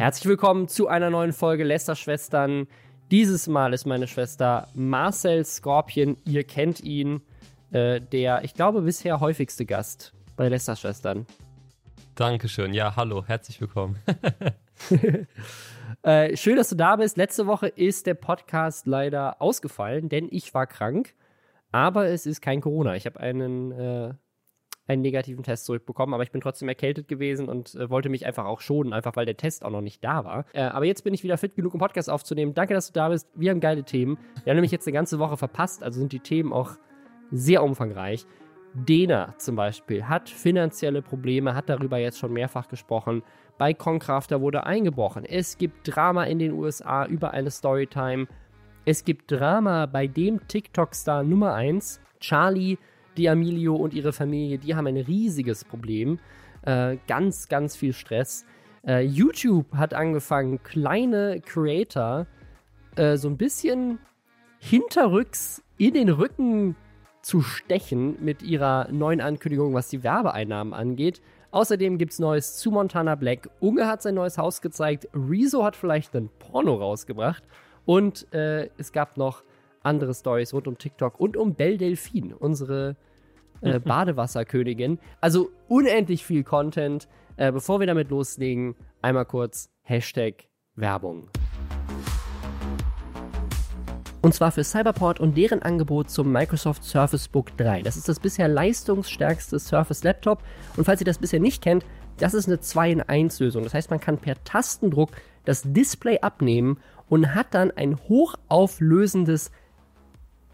Herzlich willkommen zu einer neuen Folge Lästerschwestern. Dieses Mal ist meine Schwester Marcel Scorpion. Ihr kennt ihn, äh, der, ich glaube, bisher häufigste Gast bei Lästerschwestern. Dankeschön. Ja, hallo, herzlich willkommen. äh, schön, dass du da bist. Letzte Woche ist der Podcast leider ausgefallen, denn ich war krank. Aber es ist kein Corona. Ich habe einen äh, einen negativen Test zurückbekommen, aber ich bin trotzdem erkältet gewesen und äh, wollte mich einfach auch schonen, einfach weil der Test auch noch nicht da war. Äh, aber jetzt bin ich wieder fit genug, um Podcast aufzunehmen. Danke, dass du da bist. Wir haben geile Themen. Wir haben nämlich jetzt eine ganze Woche verpasst, also sind die Themen auch sehr umfangreich. Dena zum Beispiel hat finanzielle Probleme, hat darüber jetzt schon mehrfach gesprochen. Bei Concrafter wurde eingebrochen. Es gibt Drama in den USA über eine Storytime. Es gibt Drama bei dem TikTok-Star Nummer 1, Charlie, die Emilio und ihre Familie, die haben ein riesiges Problem. Äh, ganz, ganz viel Stress. Äh, YouTube hat angefangen, kleine Creator äh, so ein bisschen hinterrücks in den Rücken zu stechen mit ihrer neuen Ankündigung, was die Werbeeinnahmen angeht. Außerdem gibt es Neues zu Montana Black. Unge hat sein neues Haus gezeigt. Rezo hat vielleicht ein Porno rausgebracht. Und äh, es gab noch andere Stories rund um TikTok und um Belle Delphine, unsere äh, Badewasserkönigin. Also unendlich viel Content. Äh, bevor wir damit loslegen, einmal kurz Hashtag Werbung. Und zwar für Cyberport und deren Angebot zum Microsoft Surface Book 3. Das ist das bisher leistungsstärkste Surface Laptop. Und falls ihr das bisher nicht kennt, das ist eine 2 in 1 Lösung. Das heißt, man kann per Tastendruck das Display abnehmen und hat dann ein hochauflösendes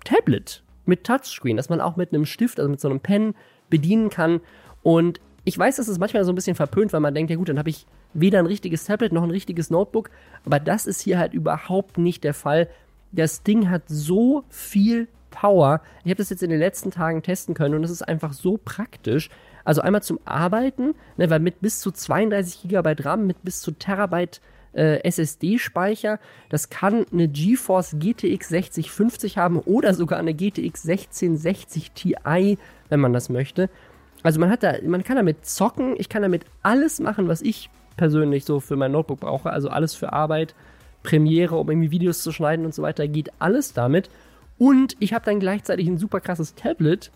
Tablet mit Touchscreen, dass man auch mit einem Stift, also mit so einem Pen bedienen kann. Und ich weiß, dass es manchmal so ein bisschen verpönt, weil man denkt, ja gut, dann habe ich weder ein richtiges Tablet noch ein richtiges Notebook. Aber das ist hier halt überhaupt nicht der Fall. Das Ding hat so viel Power. Ich habe das jetzt in den letzten Tagen testen können und es ist einfach so praktisch. Also einmal zum Arbeiten, ne, weil mit bis zu 32 GB RAM, mit bis zu Terabyte äh, SSD-Speicher. Das kann eine GeForce GTX 6050 haben oder sogar eine GTX 1660 Ti, wenn man das möchte. Also man hat da, man kann damit zocken, ich kann damit alles machen, was ich persönlich so für mein Notebook brauche. Also alles für Arbeit, Premiere, um irgendwie Videos zu schneiden und so weiter, geht alles damit. Und ich habe dann gleichzeitig ein super krasses Tablet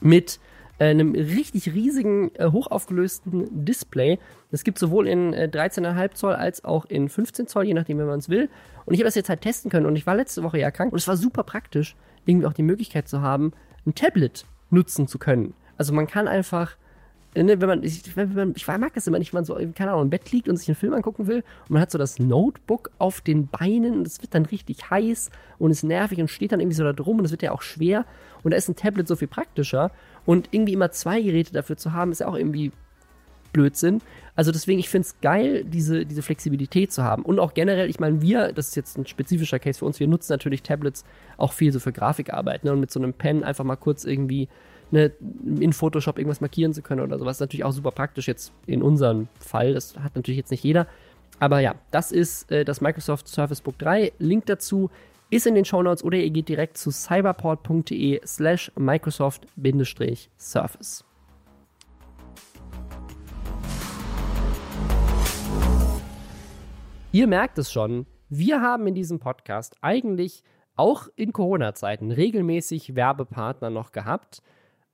mit einem richtig riesigen, äh, hochaufgelösten Display. Das gibt sowohl in äh, 13,5 Zoll als auch in 15 Zoll, je nachdem, wenn man es will. Und ich habe das jetzt halt testen können und ich war letzte Woche ja krank und es war super praktisch, irgendwie auch die Möglichkeit zu haben, ein Tablet nutzen zu können. Also man kann einfach ne, wenn man, ich, wenn man, ich mag das immer nicht, wenn man so, keine Ahnung, im Bett liegt und sich einen Film angucken will und man hat so das Notebook auf den Beinen und es wird dann richtig heiß und ist nervig und steht dann irgendwie so da drum und es wird ja auch schwer und da ist ein Tablet so viel praktischer und irgendwie immer zwei Geräte dafür zu haben, ist ja auch irgendwie Blödsinn. Also deswegen, ich finde es geil, diese, diese Flexibilität zu haben. Und auch generell, ich meine, wir, das ist jetzt ein spezifischer Case für uns, wir nutzen natürlich Tablets auch viel so für Grafikarbeit. Ne? Und mit so einem Pen einfach mal kurz irgendwie ne, in Photoshop irgendwas markieren zu können oder sowas. Ist natürlich auch super praktisch jetzt in unserem Fall. Das hat natürlich jetzt nicht jeder. Aber ja, das ist äh, das Microsoft Surface Book 3. Link dazu ist in den Show Notes oder ihr geht direkt zu cyberport.de slash Microsoft-Surface. Ihr merkt es schon, wir haben in diesem Podcast eigentlich auch in Corona-Zeiten regelmäßig Werbepartner noch gehabt.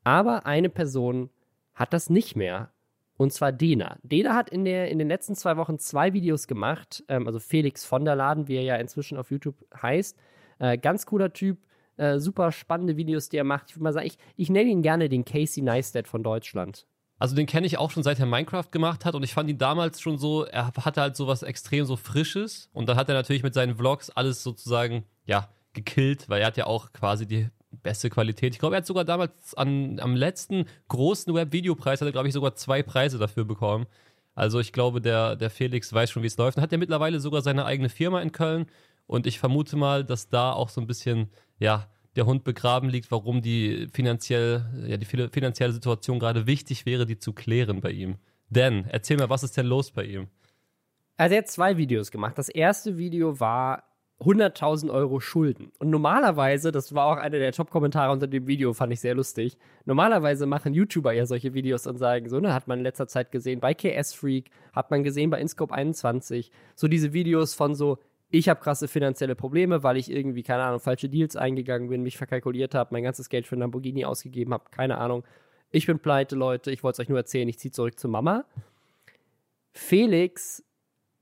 Aber eine Person hat das nicht mehr. Und zwar Dena. Dena hat in, der, in den letzten zwei Wochen zwei Videos gemacht. Ähm, also Felix von der Laden, wie er ja inzwischen auf YouTube heißt. Äh, ganz cooler Typ. Äh, super spannende Videos, die er macht. Ich würde mal sagen, ich, ich nenne ihn gerne den Casey Neistat von Deutschland. Also den kenne ich auch schon seit er Minecraft gemacht hat und ich fand ihn damals schon so, er hatte halt so was extrem so Frisches und dann hat er natürlich mit seinen Vlogs alles sozusagen, ja, gekillt, weil er hat ja auch quasi die beste Qualität. Ich glaube, er hat sogar damals an, am letzten großen Web-Videopreis, hat er, glaube ich, sogar zwei Preise dafür bekommen. Also ich glaube, der, der Felix weiß schon, wie es läuft. Und hat ja mittlerweile sogar seine eigene Firma in Köln. Und ich vermute mal, dass da auch so ein bisschen, ja, der Hund begraben liegt, warum die finanziell, ja, die finanzielle Situation gerade wichtig wäre, die zu klären bei ihm. Denn, erzähl mal, was ist denn los bei ihm? Also er hat zwei Videos gemacht. Das erste Video war 100.000 Euro Schulden. Und normalerweise, das war auch einer der Top-Kommentare unter dem Video, fand ich sehr lustig. Normalerweise machen YouTuber ja solche Videos und sagen so, ne, hat man in letzter Zeit gesehen bei KS Freak, hat man gesehen bei Inscope 21, so diese Videos von so, ich habe krasse finanzielle Probleme, weil ich irgendwie, keine Ahnung, falsche Deals eingegangen bin, mich verkalkuliert habe, mein ganzes Geld für einen Lamborghini ausgegeben habe, keine Ahnung. Ich bin pleite, Leute, ich wollte es euch nur erzählen, ich ziehe zurück zu Mama. Felix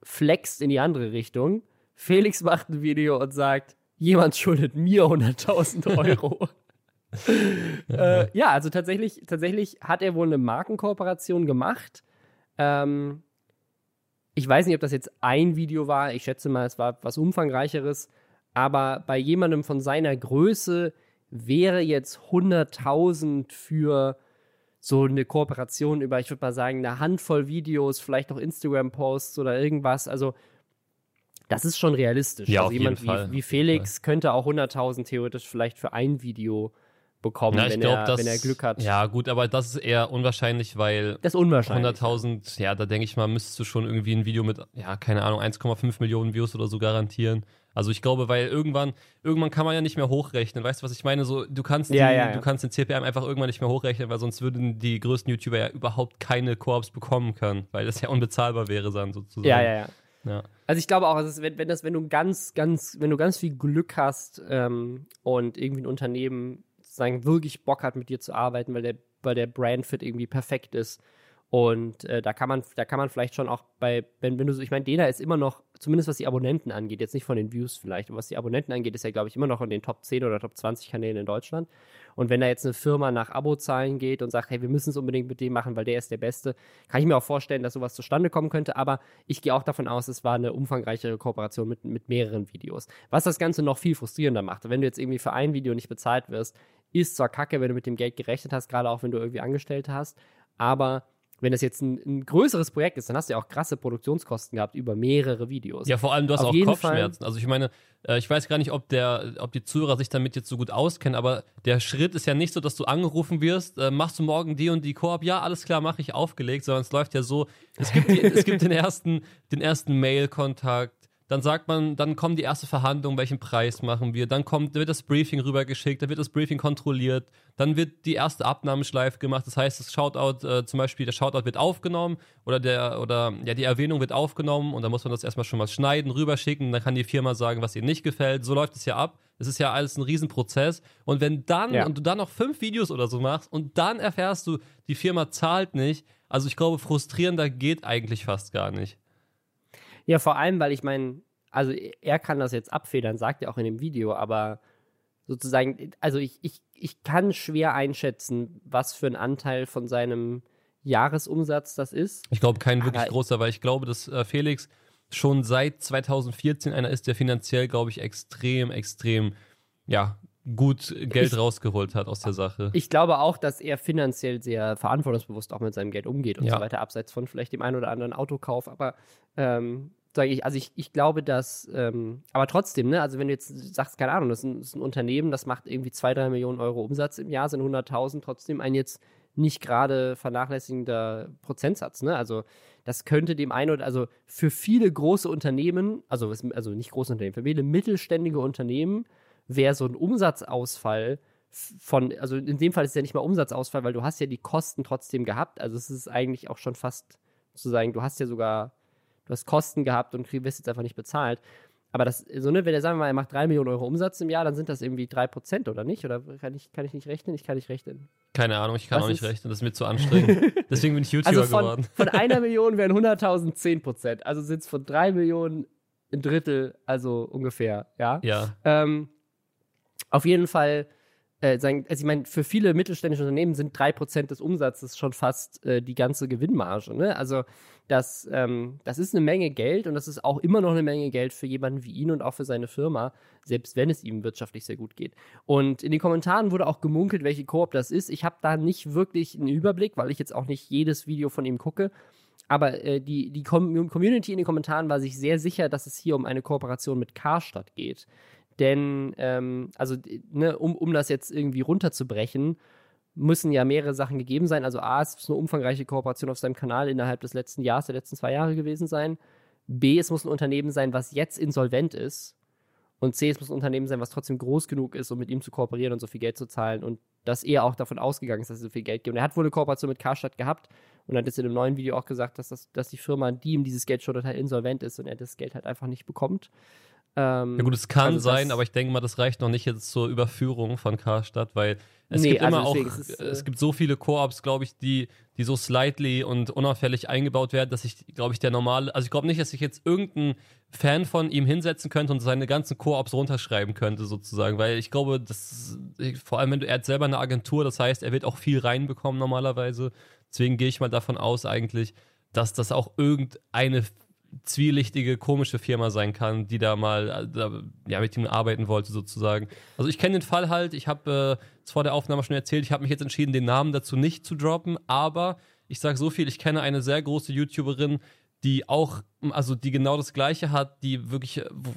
flext in die andere Richtung. Felix macht ein Video und sagt, jemand schuldet mir 100.000 Euro. äh, ja, also tatsächlich, tatsächlich hat er wohl eine Markenkooperation gemacht. Ähm, ich weiß nicht, ob das jetzt ein Video war. Ich schätze mal, es war was umfangreicheres. Aber bei jemandem von seiner Größe wäre jetzt 100.000 für so eine Kooperation über, ich würde mal sagen, eine Handvoll Videos, vielleicht auch Instagram-Posts oder irgendwas. Also, das ist schon realistisch. Ja, also auf jemand jeden Fall. wie, wie Felix könnte auch 100.000 theoretisch vielleicht für ein Video bekommen, ich wenn, glaub, er, das, wenn er Glück hat. Ja, gut, aber das ist eher unwahrscheinlich, weil Das ist unwahrscheinlich. 100.000, ja, da denke ich mal, müsstest du schon irgendwie ein Video mit, ja, keine Ahnung, 1,5 Millionen Views oder so garantieren. Also ich glaube, weil irgendwann, irgendwann kann man ja nicht mehr hochrechnen. Weißt du, was ich meine? So, du kannst, die, Ja, ja, ja. du kannst den CPM einfach irgendwann nicht mehr hochrechnen, weil sonst würden die größten YouTuber ja überhaupt keine Koops bekommen können, weil das ja unbezahlbar wäre dann sozusagen. Ja, ja, ja. Ja. Also ich glaube auch, ist, wenn, wenn das, wenn du ganz, ganz, wenn du ganz viel Glück hast ähm, und irgendwie ein Unternehmen sozusagen wirklich Bock hat, mit dir zu arbeiten, weil der, weil der Brandfit irgendwie perfekt ist. Und äh, da kann man, da kann man vielleicht schon auch bei, wenn, wenn du so, ich meine, Dena ist immer noch, zumindest was die Abonnenten angeht, jetzt nicht von den Views vielleicht, aber was die Abonnenten angeht, ist er, glaube ich, immer noch in den Top 10 oder Top 20 Kanälen in Deutschland. Und wenn da jetzt eine Firma nach Abozahlen geht und sagt, hey, wir müssen es unbedingt mit dem machen, weil der ist der Beste, kann ich mir auch vorstellen, dass sowas zustande kommen könnte. Aber ich gehe auch davon aus, es war eine umfangreichere Kooperation mit, mit mehreren Videos. Was das Ganze noch viel frustrierender macht. Wenn du jetzt irgendwie für ein Video nicht bezahlt wirst, ist zwar kacke, wenn du mit dem Geld gerechnet hast, gerade auch wenn du irgendwie Angestellte hast, aber wenn das jetzt ein, ein größeres Projekt ist, dann hast du ja auch krasse Produktionskosten gehabt über mehrere Videos. Ja, vor allem, du hast Auf auch Kopfschmerzen. Also ich meine, äh, ich weiß gar nicht, ob der, ob die Zuhörer sich damit jetzt so gut auskennen, aber der Schritt ist ja nicht so, dass du angerufen wirst, äh, machst du morgen die und die Koop, ja, alles klar, mache ich aufgelegt, sondern es läuft ja so, es gibt, die, es gibt den ersten, den ersten Mail-Kontakt, dann sagt man, dann kommt die erste Verhandlung, welchen Preis machen wir, dann kommt, wird das Briefing rübergeschickt, dann wird das Briefing kontrolliert, dann wird die erste Abnahmeschleife gemacht, das heißt, das Shoutout, äh, zum Beispiel, der Shoutout wird aufgenommen oder der, oder, ja, die Erwähnung wird aufgenommen und dann muss man das erstmal schon mal schneiden, rüberschicken, dann kann die Firma sagen, was ihr nicht gefällt, so läuft es ja ab, es ist ja alles ein Riesenprozess. Und wenn dann, Ja. und du dann noch fünf Videos oder so machst und dann erfährst du, die Firma zahlt nicht, also ich glaube, frustrierender geht eigentlich fast gar nicht. Ja, vor allem, weil ich meine, also er kann das jetzt abfedern, sagt er auch in dem Video, aber sozusagen, also ich, ich, ich kann schwer einschätzen, was für ein Anteil von seinem Jahresumsatz das ist. Ich glaube, kein wirklich Aber- großer, weil ich glaube, dass äh, Felix schon seit 2014 einer ist, der finanziell, glaube ich, extrem, extrem, ja, gut Geld Ich- rausgeholt hat aus der Sache. Ich glaube auch, dass er finanziell sehr verantwortungsbewusst auch mit seinem Geld umgeht und Ja. so weiter, abseits von vielleicht dem einen oder anderen Autokauf. Aber ähm, sage ich, also ich, ich glaube, dass, ähm, aber trotzdem, ne, also wenn du jetzt sagst, keine Ahnung, das ist, ein, das ist ein Unternehmen, das macht irgendwie zwei, drei Millionen Euro Umsatz im Jahr, sind 100.000, trotzdem ein jetzt nicht gerade vernachlässigender Prozentsatz, ne? Also das könnte dem einen oder also für viele große Unternehmen, also also nicht große Unternehmen, für viele mittelständige Unternehmen wäre so ein Umsatzausfall von, also in dem Fall ist es ja nicht mal Umsatzausfall, weil du hast ja die Kosten trotzdem gehabt. Also es ist eigentlich auch schon fast sozusagen, du hast ja sogar, du hast Kosten gehabt und wirst jetzt einfach nicht bezahlt. Aber das, so ne, wenn er sagen wir mal, er macht drei Millionen Euro Umsatz im Jahr, dann sind das irgendwie drei Prozent oder nicht? Oder kann ich, kann ich nicht rechnen? Ich kann nicht rechnen. Keine Ahnung, ich kann Was auch nicht ist- rechnen, das ist mir zu anstrengend. Deswegen bin ich YouTuber Also von, geworden. von einer Million wären 100.000 10 Prozent. Also sind es von drei Millionen ein Drittel, also ungefähr, ja. Ja, Ähm, auf jeden Fall, äh, sagen, also ich meine, für viele mittelständische Unternehmen sind 3% des Umsatzes schon fast äh, die ganze Gewinnmarge. Ne? Also das, ähm, das ist eine Menge Geld und das ist auch immer noch eine Menge Geld für jemanden wie ihn und auch für seine Firma, selbst wenn es ihm wirtschaftlich sehr gut geht. Und in den Kommentaren wurde auch gemunkelt, welche Koop das ist. Ich habe da nicht wirklich einen Überblick, weil ich jetzt auch nicht jedes Video von ihm gucke. Aber äh, die, die Com Community in den Kommentaren war sich sehr sicher, dass es hier um eine Kooperation mit Karstadt geht. Denn, ähm, also, ne, um, um das jetzt irgendwie runterzubrechen, müssen ja mehrere Sachen gegeben sein. Also, A, es muss eine umfangreiche Kooperation auf seinem Kanal innerhalb des letzten Jahres, der letzten zwei Jahre gewesen sein. B, es muss ein Unternehmen sein, was jetzt insolvent ist. Und C, es muss ein Unternehmen sein, was trotzdem groß genug ist, um mit ihm zu kooperieren und so viel Geld zu zahlen. Und dass er auch davon ausgegangen ist, dass es so viel Geld gibt. Und er hat wohl eine Kooperation mit Karstadt gehabt und hat jetzt in einem neuen Video auch gesagt, dass, das, dass die Firma, die ihm dieses Geld schuldet, halt insolvent ist und er das Geld halt einfach nicht bekommt. Ähm, ja gut, es kann also sein, aber ich denke mal, das reicht noch nicht jetzt zur Überführung von Karstadt, weil es nee, gibt also immer auch, es, ist, äh, es gibt so viele Koops, glaube ich, die, die so slightly und unauffällig eingebaut werden, dass ich, glaube ich, der normale, also ich glaube nicht, dass ich jetzt irgendein Fan von ihm hinsetzen könnte und seine ganzen Koops runterschreiben könnte, sozusagen, weil ich glaube, das, vor allem, wenn du, er hat selber eine Agentur, das heißt, er wird auch viel reinbekommen normalerweise, deswegen gehe ich mal davon aus eigentlich, dass das auch irgendeine zwielichtige, komische Firma sein kann, die da mal äh, da, ja, mit ihm arbeiten wollte, sozusagen. Also ich kenne den Fall halt, ich habe äh, vor der Aufnahme schon erzählt, ich habe mich jetzt entschieden, den Namen dazu nicht zu droppen, aber ich sage so viel, ich kenne eine sehr große YouTuberin, die auch, also die genau das Gleiche hat, die wirklich, wo,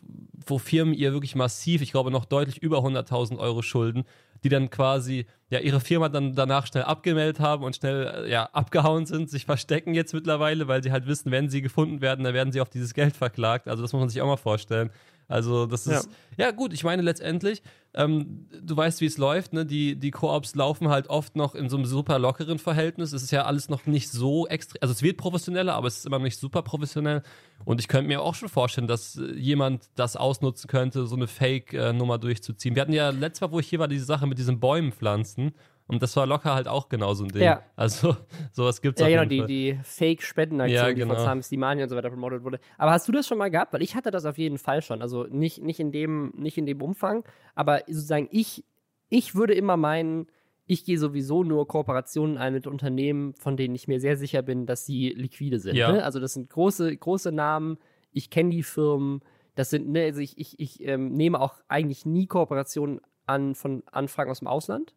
wo Firmen ihr wirklich massiv, ich glaube noch deutlich über 100.000 Euro schulden, die dann quasi ja ihre Firma dann danach schnell abgemeldet haben und schnell äh, ja abgehauen sind, sich verstecken jetzt mittlerweile, weil sie halt wissen, wenn sie gefunden werden, dann werden sie auf dieses Geld verklagt. Also das muss man sich auch mal vorstellen. Also das ist, ja, ja gut, ich meine letztendlich, ähm, du weißt, wie es läuft, ne? Die, die Koops laufen halt oft noch in so einem super lockeren Verhältnis. Es ist ja alles noch nicht so extrem, also es wird professioneller, aber es ist immer noch nicht super professionell. Und ich könnte mir auch schon vorstellen, dass äh, jemand das ausnutzen könnte, so eine Fake-Nummer durchzuziehen. Wir hatten ja letztes Mal, wo ich hier war, diese Sache mit diesen Bäumen pflanzen. Und das war locker halt auch genau so ein Ding. Ja. Also, sowas gibt's ja, auf genau, die, die Fake-Spendenaktion, ja, genau. die von Sam Slimani und so weiter promotet wurde. Aber hast du das schon mal gehabt? Weil ich hatte das auf jeden Fall schon. Also nicht, nicht, in, dem, nicht in dem Umfang, aber sozusagen ich, ich würde immer meinen, ich gehe sowieso nur Kooperationen ein mit Unternehmen, von denen ich mir sehr sicher bin, dass sie liquide sind. Ja. Ne? Also das sind große, große Namen, ich kenne die Firmen, das sind, ne, also ich, ich, ich ähm, nehme auch eigentlich nie Kooperationen an von Anfragen aus dem Ausland.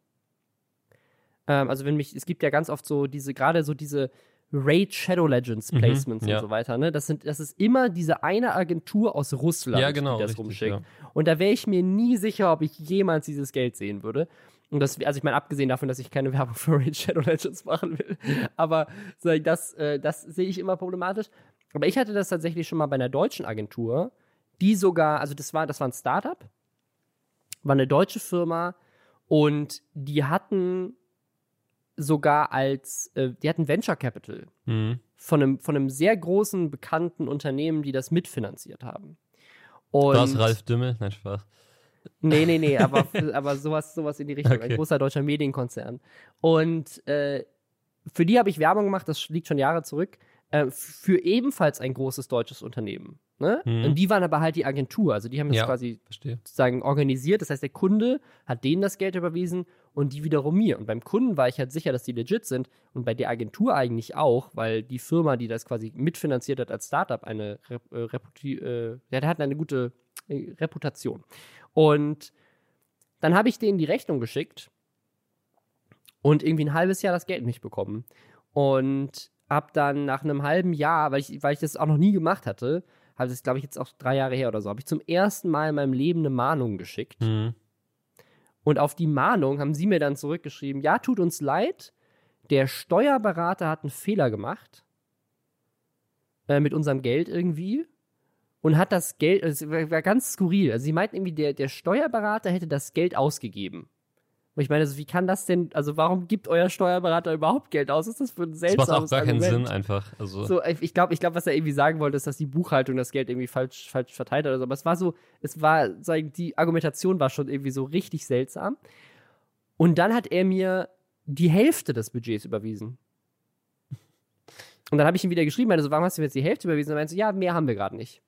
Ähm, also wenn mich, es gibt ja ganz oft so diese, gerade so diese Raid Shadow Legends mhm, Placements mhm, ja. und so weiter, ne? Das sind, das ist immer diese eine Agentur aus Russland, ja, genau, die das richtig, rumschickt. Ja. Und da wäre ich mir nie sicher, ob ich jemals dieses Geld sehen würde. Und das, also ich meine, abgesehen davon, dass ich keine Werbung für Raid Shadow Legends machen will, aber das, äh, das sehe ich immer problematisch. Aber ich hatte das tatsächlich schon mal bei einer deutschen Agentur, die sogar, also das war, das war ein Startup, war eine deutsche Firma und die hatten sogar als, äh, die hatten Venture Capital mhm. von, einem, von einem sehr großen, bekannten Unternehmen, die das mitfinanziert haben. Und es Ralf Dümmel? Nein, Spaß. Nee, nee, nee, aber, aber sowas, sowas in die Richtung. Okay. Ein großer deutscher Medienkonzern. Und äh, für die habe ich Werbung gemacht, das liegt schon Jahre zurück, äh, für ebenfalls ein großes deutsches Unternehmen. Ne? Mhm. Und die waren aber halt die Agentur. Also die haben das ja, quasi verstehe. sozusagen organisiert. Das heißt, der Kunde hat denen das Geld überwiesen und die wiederum mir. Und beim Kunden war ich halt sicher, dass die legit sind und bei der Agentur eigentlich auch, weil die Firma, die das quasi mitfinanziert hat als Startup, eine Rep äh, Reputi äh, hat eine gute äh, Reputation. Und dann habe ich denen die Rechnung geschickt und irgendwie ein halbes Jahr das Geld nicht bekommen. Und habe dann nach einem halben Jahr, weil ich, weil ich das auch noch nie gemacht hatte, habe das, glaube ich, jetzt auch drei Jahre her oder so, habe ich zum ersten Mal in meinem Leben eine Mahnung geschickt. Mhm. Und auf die Mahnung haben sie mir dann zurückgeschrieben, ja, tut uns leid, der Steuerberater hat einen Fehler gemacht äh, mit unserem Geld irgendwie und hat das Geld, es war ganz skurril. Also sie meinten irgendwie, der, der Steuerberater hätte das Geld ausgegeben. Und ich meine, also wie kann das denn, also warum gibt euer Steuerberater überhaupt Geld aus? Was ist das für ein seltsames Das macht auch gar Argument? keinen Sinn einfach. Also. So, ich glaube, ich glaube, was er irgendwie sagen wollte, ist, dass die Buchhaltung das Geld irgendwie falsch, falsch verteilt hat oder so. Aber es war so, es war, sagen, die Argumentation war schon irgendwie so richtig seltsam. Und dann hat er mir die Hälfte des Budgets überwiesen. Und dann habe ich ihm wieder geschrieben, meine so, warum hast du mir jetzt die Hälfte überwiesen? Und er meinte so, ja, mehr haben wir gerade nicht.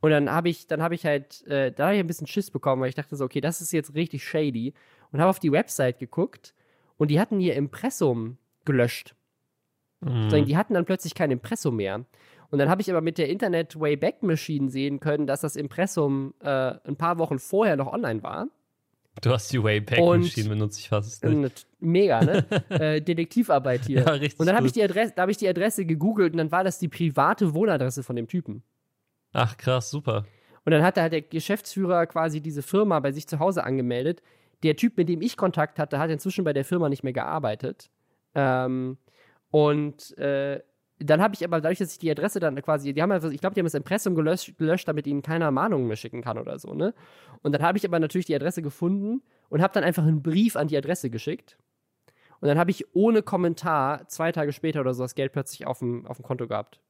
Und dann habe ich, dann habe ich halt, äh, da habe ich ein bisschen Schiss bekommen, weil ich dachte so, okay, das ist jetzt richtig shady. Und habe auf die Website geguckt und die hatten ihr Impressum gelöscht. Mhm. Die hatten dann plötzlich kein Impressum mehr. Und dann habe ich aber mit der Internet Wayback Machine sehen können, dass das Impressum äh, ein paar Wochen vorher noch online war. Du hast die Wayback Machine benutzt, ich es nicht. Mega, ne? äh, Detektivarbeit hier. Ja, richtig. Und dann habe ich die Adresse, da habe ich die Adresse gegoogelt und dann war das die private Wohnadresse von dem Typen. Ach, krass, super. Und dann hat halt der Geschäftsführer quasi diese Firma bei sich zu Hause angemeldet. Der Typ, mit dem ich Kontakt hatte, hat inzwischen bei der Firma nicht mehr gearbeitet. Ähm, und äh, dann habe ich aber dadurch, dass ich die Adresse dann quasi, die haben einfach, ich glaube, die haben das Impressum gelöscht, gelöscht, damit ihnen keiner Mahnungen mehr schicken kann oder so, ne? Und dann habe ich aber natürlich die Adresse gefunden und habe dann einfach einen Brief an die Adresse geschickt. Und dann habe ich ohne Kommentar zwei Tage später oder so das Geld plötzlich auf dem, auf dem Konto gehabt.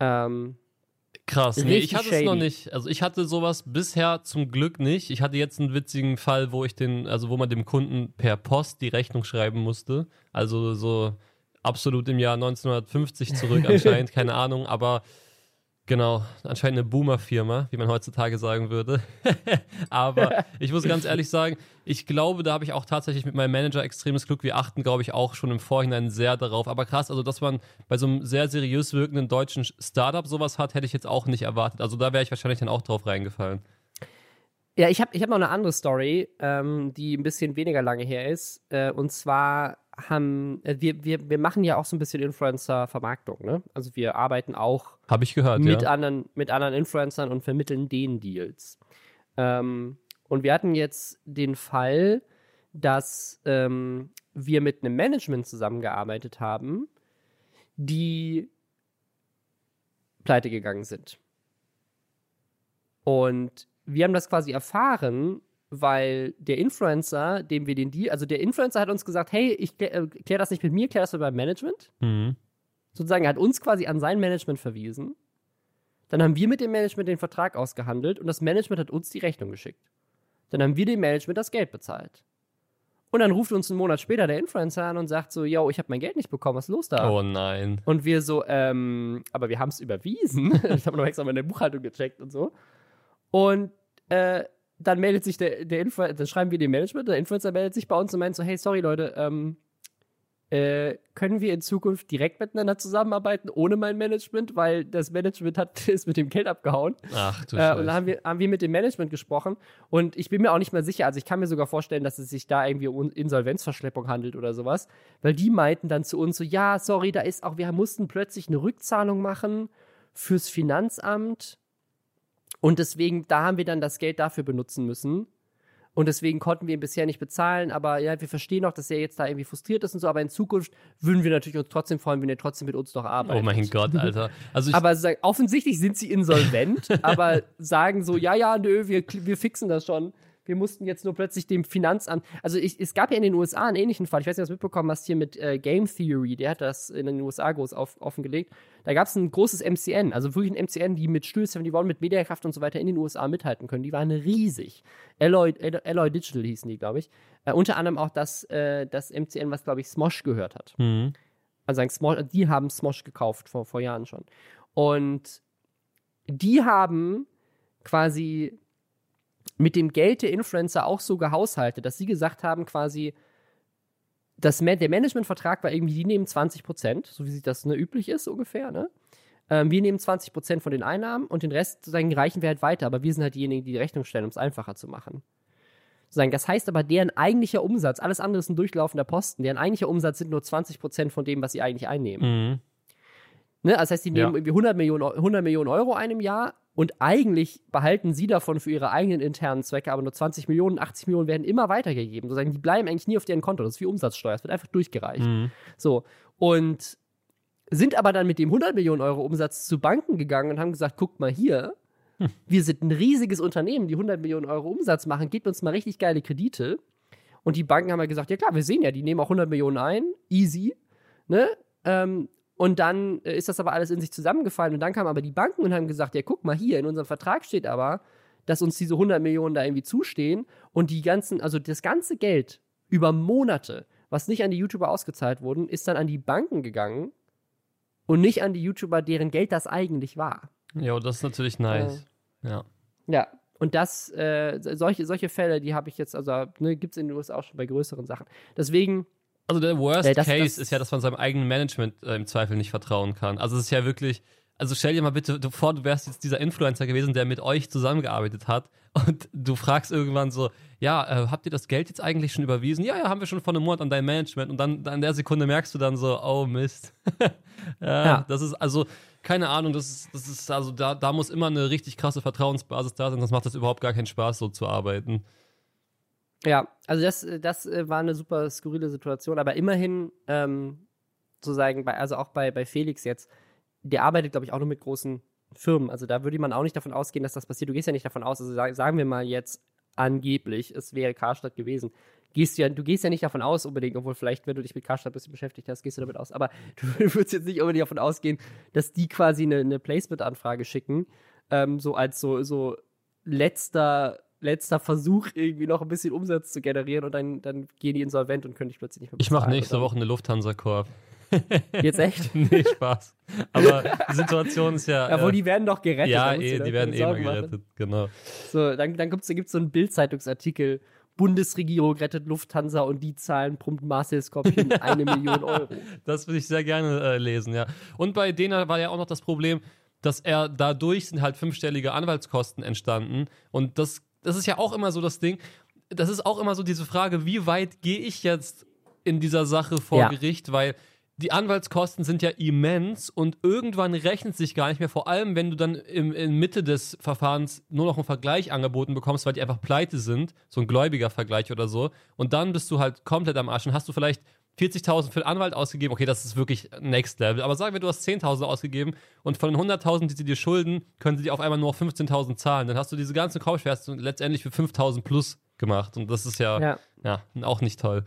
Ähm, Krass, nee, ich hatte es shady. noch nicht. Also ich hatte sowas bisher zum Glück nicht. Ich hatte jetzt einen witzigen Fall, wo ich den, also wo man dem Kunden per Post die Rechnung schreiben musste. Also so absolut im Jahr 1950 zurück anscheinend, keine Ahnung, aber genau, anscheinend eine Boomer-Firma, wie man heutzutage sagen würde. aber ich muss ganz ehrlich sagen, ich glaube, da habe ich auch tatsächlich mit meinem Manager extremes Glück. Wir achten, glaube ich, auch schon im Vorhinein sehr darauf. Aber krass, also dass man bei so einem sehr seriös wirkenden deutschen Startup sowas hat, hätte ich jetzt auch nicht erwartet. Also da wäre ich wahrscheinlich dann auch drauf reingefallen. Ja, ich habe ich hab noch eine andere Story, ähm, die ein bisschen weniger lange her ist. Äh, und zwar haben äh, wir, wir, wir machen ja auch so ein bisschen Influencer-Vermarktung, ne? Also wir arbeiten auch Habe ich gehört, mit, ja. anderen, mit anderen Influencern und vermitteln denen Deals. Ähm, und wir hatten jetzt den Fall, dass ähm, wir mit einem Management zusammengearbeitet haben, die pleite gegangen sind. Und wir haben das quasi erfahren, weil der Influencer, dem wir den Deal, also der Influencer hat uns gesagt, hey, ich klär, äh, klär das nicht mit mir, klär das mit meinem Management Mhm. sozusagen, er hat uns quasi an sein Management verwiesen. Dann haben wir mit dem Management den Vertrag ausgehandelt und das Management hat uns die Rechnung geschickt. Dann haben wir dem Management das Geld bezahlt. Und dann ruft uns einen Monat später der Influencer an und sagt so, yo, ich habe mein Geld nicht bekommen, was ist los da? Oh nein. Und wir so, ähm, aber wir haben es überwiesen. ich habe noch extra meine Buchhaltung gecheckt und so. Und äh, dann meldet sich der, der Influencer, dann schreiben wir dem Management, der Influencer meldet sich bei uns und meint so, hey, sorry Leute, ähm, äh, können wir in Zukunft direkt miteinander zusammenarbeiten, ohne mein Management, weil das Management hat ist mit dem Geld abgehauen. Ach du Äh, und Scheiße. dann haben wir, haben wir mit dem Management gesprochen und ich bin mir auch nicht mehr sicher, also ich kann mir sogar vorstellen, dass es sich da irgendwie um Insolvenzverschleppung handelt oder sowas, weil die meinten dann zu uns so, ja, sorry, da ist auch, wir mussten plötzlich eine Rückzahlung machen fürs Finanzamt und deswegen, da haben wir dann das Geld dafür benutzen müssen. Und deswegen konnten wir ihn bisher nicht bezahlen, aber ja, wir verstehen auch, dass er jetzt da irgendwie frustriert ist und so, aber in Zukunft würden wir natürlich uns trotzdem freuen, wenn er trotzdem mit uns noch arbeitet. Oh mein Gott, Alter. Also Aber sagen, offensichtlich sind sie insolvent, aber sagen so, ja, ja, nö, wir, wir fixen das schon. Wir mussten jetzt nur plötzlich dem Finanzamt. Also ich, es gab ja in den USA einen ähnlichen Fall. Ich weiß nicht, ob du das mitbekommen hast hier mit äh, Game Theory. Der hat das in den USA groß auf, offengelegt. Da gab es ein großes MCN, also wirklich ein MCN, die mit Stößen, die wollen mit Mediakraft und so weiter in den USA mithalten können. Die waren riesig. Alloy, Alloy Digital hießen die, glaube ich. Äh, unter anderem auch das, äh, das MCN, was, glaube ich, Smosh gehört hat. Mhm. Also Smosh, die haben Smosh gekauft vor, vor Jahren schon. Und die haben quasi mit dem Geld der Influencer auch so gehaushaltet, dass sie gesagt haben, quasi, das, der Managementvertrag war irgendwie, die nehmen 20 Prozent, so wie sich das ne, üblich ist ungefähr, ne? Ähm, wir nehmen 20 Prozent von den Einnahmen und den Rest sozusagen reichen wir halt weiter, aber wir sind halt diejenigen, die die Rechnung stellen, um es einfacher zu machen. Das heißt aber, deren eigentlicher Umsatz, alles andere ist ein durchlaufender Posten, deren eigentlicher Umsatz sind nur 20 Prozent von dem, was sie eigentlich einnehmen. Mhm. Ne? Das heißt, die Ja. nehmen irgendwie 100 Millionen, Eu- 100 Millionen Euro ein im Jahr und eigentlich behalten sie davon für ihre eigenen internen Zwecke aber nur 20 Millionen, 80 Millionen werden immer weitergegeben. Sozusagen, die bleiben eigentlich nie auf deren Konto. Das ist wie Umsatzsteuer, es wird einfach durchgereicht. Mhm. So. Und sind aber dann mit dem 100 Millionen Euro Umsatz zu Banken gegangen und haben gesagt, guckt mal hier, wir sind ein riesiges Unternehmen, die 100 Millionen Euro Umsatz machen, gebt uns mal richtig geile Kredite. Und die Banken haben ja gesagt, ja klar, wir sehen ja, die nehmen auch 100 Millionen ein, easy, ne? Ähm, und dann äh, ist das aber alles in sich zusammengefallen. Und dann kamen aber die Banken und haben gesagt, ja guck mal hier, in unserem Vertrag steht aber, dass uns diese 100 Millionen da irgendwie zustehen und die ganzen, also das ganze Geld über Monate, was nicht an die YouTuber ausgezahlt wurden, ist dann an die Banken gegangen und nicht an die YouTuber, deren Geld das eigentlich war. Ja, das ist natürlich nice. Ja. Ja. Und das, äh, solche, solche Fälle, die habe ich jetzt, also ne, gibt es in den USA auch schon bei größeren Sachen. Deswegen, Also der Worst das- Case das- ist ja, dass man seinem eigenen Management äh, im Zweifel nicht vertrauen kann. Also es ist ja wirklich, also stell dir mal bitte vor, du wärst jetzt dieser Influencer gewesen, der mit euch zusammengearbeitet hat und du fragst irgendwann so, ja, äh, habt ihr das Geld jetzt eigentlich schon überwiesen? Ja, ja, haben wir schon vor einem Monat an dein Management und dann, dann in der Sekunde merkst du dann so, oh Mist. ja, Ja. das ist also, keine Ahnung, das ist, das ist also, da, da muss immer eine richtig krasse Vertrauensbasis da sein, sonst macht das überhaupt gar keinen Spaß, so zu arbeiten. Ja, also das, äh, das äh, war eine super skurrile Situation, aber immerhin ähm, sozusagen, bei, also auch bei, bei Felix jetzt, der arbeitet, glaube ich, auch nur mit großen Firmen. Also da würde man auch nicht davon ausgehen, dass das passiert. Du gehst ja nicht davon aus, also sagen wir mal jetzt angeblich, es wäre Karstadt gewesen. Gehst ja, du gehst ja nicht davon aus unbedingt, obwohl vielleicht, wenn du dich mit Karstadt ein bisschen beschäftigt hast, gehst du damit aus. Aber du würdest jetzt nicht unbedingt davon ausgehen, dass die quasi eine, eine Placement-Anfrage schicken, ähm, so als so, so letzter letzter Versuch, irgendwie noch ein bisschen Umsatz zu generieren und dann, dann gehen die insolvent und können dich plötzlich nicht mehr bezahlen. Ich mache nächste Woche eine Lufthansa-Korb. Jetzt echt? nee, Spaß. Aber die Situation ist ja. Ja, wo äh, die werden doch gerettet. Ja, eh, die werden eh mal gerettet, machen. genau. So, dann, dann gibt es so einen Bildzeitungsartikel. Bundesregierung rettet Lufthansa und die zahlen prompt Marcel Skorpion eine Million Euro. Das würde ich sehr gerne äh, lesen, ja. Und bei denen war ja auch noch das Problem, dass er dadurch sind halt fünfstellige Anwaltskosten entstanden. Und das, das ist ja auch immer so das Ding. Das ist auch immer so diese Frage, wie weit gehe ich jetzt in dieser Sache vor ja. Gericht, weil die Anwaltskosten sind ja immens und irgendwann rechnet sich gar nicht mehr, vor allem wenn du dann im, in Mitte des Verfahrens nur noch einen Vergleich angeboten bekommst, weil die einfach pleite sind, so ein gläubiger Vergleich oder so, und dann bist du halt komplett am Arsch. Und hast du vielleicht 40.000 für den Anwalt ausgegeben, okay, das ist wirklich Next Level, aber sagen wir, du hast 10.000 ausgegeben und von den 100.000, die sie dir schulden, können sie dir auf einmal nur 15.000 zahlen, dann hast du diese ganzen Kaufschmerzen letztendlich für 5.000 plus gemacht und das ist ja, ja. ja auch nicht toll.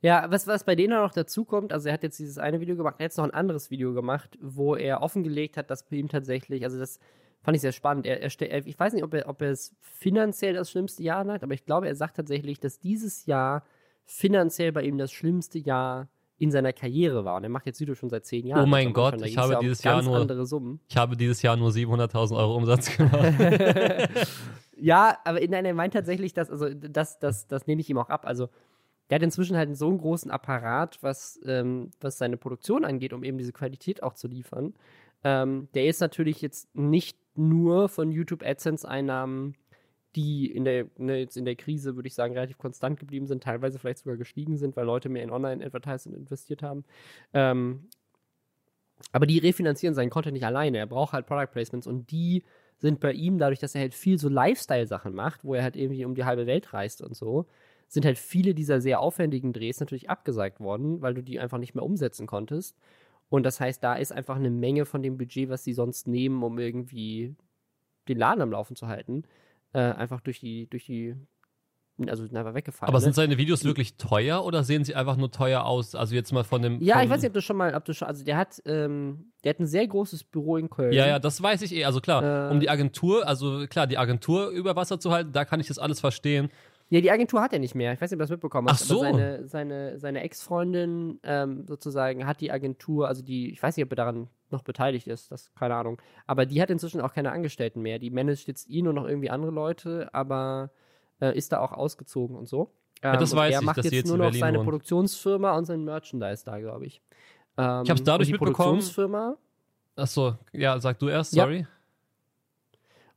Ja, was, was bei denen auch noch dazu kommt, also er hat jetzt dieses eine Video gemacht, er hat jetzt noch ein anderes Video gemacht, wo er offengelegt hat, dass bei ihm tatsächlich, also das fand ich sehr spannend. Er, er, ich weiß nicht, ob er, ob er es finanziell das schlimmste Jahr hat, aber ich glaube, er sagt tatsächlich, dass dieses Jahr finanziell bei ihm das schlimmste Jahr in seiner Karriere war. Und er macht jetzt Video schon seit zehn Jahren. Oh mein Gott, ich habe dieses Jahr nur ich habe dieses Jahr nur 700.000 Euro Umsatz gemacht. ja, aber nein, er meint tatsächlich, dass also das, das, das nehme ich ihm auch ab. Also der hat inzwischen halt so einen großen Apparat, was, ähm, was seine Produktion angeht, um eben diese Qualität auch zu liefern. Ähm, der ist natürlich jetzt nicht nur von YouTube AdSense-Einnahmen, die in der, ne, jetzt in der Krise, würde ich sagen, relativ konstant geblieben sind, teilweise vielleicht sogar gestiegen sind, weil Leute mehr in Online-Advertising investiert haben. Ähm, aber die refinanzieren seinen Content nicht alleine. Er braucht halt Product Placements und die sind bei ihm, dadurch, dass er halt viel so Lifestyle-Sachen macht, wo er halt irgendwie um die halbe Welt reist und so, sind halt viele dieser sehr aufwendigen Drehs natürlich abgesagt worden, weil du die einfach nicht mehr umsetzen konntest. Und das heißt, da ist einfach eine Menge von dem Budget, was sie sonst nehmen, um irgendwie den Laden am Laufen zu halten, äh, einfach durch die, durch die, also einfach weggefallen. Aber sind ne? seine Videos wirklich teuer oder sehen sie einfach nur teuer aus? Also jetzt mal von dem. Ja, von ich weiß nicht, ob du schon mal, ob du schon, also der hat, ähm, der hat ein sehr großes Büro in Köln. Ja, ja, das weiß ich eh. Also klar, äh, um die Agentur, also klar, die Agentur über Wasser zu halten, da kann ich das alles verstehen. Ja, die Agentur hat er nicht mehr. Ich weiß nicht, ob du das mitbekommen hast. Ach so. Aber seine, seine, seine Ex-Freundin ähm, sozusagen hat die Agentur, also die, ich weiß nicht, ob er daran noch beteiligt ist, das keine Ahnung. Aber die hat inzwischen auch keine Angestellten mehr. Die managt jetzt ihn und noch irgendwie andere Leute, aber äh, ist da auch ausgezogen und so. Ähm, ja, das weiß er ich, macht jetzt, jetzt nur noch seine wohnt. Produktionsfirma und sein Merchandise da, glaube ich. Ähm, ich habe es dadurch die mitbekommen. Produktionsfirma. Ach so, ja, sag du erst, sorry. Ja.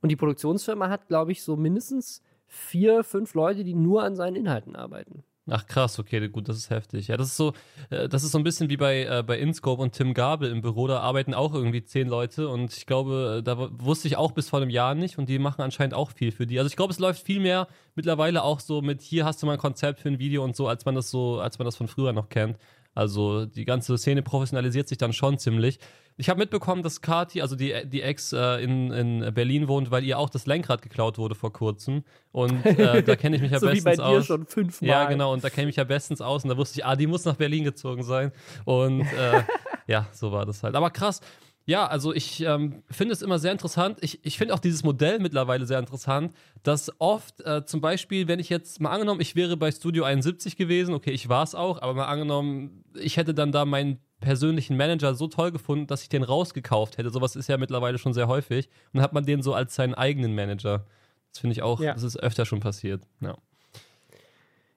Und die Produktionsfirma hat, glaube ich, so mindestens vier, fünf Leute, die nur an seinen Inhalten arbeiten. Ach krass, okay, gut, das ist heftig. Ja, das ist so, äh, das ist so ein bisschen wie bei, äh, bei Inscope und Tim Gabel im Büro, da arbeiten auch irgendwie zehn Leute und ich glaube, äh, da wusste ich auch bis vor einem Jahr nicht und die machen anscheinend auch viel für die. Also ich glaube, es läuft viel mehr mittlerweile auch so mit, hier hast du mal ein Konzept für ein Video und so, als man das so, als man das von früher noch kennt. Also die ganze Szene professionalisiert sich dann schon ziemlich. Ich habe mitbekommen, dass Kati, also die, die Ex, äh, in, in Berlin wohnt, weil ihr auch das Lenkrad geklaut wurde vor kurzem. Und äh, da kenne ich mich ja so bestens wie bei dir aus. schon fünfmal. Ja, genau. Und da kenne ich mich ja bestens aus. Und da wusste ich, ah, die muss nach Berlin gezogen sein. Und äh, ja, so war das halt. Aber krass. Ja, also ich ähm, finde es immer sehr interessant. Ich, ich finde auch dieses Modell mittlerweile sehr interessant, dass oft äh, zum Beispiel, wenn ich jetzt mal angenommen, ich wäre bei Studio 71 gewesen, okay, ich war es auch, aber mal angenommen, ich hätte dann da meinen persönlichen Manager so toll gefunden, dass ich den rausgekauft hätte. Sowas ist ja mittlerweile schon sehr häufig. Und dann hat man den so als seinen eigenen Manager. Das finde ich auch, ja. das ist öfter schon passiert. Ja.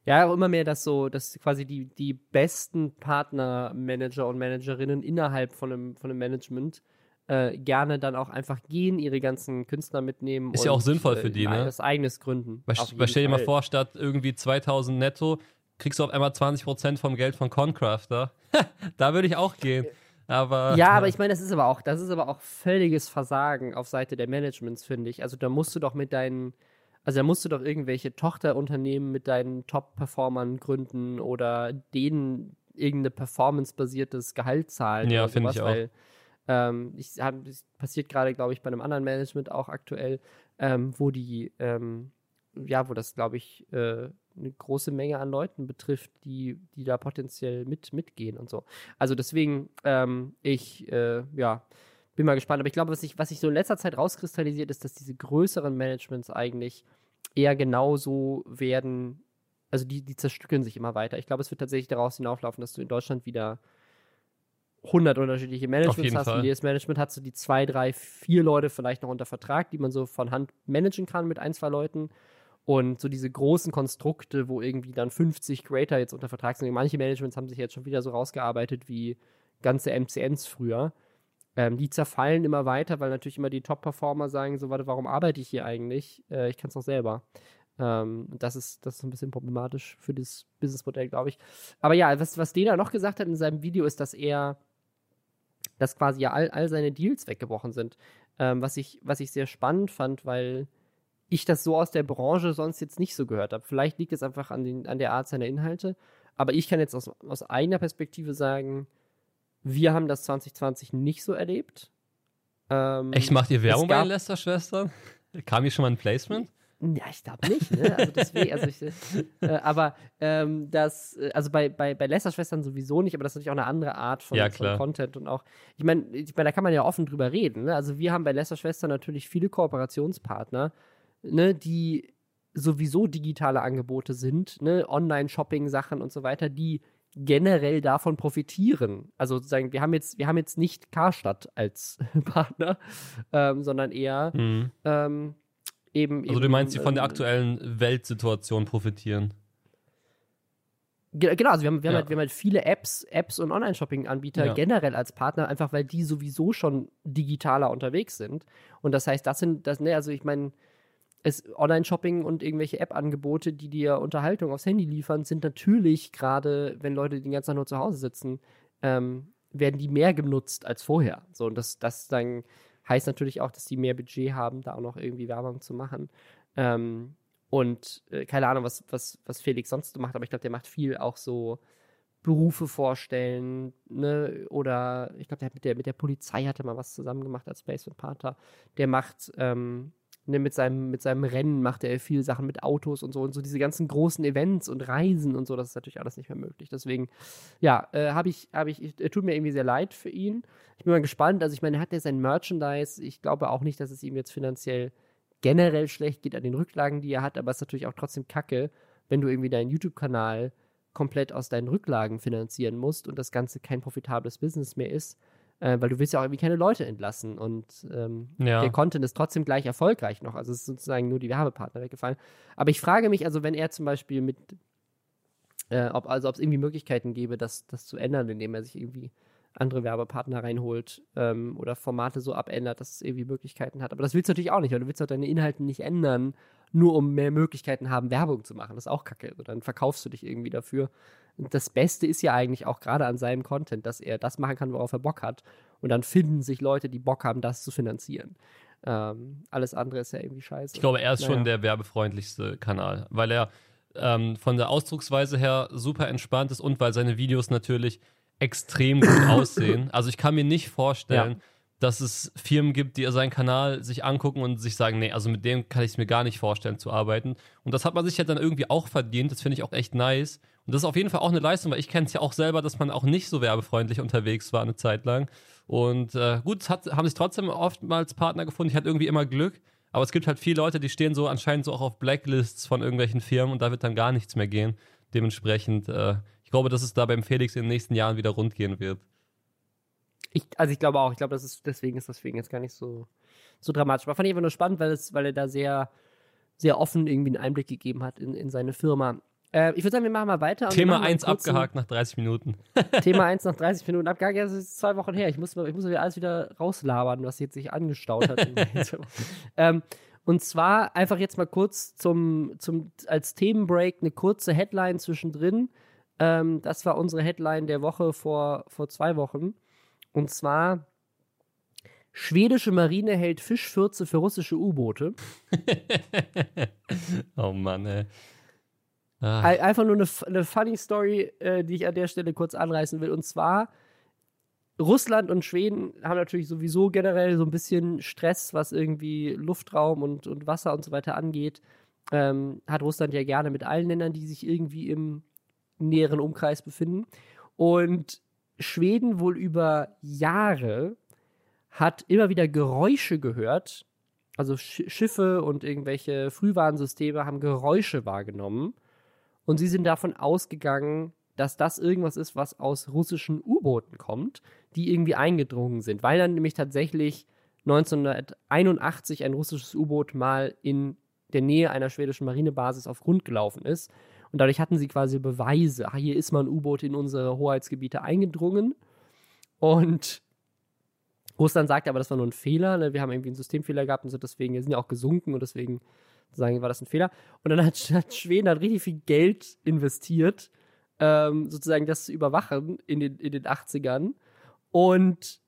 Ja, auch immer mehr, dass so, dass quasi die, die besten Partner, Manager und Managerinnen innerhalb von einem, von einem Management äh, gerne dann auch einfach gehen, ihre ganzen Künstler mitnehmen. Ist und, ja auch sinnvoll für die, äh, ne? Das eigenes gründen. Weil, weil stell dir mal vor, statt irgendwie 2000 netto, kriegst du auf einmal 20% vom Geld von Concrafter. da würde ich auch gehen. Aber, ja, aber ich meine, das ist aber auch, das ist aber auch völliges Versagen auf Seite der Managements, finde ich. Also da musst du doch mit deinen also da musst du doch irgendwelche Tochterunternehmen mit deinen Top-Performern gründen oder denen irgendeine performance-basiertes Gehalt zahlen. Ja, finde ich auch. Weil, ähm, ich hab, das passiert gerade, glaube ich, bei einem anderen Management auch aktuell, ähm, wo die, ähm, ja, wo das, glaube ich, äh, eine große Menge an Leuten betrifft, die, die da potenziell mit, mitgehen und so. Also deswegen, ähm, ich, äh, ja, bin mal gespannt. Aber ich glaube, was sich was ich so in letzter Zeit rauskristallisiert, ist, dass diese größeren Managements eigentlich eher genauso werden, also die, die zerstückeln sich immer weiter. Ich glaube, es wird tatsächlich daraus hinauflaufen, dass du in Deutschland wieder 100 unterschiedliche Managements hast. Fall. Und jedes Management hat so die zwei, drei, vier Leute vielleicht noch unter Vertrag, die man so von Hand managen kann mit ein, zwei Leuten. Und so diese großen Konstrukte, wo irgendwie dann 50 Creator jetzt unter Vertrag sind. Manche Managements haben sich jetzt schon wieder so rausgearbeitet wie ganze MCNs früher. Ähm, die zerfallen immer weiter, weil natürlich immer die Top-Performer sagen, so, warte, warum arbeite ich hier eigentlich? Äh, ich kann es doch selber. Ähm, das ist, das ist ein bisschen problematisch für das Businessmodell, glaube ich. Aber ja, was, was Dena noch gesagt hat in seinem Video, ist, dass er, dass quasi ja all, all seine Deals weggebrochen sind. Ähm, was, ich, was ich sehr spannend fand, weil ich das so aus der Branche sonst jetzt nicht so gehört habe. Vielleicht liegt es einfach an, den, an der Art seiner Inhalte. Aber ich kann jetzt aus, aus eigener Perspektive sagen, wir haben das 2020 nicht so erlebt. Ähm, Echt, macht ihr Werbung bei Lester-Schwestern? Kam hier schon mal ein Placement? Ja, ich glaube nicht, ne? Also deswegen, also ich, äh, aber ähm, das, äh, also bei, bei, bei Lester-Schwestern sowieso nicht, aber das ist natürlich auch eine andere Art von, Ja, von. Content und auch, ich meine, ich mein, da kann man ja offen drüber reden, ne? Also wir haben bei Lester-Schwestern natürlich viele Kooperationspartner, ne, die sowieso digitale Angebote sind, ne, Online-Shopping-Sachen und so weiter, die generell davon profitieren. Also sozusagen, wir haben jetzt, wir haben jetzt nicht Karstadt als Partner, ähm, sondern eher Mhm. ähm, eben. Also du meinst, die von der ähm, aktuellen Weltsituation profitieren? Ge- Genau, also wir haben, wir, haben Ja. halt, wir haben halt viele Apps, Apps und Online-Shopping-Anbieter Ja. generell als Partner, einfach weil die sowieso schon digitaler unterwegs sind. Und das heißt, das sind, das, ne, also ich meine, es Online-Shopping und irgendwelche App-Angebote, die dir Unterhaltung aufs Handy liefern, sind natürlich gerade, wenn Leute den ganzen Tag nur zu Hause sitzen, ähm, werden die mehr genutzt als vorher. So, und das, das dann heißt natürlich auch, dass die mehr Budget haben, da auch noch irgendwie Werbung zu machen. Ähm, und äh, keine Ahnung, was, was, was Felix sonst so macht, aber ich glaube, der macht viel auch so Berufe vorstellen, ne? Oder ich glaube, der hat mit der, mit der Polizei hatte mal was zusammen gemacht als Placement Partner. Der macht, ähm, ne, mit seinem, mit seinem Rennen macht er viel Sachen mit Autos und so und so diese ganzen großen Events und Reisen und so, das ist natürlich alles nicht mehr möglich. Deswegen, ja, äh, habe ich, habe ich, äh, tut mir irgendwie sehr leid für ihn. Ich bin mal gespannt. Also ich meine, er hat ja sein Merchandise. Ich glaube auch nicht, dass es ihm jetzt finanziell generell schlecht geht an den Rücklagen, die er hat, aber es ist natürlich auch trotzdem kacke, wenn du irgendwie deinen YouTube-Kanal komplett aus deinen Rücklagen finanzieren musst und das Ganze kein profitables Business mehr ist, äh, weil du willst ja auch irgendwie keine Leute entlassen und ähm, Ja. der Content ist trotzdem gleich erfolgreich noch. Also es ist sozusagen nur die Werbepartner weggefallen. Aber ich frage mich, also wenn er zum Beispiel mit, äh, ob also ob es irgendwie Möglichkeiten gäbe, das, das zu ändern, indem er sich irgendwie andere Werbepartner reinholt ähm, oder Formate so abändert, dass es irgendwie Möglichkeiten hat. Aber das willst du natürlich auch nicht, weil du willst doch deine Inhalte nicht ändern, nur um mehr Möglichkeiten haben, Werbung zu machen. Das ist auch kacke. Also dann verkaufst du dich irgendwie dafür. Und das Beste ist ja eigentlich auch gerade an seinem Content, dass er das machen kann, worauf er Bock hat. Und dann finden sich Leute, die Bock haben, das zu finanzieren. Ähm, alles andere ist ja irgendwie scheiße. Ich glaube, er ist Naja. schon der werbefreundlichste Kanal, weil er ähm, von der Ausdrucksweise her super entspannt ist und weil seine Videos natürlich extrem gut aussehen. Also ich kann mir nicht vorstellen, dass es Firmen gibt, die seinen Kanal sich angucken und sich sagen, nee, also mit dem kann ich es mir gar nicht vorstellen zu arbeiten. Und das hat man sich ja dann irgendwie auch verdient. Das finde ich auch echt nice. Und das ist auf jeden Fall auch eine Leistung, weil ich kenne es ja auch selber, dass man auch nicht so werbefreundlich unterwegs war eine Zeit lang. Und äh, gut, hat, haben sich trotzdem oftmals Partner gefunden. Ich hatte irgendwie immer Glück. Aber es gibt halt viele Leute, die stehen so anscheinend so auch auf Blacklists von irgendwelchen Firmen und da wird dann gar nichts mehr gehen. Dementsprechend, äh, ich glaube, dass es da beim Felix in den nächsten Jahren wieder rund gehen wird. Ich, also ich glaube auch, ich glaube, das ist, deswegen ist das ihn jetzt gar nicht so, so dramatisch. Aber fand ich einfach nur spannend, weil, es, weil er da sehr, sehr offen irgendwie einen Einblick gegeben hat in, in seine Firma. Äh, ich würde sagen, wir machen mal weiter. Thema machen mal einen 1 kurzen- abgehakt nach 30 Minuten. Thema 1 nach 30 Minuten abgehakt. Ja, das ist zwei Wochen her. Ich muss, ich muss wieder alles wieder rauslabern, was jetzt sich angestaut hat. ähm, und zwar einfach jetzt mal kurz zum, zum, als Themenbreak eine kurze Headline zwischendrin. Ähm, das war unsere Headline der Woche vor, vor zwei Wochen. Und zwar: Schwedische Marine hält Fischfürze für russische U-Boote. oh Mann, ey. Ah. Einfach nur eine, eine funny Story, äh, die ich an der Stelle kurz anreißen will. Und zwar, Russland und Schweden haben natürlich sowieso generell so ein bisschen Stress, was irgendwie Luftraum und, und Wasser und so weiter angeht. Ähm, hat Russland ja gerne mit allen Ländern, die sich irgendwie im näheren Umkreis befinden. Und Schweden wohl über Jahre hat immer wieder Geräusche gehört. Also Sch Schiffe und irgendwelche Frühwarnsysteme haben Geräusche wahrgenommen. Und sie sind davon ausgegangen, dass das irgendwas ist, was aus russischen U-Booten kommt, die irgendwie eingedrungen sind. Weil dann nämlich tatsächlich 1981 ein russisches U-Boot mal in der Nähe einer schwedischen Marinebasis auf Grund gelaufen ist. Und dadurch hatten sie quasi Beweise. Ah, hier ist mal ein U-Boot in unsere Hoheitsgebiete eingedrungen. Und Russland sagte aber, das war nur ein Fehler. Ne? Wir haben irgendwie einen Systemfehler gehabt und so deswegen, wir sind ja auch gesunken und deswegen sagen, war das ein Fehler. Und dann hat, hat Schweden hat richtig viel Geld investiert, ähm, sozusagen das zu überwachen in den, in den 80ern. Und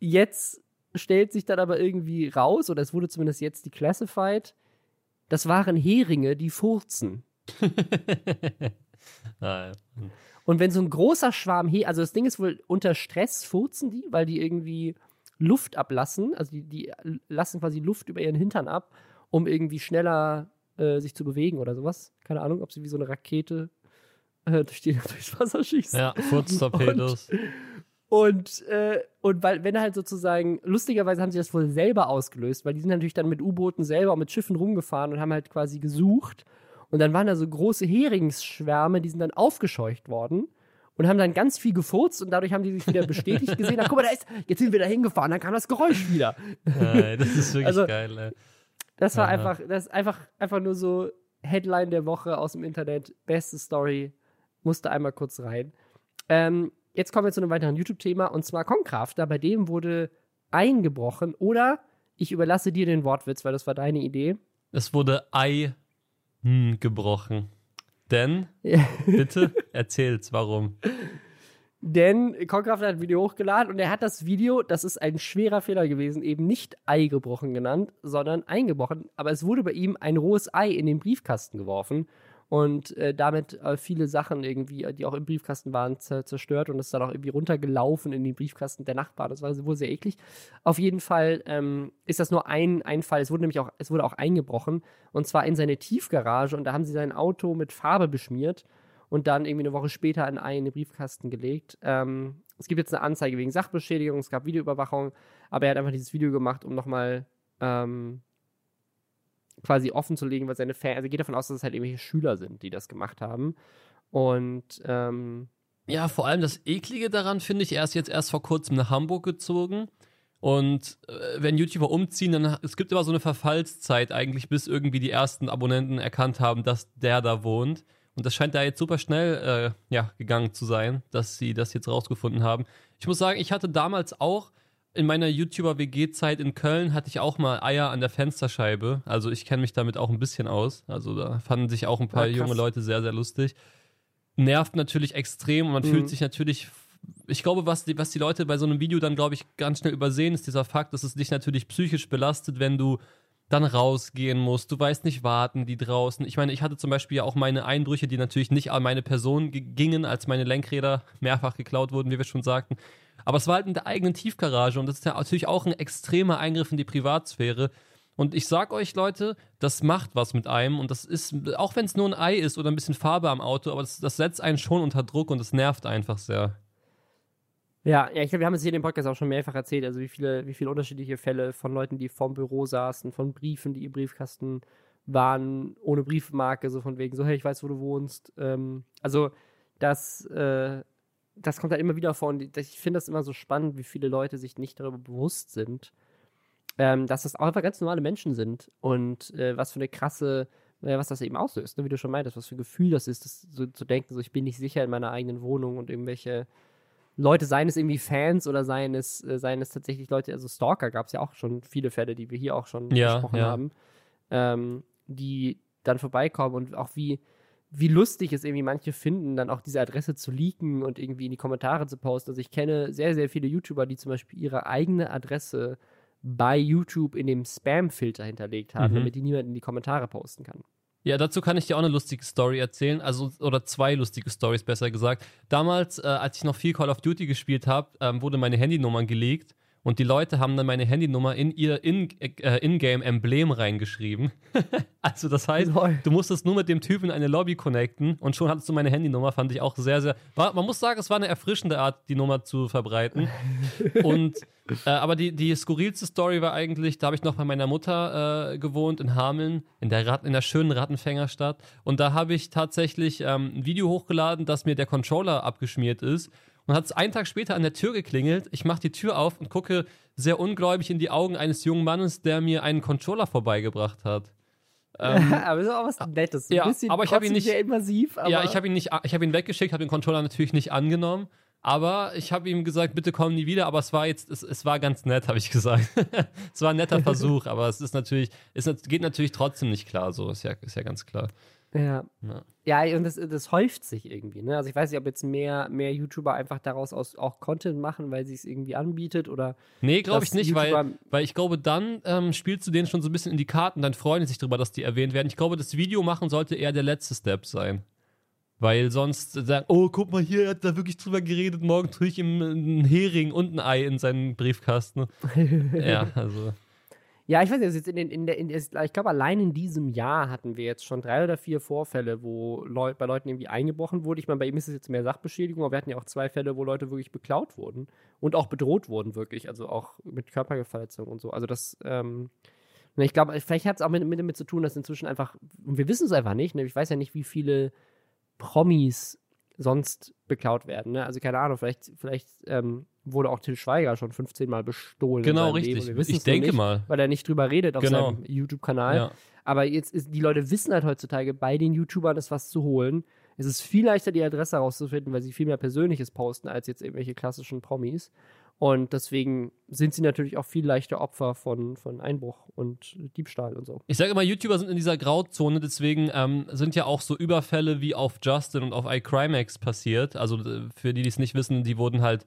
jetzt stellt sich dann aber irgendwie raus, oder es wurde zumindest jetzt declassified, das waren Heringe, die furzen. ah. Und wenn so ein großer Schwarm Heringe, also das Ding ist wohl, unter Stress furzen die, weil die irgendwie Luft ablassen, also die, die lassen quasi Luft über ihren Hintern ab, um irgendwie schneller äh, sich zu bewegen oder sowas. Keine Ahnung, ob sie wie so eine Rakete äh, durch die, durchs Wasser schießen. Ja, Furztorpedos. Und, und, äh, und weil, wenn halt sozusagen, lustigerweise haben sie das wohl selber ausgelöst, weil die sind natürlich dann mit U-Booten selber und mit Schiffen rumgefahren und haben halt quasi gesucht. Und dann waren da so große Heringsschwärme, die sind dann aufgescheucht worden und haben dann ganz viel gefurzt und dadurch haben die sich wieder bestätigt gesehen. Ach, guck mal, da ist, jetzt sind wir da hingefahren, dann kam das Geräusch wieder. Ja, das ist wirklich also, geil, ey. Das war Aha. einfach, das ist einfach, einfach nur so Headline der Woche aus dem Internet. Beste Story. Musste einmal kurz rein. Ähm, jetzt kommen wir zu einem weiteren YouTube-Thema und zwar Concrafter. Bei dem wurde eingebrochen oder ich überlasse dir den Wortwitz, weil das war deine Idee. Es wurde Ei hm, gebrochen. Denn, bitte erzähl's, warum. Denn Concraft hat ein Video hochgeladen und er hat das Video, das ist ein schwerer Fehler gewesen, eben nicht Ei gebrochen genannt, sondern eingebrochen. Aber es wurde bei ihm ein rohes Ei in den Briefkasten geworfen und äh, damit äh, viele Sachen irgendwie, die auch im Briefkasten waren, zerstört und ist dann auch irgendwie runtergelaufen in den Briefkasten der Nachbarn. Das war wohl sehr eklig. Auf jeden Fall ähm, ist das nur ein, ein Fall. Es wurde nämlich auch, es wurde auch eingebrochen und zwar in seine Tiefgarage und da haben sie sein Auto mit Farbe beschmiert und dann irgendwie eine Woche später in den Briefkasten gelegt. Ähm, es gibt jetzt eine Anzeige wegen Sachbeschädigung, es gab Videoüberwachung, aber er hat einfach dieses Video gemacht, um nochmal ähm, quasi offen zu legen, weil seine Fans, also geht davon aus, dass es halt irgendwelche Schüler sind, die das gemacht haben. Und ähm, ja, vor allem das Eklige daran finde ich, er ist jetzt erst vor kurzem nach Hamburg gezogen. Und äh, wenn YouTuber umziehen, dann es gibt immer so eine Verfallszeit eigentlich, bis irgendwie die ersten Abonnenten erkannt haben, dass der da wohnt. Und das scheint da jetzt super schnell äh, ja, gegangen zu sein, dass sie das jetzt rausgefunden haben. Ich muss sagen, ich hatte damals auch in meiner YouTuber-WG-Zeit in Köln hatte ich auch mal Eier an der Fensterscheibe. Also ich kenne mich damit auch ein bisschen aus. Also da fanden sich auch ein paar ja, junge Leute sehr, sehr lustig. Nervt natürlich extrem und man mhm. fühlt sich natürlich. Ich glaube, was die, was die Leute bei so einem Video dann, glaube ich, ganz schnell übersehen, ist dieser Fakt, dass es dich natürlich psychisch belastet, wenn du dann rausgehen musst. Du weißt nicht, warten die draußen. Ich meine, ich hatte zum Beispiel ja auch meine Einbrüche, die natürlich nicht an meine Person gingen, als meine Lenkräder mehrfach geklaut wurden, wie wir schon sagten. Aber es war halt in der eigenen Tiefgarage und das ist ja natürlich auch ein extremer Eingriff in die Privatsphäre. Und ich sag euch, Leute, das macht was mit einem und das ist, auch wenn es nur ein Ei ist oder ein bisschen Farbe am Auto, aber das, das setzt einen schon unter Druck und das nervt einfach sehr. Ja, ja, ich glaube, wir haben es hier in dem Podcast auch schon mehrfach erzählt, also wie viele, wie viele unterschiedliche Fälle von Leuten, die vorm Büro saßen, von Briefen, die im Briefkasten waren, ohne Briefmarke, so von wegen, so, hey, ich weiß, wo du wohnst. Ähm, also, das, äh, das kommt da immer wieder vor und ich finde das immer so spannend, wie viele Leute sich nicht darüber bewusst sind, ähm, dass das auch einfach ganz normale Menschen sind und äh, was für eine krasse, äh, was das eben auslöst, ne? wie du schon meintest, was für ein Gefühl das ist, das so zu denken, so ich bin nicht sicher in meiner eigenen Wohnung und irgendwelche Leute, seien es irgendwie Fans oder seien es, äh, seien es tatsächlich Leute, also Stalker gab es ja auch schon viele Fälle, die wir hier auch schon ja, besprochen ja. haben, ähm, die dann vorbeikommen und auch wie, wie lustig es irgendwie manche finden, dann auch diese Adresse zu leaken und irgendwie in die Kommentare zu posten. Also ich kenne sehr, sehr viele YouTuber, die zum Beispiel ihre eigene Adresse bei YouTube in dem Spam-Filter hinterlegt haben, mhm. damit die niemand in die Kommentare posten kann. Ja, dazu kann ich dir auch eine lustige Story erzählen, also oder zwei lustige Stories besser gesagt. Damals, äh, als ich noch viel Call of Duty gespielt habe, ähm, wurde meine Handynummer gelegt und die Leute haben dann meine Handynummer in ihr äh, In-Game-Emblem reingeschrieben. also das heißt, Lol. du musstest nur mit dem Typen in eine Lobby connecten und schon hattest du meine Handynummer, fand ich auch sehr, sehr. War, man muss sagen, es war eine erfrischende Art, die Nummer zu verbreiten. und äh, aber die, die skurrilste Story war eigentlich, da habe ich noch bei meiner Mutter äh, gewohnt in Hameln, in der, Rat, in der schönen Rattenfängerstadt. Und da habe ich tatsächlich ähm, ein Video hochgeladen, dass mir der Controller abgeschmiert ist und hat es einen Tag später an der Tür geklingelt. Ich mache die Tür auf und gucke sehr ungläubig in die Augen eines jungen Mannes, der mir einen Controller vorbeigebracht hat. Ähm, aber das ist auch was Nettes. Ein ja, aber ich habe ihn nicht invasiv. ja, ich habe ihn nicht, ich habe ihn weggeschickt, habe den Controller natürlich nicht angenommen. Aber ich habe ihm gesagt, bitte komm nie wieder. Aber es war jetzt, es, es war ganz nett, habe ich gesagt. es war ein netter Versuch, aber es ist natürlich, es geht natürlich trotzdem nicht klar. So ist ja, ist ja ganz klar. Ja. Ja, ja und das, das häuft sich irgendwie. Ne? Also ich weiß nicht, ob jetzt mehr, mehr YouTuber einfach daraus aus, auch Content machen, weil sie es irgendwie anbietet oder. Nee, glaube ich nicht, weil, weil ich glaube, dann ähm, spielst du denen schon so ein bisschen in die Karten, dann freuen sie sich darüber, dass die erwähnt werden. Ich glaube, das Video machen sollte eher der letzte Step sein. Weil sonst sagen, oh, guck mal hier, er hat da wirklich drüber geredet, morgen tue ich ihm einen Hering und ein Ei in seinen Briefkasten. ja, also. Ja, ich weiß nicht, also in den, in der, in ich glaube, allein in diesem Jahr hatten wir jetzt schon drei oder vier Vorfälle, wo Leu bei Leuten irgendwie eingebrochen wurde. Ich meine, bei ihm ist es jetzt mehr Sachbeschädigung, aber wir hatten ja auch zwei Fälle, wo Leute wirklich beklaut wurden und auch bedroht wurden, wirklich. Also auch mit Körperverletzung und so. Also das, ähm, ich glaube, vielleicht hat es auch mit, mit damit zu tun, dass inzwischen einfach, und wir wissen es einfach nicht, ne? ich weiß ja nicht, wie viele Promis sonst beklaut werden. Ne? Also keine Ahnung, vielleicht, vielleicht ähm, wurde auch Till Schweiger schon 15 Mal bestohlen. Genau, richtig. ich denke nicht, mal. Weil er nicht drüber redet auf genau. seinem YouTube-Kanal. Ja. Aber jetzt ist, die Leute wissen halt heutzutage, bei den YouTubern ist was zu holen. Es ist viel leichter, die Adresse herauszufinden, weil sie viel mehr Persönliches posten als jetzt irgendwelche klassischen Promis. Und deswegen sind sie natürlich auch viel leichter Opfer von, von Einbruch und Diebstahl und so. Ich sage immer, YouTuber sind in dieser Grauzone, deswegen ähm, sind ja auch so Überfälle wie auf Justin und auf iCrimex passiert. Also äh, für die, die es nicht wissen, die wurden halt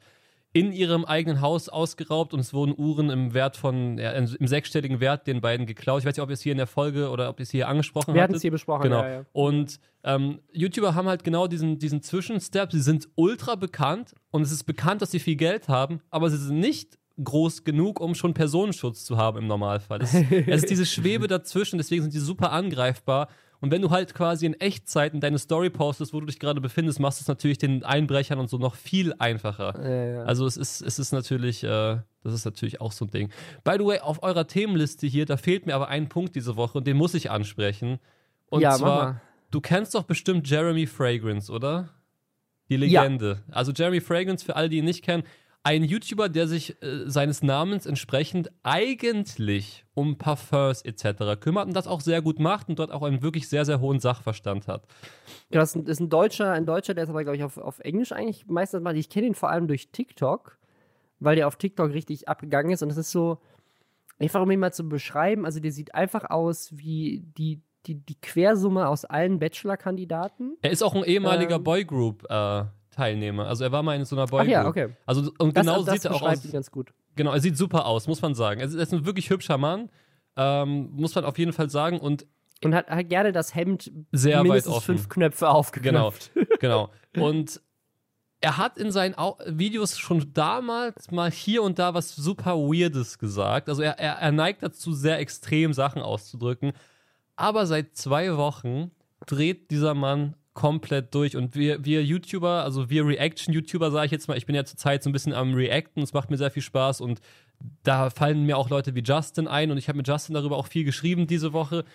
in ihrem eigenen Haus ausgeraubt und es wurden Uhren im Wert von, ja, im sechsstelligen Wert den beiden geklaut. Ich weiß nicht, ob ihr es hier in der Folge oder ob ihr es hier angesprochen habt. Wir hatten es hier besprochen, genau. Ja, ja. Und ähm, YouTuber haben halt genau diesen, diesen Zwischenstep. Sie sind ultra bekannt und es ist bekannt, dass sie viel Geld haben, aber sie sind nicht groß genug, um schon Personenschutz zu haben im Normalfall. Es, es ist diese Schwebe dazwischen, deswegen sind sie super angreifbar und wenn du halt quasi in Echtzeit in deine Story postest, wo du dich gerade befindest, machst du es natürlich den Einbrechern und so noch viel einfacher. Ja, ja. Also es ist, es ist natürlich, äh, das ist natürlich auch so ein Ding. By the way, auf eurer Themenliste hier, da fehlt mir aber ein Punkt diese Woche und den muss ich ansprechen. Und ja, zwar, du kennst doch bestimmt Jeremy Fragrance, oder? Die Legende. Also Jeremy Fragrance, für alle, die ihn nicht kennen, ein YouTuber, der sich äh, seines Namens entsprechend eigentlich um Parfums etc. kümmert und das auch sehr gut macht und dort auch einen wirklich sehr, sehr hohen Sachverstand hat. Ja, das ist ein Deutscher, ein Deutscher, der ist aber, glaube ich, auf, auf Englisch eigentlich meistens mal. Ich kenne ihn vor allem durch TikTok, weil der auf TikTok richtig abgegangen ist und das ist so, einfach um ihn mal zu beschreiben, also der sieht einfach aus wie die, die, die Quersumme aus allen Bachelor-Kandidaten. Er ist auch ein ehemaliger ähm, Boygroup. Äh, Teilnehmer. Also er war mal in so einer Boygroup. Ja, okay. Also und genau das, das sieht er auch aus. ganz gut. Genau, er sieht super aus, muss man sagen. Er ist ein wirklich hübscher Mann, ähm, muss man auf jeden Fall sagen und und hat, hat gerne das Hemd sehr weit offen. fünf Knöpfe aufgeknöpft. Genau, genau. Und er hat in seinen Videos schon damals mal hier und da was super Weirdes gesagt. Also er, er, er neigt dazu, sehr extrem Sachen auszudrücken. Aber seit zwei Wochen dreht dieser Mann komplett durch. Und wir, wir YouTuber, also wir Reaction-YouTuber, sage ich jetzt mal, ich bin ja zurzeit so ein bisschen am Reacten, es macht mir sehr viel Spaß und da fallen mir auch Leute wie Justin ein und ich habe mit Justin darüber auch viel geschrieben diese Woche.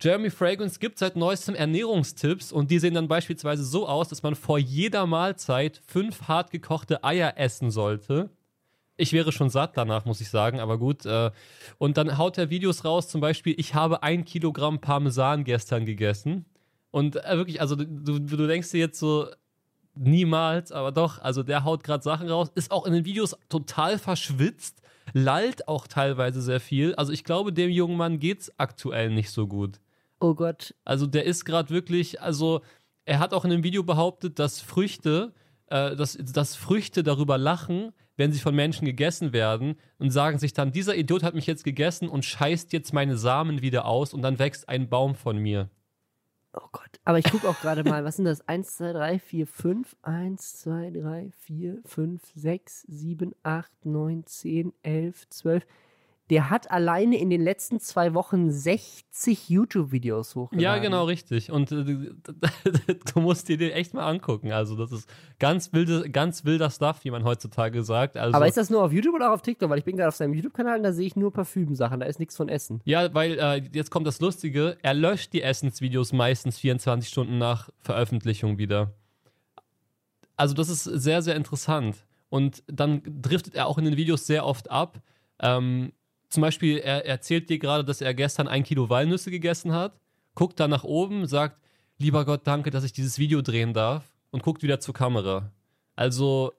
Jeremy Fragrance gibt seit neuestem Ernährungstipps und die sehen dann beispielsweise so aus, dass man vor jeder Mahlzeit fünf hart gekochte Eier essen sollte. Ich wäre schon satt danach, muss ich sagen, aber gut. Äh, und dann haut er Videos raus, zum Beispiel, ich habe ein Kilogramm Parmesan gestern gegessen. Und äh, wirklich, also du, du denkst dir jetzt so, niemals, aber doch, also der haut gerade Sachen raus, ist auch in den Videos total verschwitzt, lallt auch teilweise sehr viel. Also ich glaube, dem jungen Mann geht's aktuell nicht so gut. Oh Gott. Also der ist gerade wirklich, also er hat auch in dem Video behauptet, dass Früchte, äh, dass, dass Früchte darüber lachen, wenn sie von Menschen gegessen werden und sagen sich dann, dieser Idiot hat mich jetzt gegessen und scheißt jetzt meine Samen wieder aus und dann wächst ein Baum von mir. Oh Gott. Aber ich gucke auch gerade mal, was sind das? 1, 2, 3, 4, 5. 1, 2, 3, 4, 5, 6, 7, 8, 9, 10, 11, 12. Der hat alleine in den letzten zwei Wochen 60 YouTube-Videos hochgeladen. Ja, genau, richtig. Und äh, du musst dir den echt mal angucken. Also, das ist ganz, wilde, ganz wilder Stuff, wie man heutzutage sagt. Also, Aber ist das nur auf YouTube oder auch auf TikTok? Weil ich bin gerade auf seinem YouTube-Kanal und da sehe ich nur Parfümsachen. Da ist nichts von Essen. Ja, weil äh, jetzt kommt das Lustige. Er löscht die Essensvideos meistens 24 Stunden nach Veröffentlichung wieder. Also, das ist sehr, sehr interessant. Und dann driftet er auch in den Videos sehr oft ab. Ähm, zum Beispiel, er erzählt dir gerade, dass er gestern ein Kilo Walnüsse gegessen hat, guckt dann nach oben, sagt, lieber Gott, danke, dass ich dieses Video drehen darf und guckt wieder zur Kamera. Also,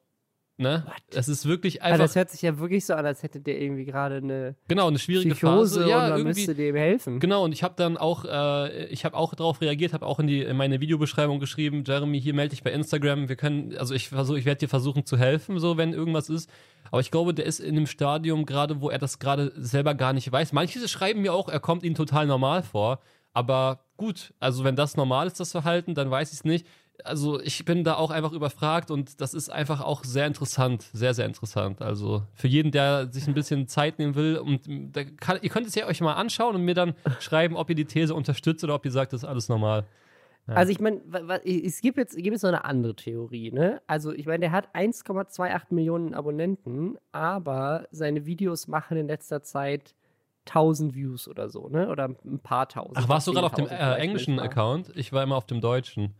ne? What? Es ist wirklich einfach. das hört sich ja wirklich so an, als hätte der irgendwie gerade eine genau, eine schwierige Psychose Phase. Ja, und man irgendwie. müsste dem helfen. Genau, und ich habe dann auch, äh, ich habe auch darauf reagiert, habe auch in, die, in meine Videobeschreibung geschrieben, Jeremy, hier melde dich bei Instagram. Wir können, also ich versuche, ich werde dir versuchen zu helfen, so wenn irgendwas ist. Aber ich glaube, der ist in einem Stadium gerade, wo er das gerade selber gar nicht weiß. Manche schreiben mir auch, er kommt ihnen total normal vor. Aber gut, also wenn das normal ist, das Verhalten, dann weiß ich es nicht. Also ich bin da auch einfach überfragt und das ist einfach auch sehr interessant, sehr, sehr interessant. Also für jeden, der sich ein bisschen Zeit nehmen will und da kann, ihr könnt es ja euch mal anschauen und mir dann schreiben, ob ihr die These unterstützt oder ob ihr sagt, das ist alles normal. Ja. Also ich meine, es gibt jetzt, gibt jetzt noch eine andere Theorie, ne? Also ich meine, der hat 1,28 Millionen Abonnenten, aber seine Videos machen in letzter Zeit 1000 Views oder so, ne? Oder ein paar tausend. Ach, warst du gerade auf dem 10.000 äh, englischen. Account? Ich war immer auf dem deutschen.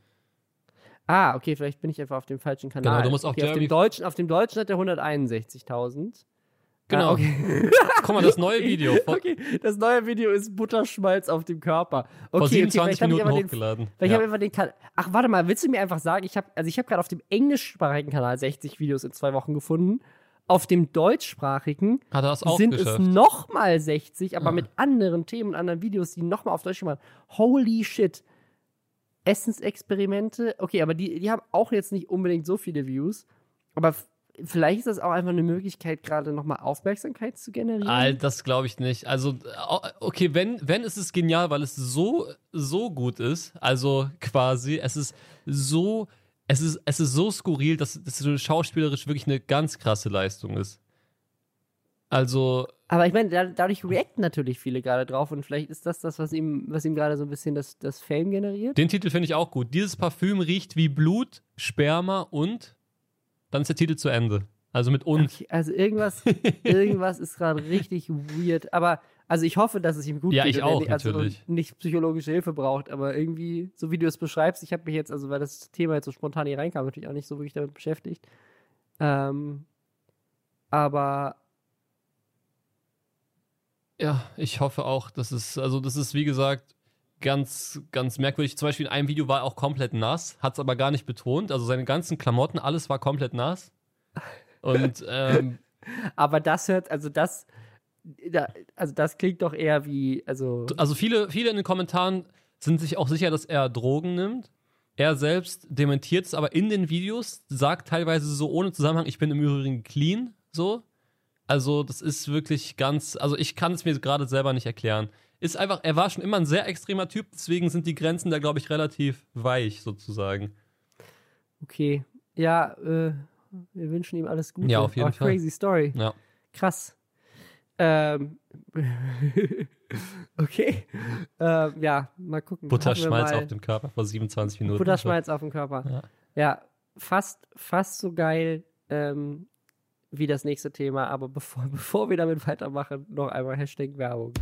Ah, okay, vielleicht bin ich einfach auf dem falschen Kanal. Genau, du musst auch okay, auf Jeremy- dem deutschen, auf dem deutschen hat er 161.000. Genau. Ah, okay. Guck mal, das neue Video okay, das neue Video ist Butterschmalz auf dem Körper. Okay, vor okay, 27 vielleicht hab ich Minuten den, hochgeladen. Ich Ja. habe einfach den Kanal. Ach, warte mal, willst du mir einfach sagen, ich habe also ich habe gerade auf dem englischsprachigen Kanal 60 Videos in zwei Wochen gefunden. Auf dem deutschsprachigen sind es geschafft? nochmal 60, aber Ah. mit anderen Themen und anderen Videos, die nochmal auf Deutsch gemacht. Holy shit. Essensexperimente, okay, aber die, die haben auch jetzt nicht unbedingt so viele Views. Aber vielleicht ist das auch einfach eine Möglichkeit, gerade nochmal Aufmerksamkeit zu generieren. All das glaube ich nicht. Also, okay, wenn, wenn ist es genial, weil es so, so gut ist. Also quasi, es ist so, es ist, es ist so skurril, dass es schauspielerisch wirklich eine ganz krasse Leistung ist. Also, Aber ich meine, da, dadurch reacten natürlich viele gerade drauf und vielleicht ist das das, was ihm, was ihm gerade so ein bisschen das, das Fame generiert. den Titel finde ich auch gut. Dieses Parfüm riecht wie Blut, Sperma und dann ist der Titel zu Ende. Also mit und. Okay, also irgendwas, irgendwas ist gerade richtig weird. Aber also ich hoffe, dass es ihm gut Ja, geht ich und er auch, also natürlich. nicht psychologische Hilfe braucht. Aber irgendwie, so wie du es beschreibst, ich habe mich jetzt, also weil das Thema jetzt so spontan hier reinkam, natürlich auch nicht so wirklich damit beschäftigt. Ähm, aber Ja, ich hoffe auch, dass es, also das ist wie gesagt ganz, ganz merkwürdig. Zum Beispiel in einem Video war er auch komplett nass, hat es aber gar nicht betont. Also seine ganzen Klamotten, alles war komplett nass. Und ähm, Aber das hört, also das, da, also das klingt doch eher wie, also also viele, viele in den Kommentaren sind sich auch sicher, dass er Drogen nimmt. Er selbst dementiert es, aber in den Videos sagt teilweise so ohne Zusammenhang, ich bin im Übrigen clean, so. Also das ist wirklich ganz, also ich kann es mir gerade selber nicht erklären. Ist einfach, er war schon immer ein sehr extremer Typ, deswegen sind die Grenzen da, glaube ich, relativ weich sozusagen. okay. Ja, äh, wir wünschen ihm alles Gute. Ja, auf jeden Aber Fall. Crazy Story. Ja. Krass. Ähm. okay. Ähm, ja, mal gucken. Butterschmalz mal. auf dem Körper vor 27 Minuten. Butterschmalz auf dem Körper. Ja. Ja, fast, fast so geil ähm, wie das nächste Thema. Aber bevor, bevor wir damit weitermachen, noch einmal Hashtag Werbung.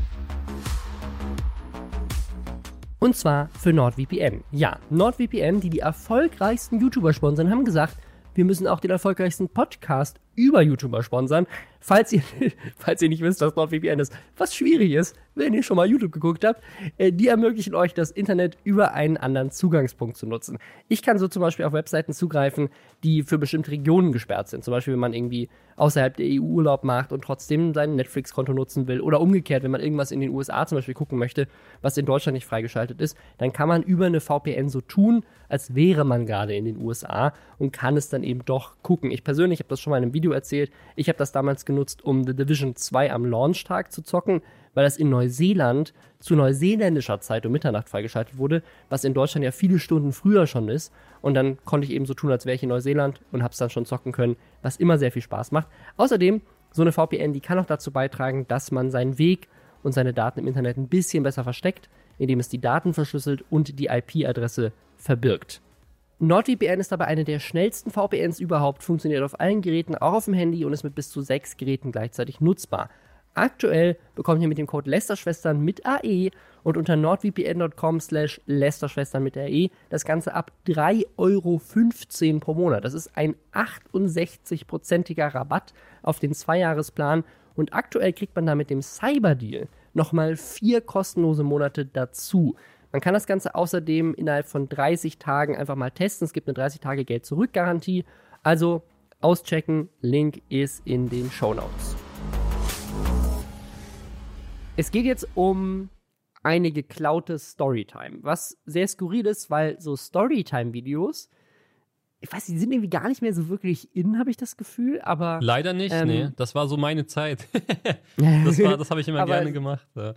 Und zwar für NordVPN. Ja, NordVPN, die die erfolgreichsten YouTuber sponsern, haben gesagt, wir müssen auch den erfolgreichsten Podcast über YouTuber sponsern. Falls ihr, falls ihr nicht wisst, was NordVPN ist, was schwierig ist, wenn ihr schon mal YouTube geguckt habt, äh, die ermöglichen euch das Internet über einen anderen Zugangspunkt zu nutzen. Ich kann so zum Beispiel auf Webseiten zugreifen, die für bestimmte Regionen gesperrt sind. Zum Beispiel, wenn man irgendwie außerhalb der EU Urlaub macht und trotzdem sein Netflix-Konto nutzen will. Oder umgekehrt, wenn man irgendwas in den USA zum Beispiel gucken möchte, was in Deutschland nicht freigeschaltet ist, dann kann man über eine VPN so tun, als wäre man gerade in den USA und kann es dann eben doch gucken. Ich persönlich habe das schon mal in einem Video erzählt. Ich habe das damals genutzt, um The Division 2 am Launchtag zu zocken, weil das in Neuseeland zu neuseeländischer Zeit um Mitternacht freigeschaltet wurde, was in Deutschland ja viele Stunden früher schon ist. Und dann konnte ich eben so tun, als wäre ich in Neuseeland und habe es dann schon zocken können, was immer sehr viel Spaß macht. Außerdem, so eine VPN, die kann auch dazu beitragen, dass man seinen Weg und seine Daten im Internet ein bisschen besser versteckt, indem es die Daten verschlüsselt und die IP-Adresse verbirgt. NordVPN ist dabei eine der schnellsten VPNs überhaupt, funktioniert auf allen Geräten, auch auf dem Handy und ist mit bis zu sechs Geräten gleichzeitig nutzbar. Aktuell bekommt ihr mit dem Code Lästerschwestern mit AE und unter nordvpn.com slash Lästerschwestern mit AE das Ganze ab 3,15 Euro pro Monat. Das ist ein 68-prozentiger Rabatt auf den Zweijahresplan und aktuell kriegt man da mit dem Cyberdeal nochmal vier kostenlose Monate dazu. Man kann das Ganze außerdem innerhalb von 30 Tagen einfach mal testen. Es gibt eine 30 Tage Geld-Zurück-Garantie. Also auschecken, Link ist in den Show Notes. Es geht jetzt um eine geklaute Storytime, was sehr skurril ist, weil so Storytime-Videos, ich weiß, die sind irgendwie gar nicht mehr so wirklich in, habe ich das Gefühl, aber. Leider nicht, ähm, nee. Das war so meine Zeit. das das habe ich immer gerne gemacht. Ja.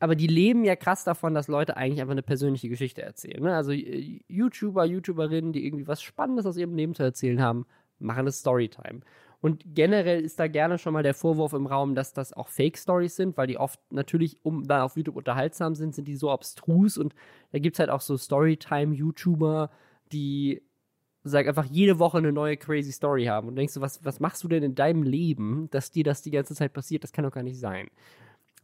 Aber die leben ja krass davon, dass Leute eigentlich einfach eine persönliche Geschichte erzählen. Ne? Also äh, YouTuber, YouTuberinnen, die irgendwie was Spannendes aus ihrem Leben zu erzählen haben, machen eine Storytime. Und generell ist da gerne schon mal der Vorwurf im Raum, dass das auch Fake-Stories sind, weil die oft natürlich, um da auf YouTube unterhaltsam sind, sind die so abstrus. Und da gibt es halt auch so Storytime-YouTuber, die sag einfach jede Woche eine neue crazy Story haben und denkst du, was, was machst du denn in deinem Leben, dass dir das die ganze Zeit passiert? Das kann doch gar nicht sein.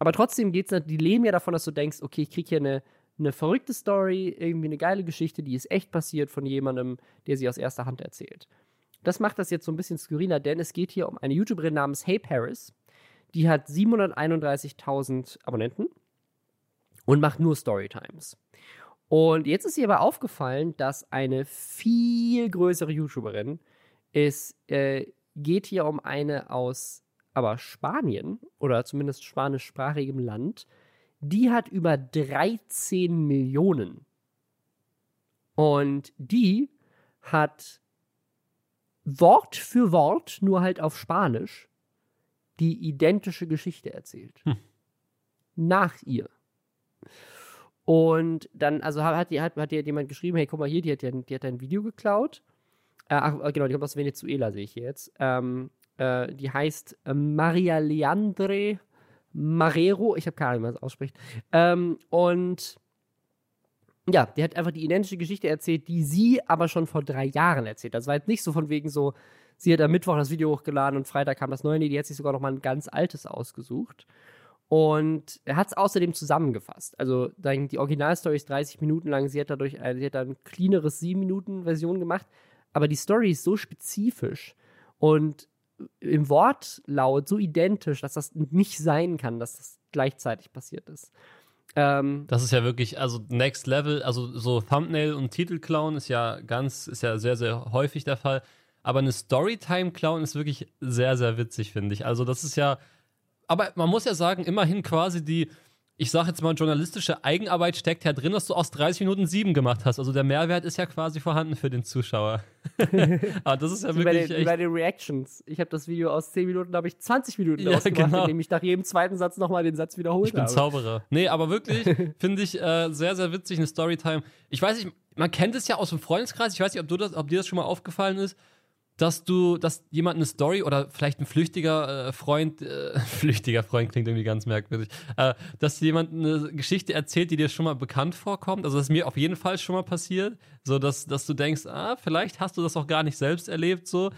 Aber trotzdem geht's, die leben ja davon, dass du denkst, okay, ich krieg hier eine, eine verrückte Story, irgendwie eine geile Geschichte, die ist echt passiert von jemandem, der sie aus erster Hand erzählt. Das macht das jetzt so ein bisschen skurriler, denn es geht hier um eine YouTuberin namens Hey Paris. Die hat 731.000 Abonnenten und macht nur Storytimes. Und jetzt ist ihr aber aufgefallen, dass eine viel größere YouTuberin, es äh, geht hier um eine aus aber Spanien oder zumindest spanischsprachigem Land, die hat über 13 Millionen. Und die hat Wort für Wort, nur halt auf Spanisch, die identische Geschichte erzählt. Hm. Nach ihr. Und dann, also hat, hat, hat dir jemand geschrieben, hey, guck mal hier, die hat, die hat ein Video geklaut. Äh, ach, genau, die kommt aus Venezuela, sehe ich jetzt. Ähm, äh, die heißt äh, Maria Leandre Marrero. Ich habe keine Ahnung, wie man das ausspricht. Ähm, und ja, die hat einfach die identische Geschichte erzählt, die sie aber schon vor drei Jahren erzählt. Das war jetzt nicht so von wegen so, sie hat am Mittwoch das Video hochgeladen und Freitag kam das neue. Nee, die hat sich sogar noch mal ein ganz altes ausgesucht. Und er hat es außerdem zusammengefasst. Also die Originalstory ist 30 Minuten lang. Sie hat dadurch sie hat ein cleaneres 7-Minuten-Version gemacht. Aber die Story ist so spezifisch und im Wortlaut so identisch, dass das nicht sein kann, dass das gleichzeitig passiert ist. Ähm, das ist ja wirklich, also Next Level, also so Thumbnail und Titel klauen ist ja ganz, ist ja sehr, sehr häufig der Fall. Aber eine Storytime klauen ist wirklich sehr, sehr witzig, finde ich. Also das ist ja, aber man muss ja sagen, immerhin quasi die, ich sage jetzt mal, journalistische Eigenarbeit steckt ja drin, dass du aus 30 Minuten sieben gemacht hast. Also der Mehrwert ist ja quasi vorhanden für den Zuschauer. Aber das ist ja wirklich. Bei den, echt bei den Reactions. Ich habe das Video aus 10 Minuten, da habe ich 20 Minuten ja, ausgemacht, genau. indem ich nach jedem zweiten Satz nochmal den Satz wiederholt ich bin habe. Zauberer. Nee, aber wirklich finde ich äh, sehr, sehr witzig eine Storytime. Ich weiß nicht, man kennt es ja aus dem Freundeskreis. Ich weiß nicht, ob, du das, ob dir das schon mal aufgefallen ist dass du, dass jemand eine Story oder vielleicht ein flüchtiger äh, Freund, äh, flüchtiger Freund klingt irgendwie ganz merkwürdig, äh, dass jemand eine Geschichte erzählt, die dir schon mal bekannt vorkommt. Also das ist mir auf jeden Fall schon mal passiert, so dass, dass du denkst, ah, vielleicht hast du das auch gar nicht selbst erlebt, so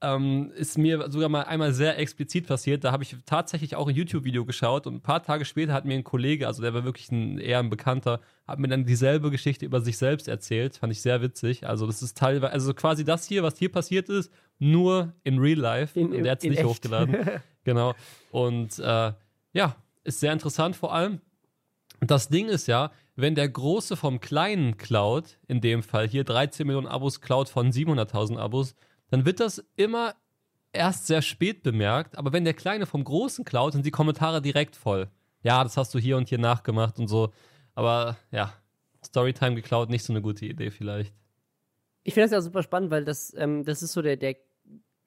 ähm, ist mir sogar mal einmal sehr explizit passiert. Da habe ich tatsächlich auch ein YouTube-Video geschaut und ein paar Tage später hat mir ein Kollege, also der war wirklich ein, eher ein Bekannter, hat mir dann dieselbe Geschichte über sich selbst erzählt. Fand ich sehr witzig. Also, das ist teilweise, also quasi das hier, was hier passiert ist, nur in Real Life. In, und der hat es nicht echt. hochgeladen. genau. Und äh, ja, ist sehr interessant vor allem. Das Ding ist ja, wenn der Große vom Kleinen klaut, in dem Fall hier 13 Millionen Abos klaut von 700.000 Abos, dann wird das immer erst sehr spät bemerkt, aber wenn der Kleine vom Großen klaut, sind die Kommentare direkt voll. Ja, das hast du hier und hier nachgemacht und so. Aber ja, Storytime geklaut, nicht so eine gute Idee vielleicht. Ich finde das ja super spannend, weil das, ähm, das ist so der, der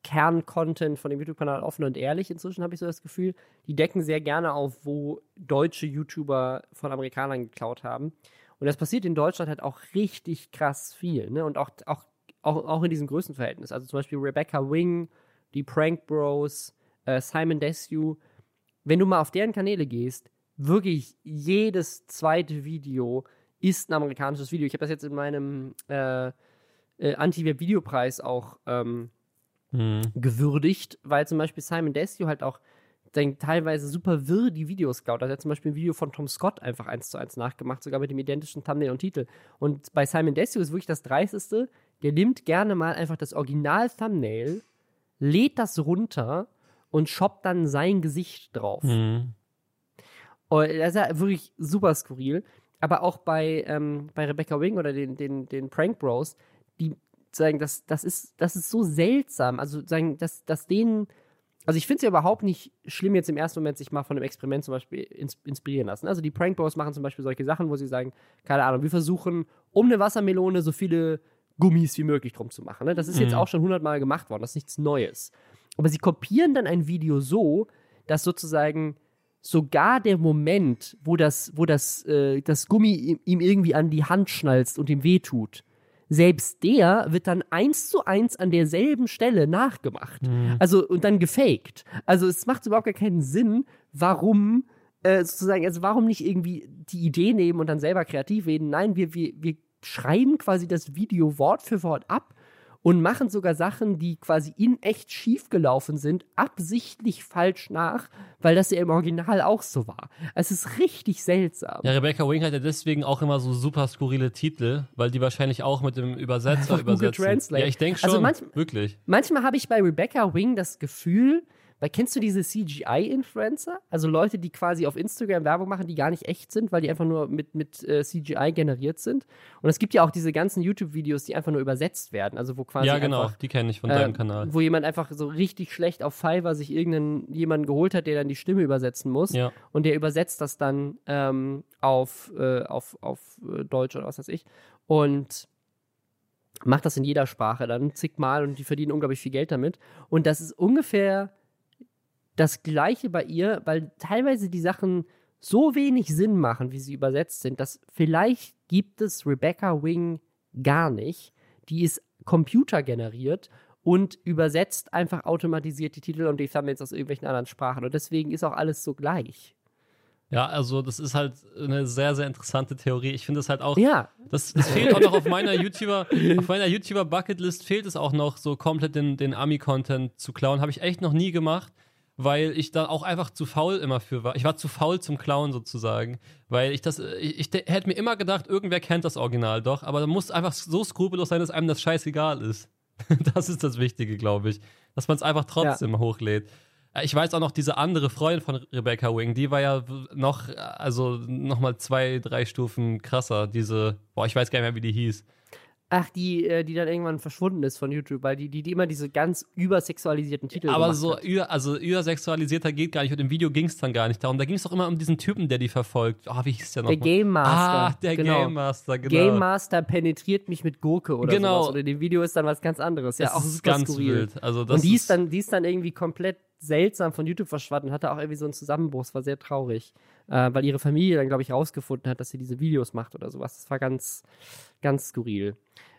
Kerncontent von dem YouTube-Kanal offen und ehrlich inzwischen, habe ich so das Gefühl. Die decken sehr gerne auf, wo deutsche YouTuber von Amerikanern geklaut haben. Und das passiert in Deutschland halt auch richtig krass viel, ne? Und auch, auch, auch, auch in diesem Größenverhältnis. Also zum Beispiel Rebecca Wing, die Prank Bros, äh, Simon Desue. Wenn du mal auf deren Kanäle gehst, wirklich jedes zweite Video ist ein amerikanisches Video. Ich habe das jetzt in meinem äh, äh, Anti-Web-Videopreis auch ähm, Hm. gewürdigt, weil zum Beispiel Simon Desue halt auch dann teilweise super wirr die Videos klaut. Also er hat zum Beispiel ein Video von Tom Scott einfach eins zu eins nachgemacht, sogar mit dem identischen Thumbnail und Titel. Und bei Simon Desue ist wirklich das Dreisteste, der nimmt gerne mal einfach das Original-Thumbnail, lädt das runter und shoppt dann sein Gesicht drauf. Hm. Und das ist ja wirklich super skurril. Aber auch bei, ähm, bei Rebecca Wing oder den, den, den Prank Bros, die sagen, das, das, ist, das ist so seltsam. Also sagen, dass, dass denen. Also ich finde es ja überhaupt nicht schlimm, jetzt im ersten Moment sich mal von einem Experiment zum Beispiel ins, inspirieren lassen. Also die Prank Bros machen zum Beispiel solche Sachen, wo sie sagen, keine Ahnung, wir versuchen um eine Wassermelone so viele Gummis wie möglich drum zu machen. Ne? Das ist jetzt Mhm. auch schon hundertmal gemacht worden, das ist nichts Neues. Aber sie kopieren dann ein Video so, dass sozusagen sogar der Moment, wo das, wo das, äh, das Gummi ihm, ihm irgendwie an die Hand schnalzt und ihm wehtut, selbst der wird dann eins zu eins an derselben Stelle nachgemacht. Also und dann gefaked. Also es macht überhaupt gar keinen Sinn, warum äh, sozusagen, also warum nicht irgendwie die Idee nehmen und dann selber kreativ werden? Nein, wir, wir, wir schreiben quasi das Video Wort für Wort ab und machen sogar Sachen, die quasi in echt schiefgelaufen sind, absichtlich falsch nach, weil das ja im Original auch so war. Es ist richtig seltsam. Ja, Rebecca Wing hat ja deswegen auch immer so super skurrile Titel, weil die wahrscheinlich auch mit dem Übersetzer Einfach Google übersetzen. Translate. Ja, ich denke schon, Also manch- wirklich. Manchmal habe ich bei Rebecca Wing das Gefühl, weil kennst du diese CGI-Influencer? Also Leute, die quasi auf Instagram Werbung machen, die gar nicht echt sind, weil die einfach nur mit, mit äh, CGI generiert sind. Und es gibt ja auch diese ganzen YouTube-Videos, die einfach nur übersetzt werden. Also wo quasi Ja, genau, einfach, die kenne ich von äh, deinem Kanal. wo jemand einfach so richtig schlecht auf Fiverr sich irgendeinen jemanden geholt hat, der dann die Stimme übersetzen muss. Ja. Und der übersetzt das dann ähm, auf, äh, auf, auf äh, Deutsch oder was weiß ich. Und macht das in jeder Sprache dann zigmal und die verdienen unglaublich viel Geld damit. Und das ist ungefähr das Gleiche bei ihr, weil teilweise die Sachen so wenig Sinn machen, wie sie übersetzt sind, dass vielleicht gibt es Rebecca Wing gar nicht. Die ist computergeneriert und übersetzt einfach automatisiert die Titel und die Thumbnails aus irgendwelchen anderen Sprachen. Und deswegen ist auch alles so gleich. Ja, also das ist halt eine sehr, sehr interessante Theorie. Ich finde es halt auch, Ja, das, das fehlt auch noch auf meiner YouTuber, auf meiner YouTuber Bucketlist fehlt es auch noch, so komplett den, den Ami-Content zu klauen. Habe ich echt noch nie gemacht, weil ich da auch einfach zu faul immer für war. Ich war zu faul zum Klauen sozusagen, weil ich das, ich, ich hätte mir immer gedacht, irgendwer kennt das Original doch, aber da muss einfach so skrupellos sein, dass einem das scheißegal ist. Das ist das Wichtige, glaube ich, dass man es einfach trotzdem hochlädt. Äh, Ich weiß auch noch, diese andere Freundin von Rebecca Wing, die war ja noch, äh, also noch mal zwei, drei Stufen krasser. Diese, boah, ich weiß gar nicht mehr, wie die hieß. Ach, die, äh, die dann irgendwann verschwunden ist von YouTube, weil die, die, die immer diese ganz übersexualisierten Titel Aber so, hat. über, also übersexualisierter geht gar nicht. Und im Video ging es dann gar nicht darum. Da ging es doch immer um diesen Typen, der die verfolgt. Ah, wie hieß der noch? Der Game Master. Ah, der genau. Game Master, genau. Game Master penetriert mich mit Gurke oder Genau. sowas. Oder in dem Video ist dann was ganz anderes. Ja, das auch ist ganz skurril. wild. Also das Und die ist, dann, die ist dann irgendwie komplett seltsam von YouTube verschwunden und hatte auch irgendwie so einen Zusammenbruch. Es war sehr traurig, äh, weil ihre Familie dann, glaube ich, rausgefunden hat, dass sie diese Videos macht oder sowas. Das war ganz, ganz skurril.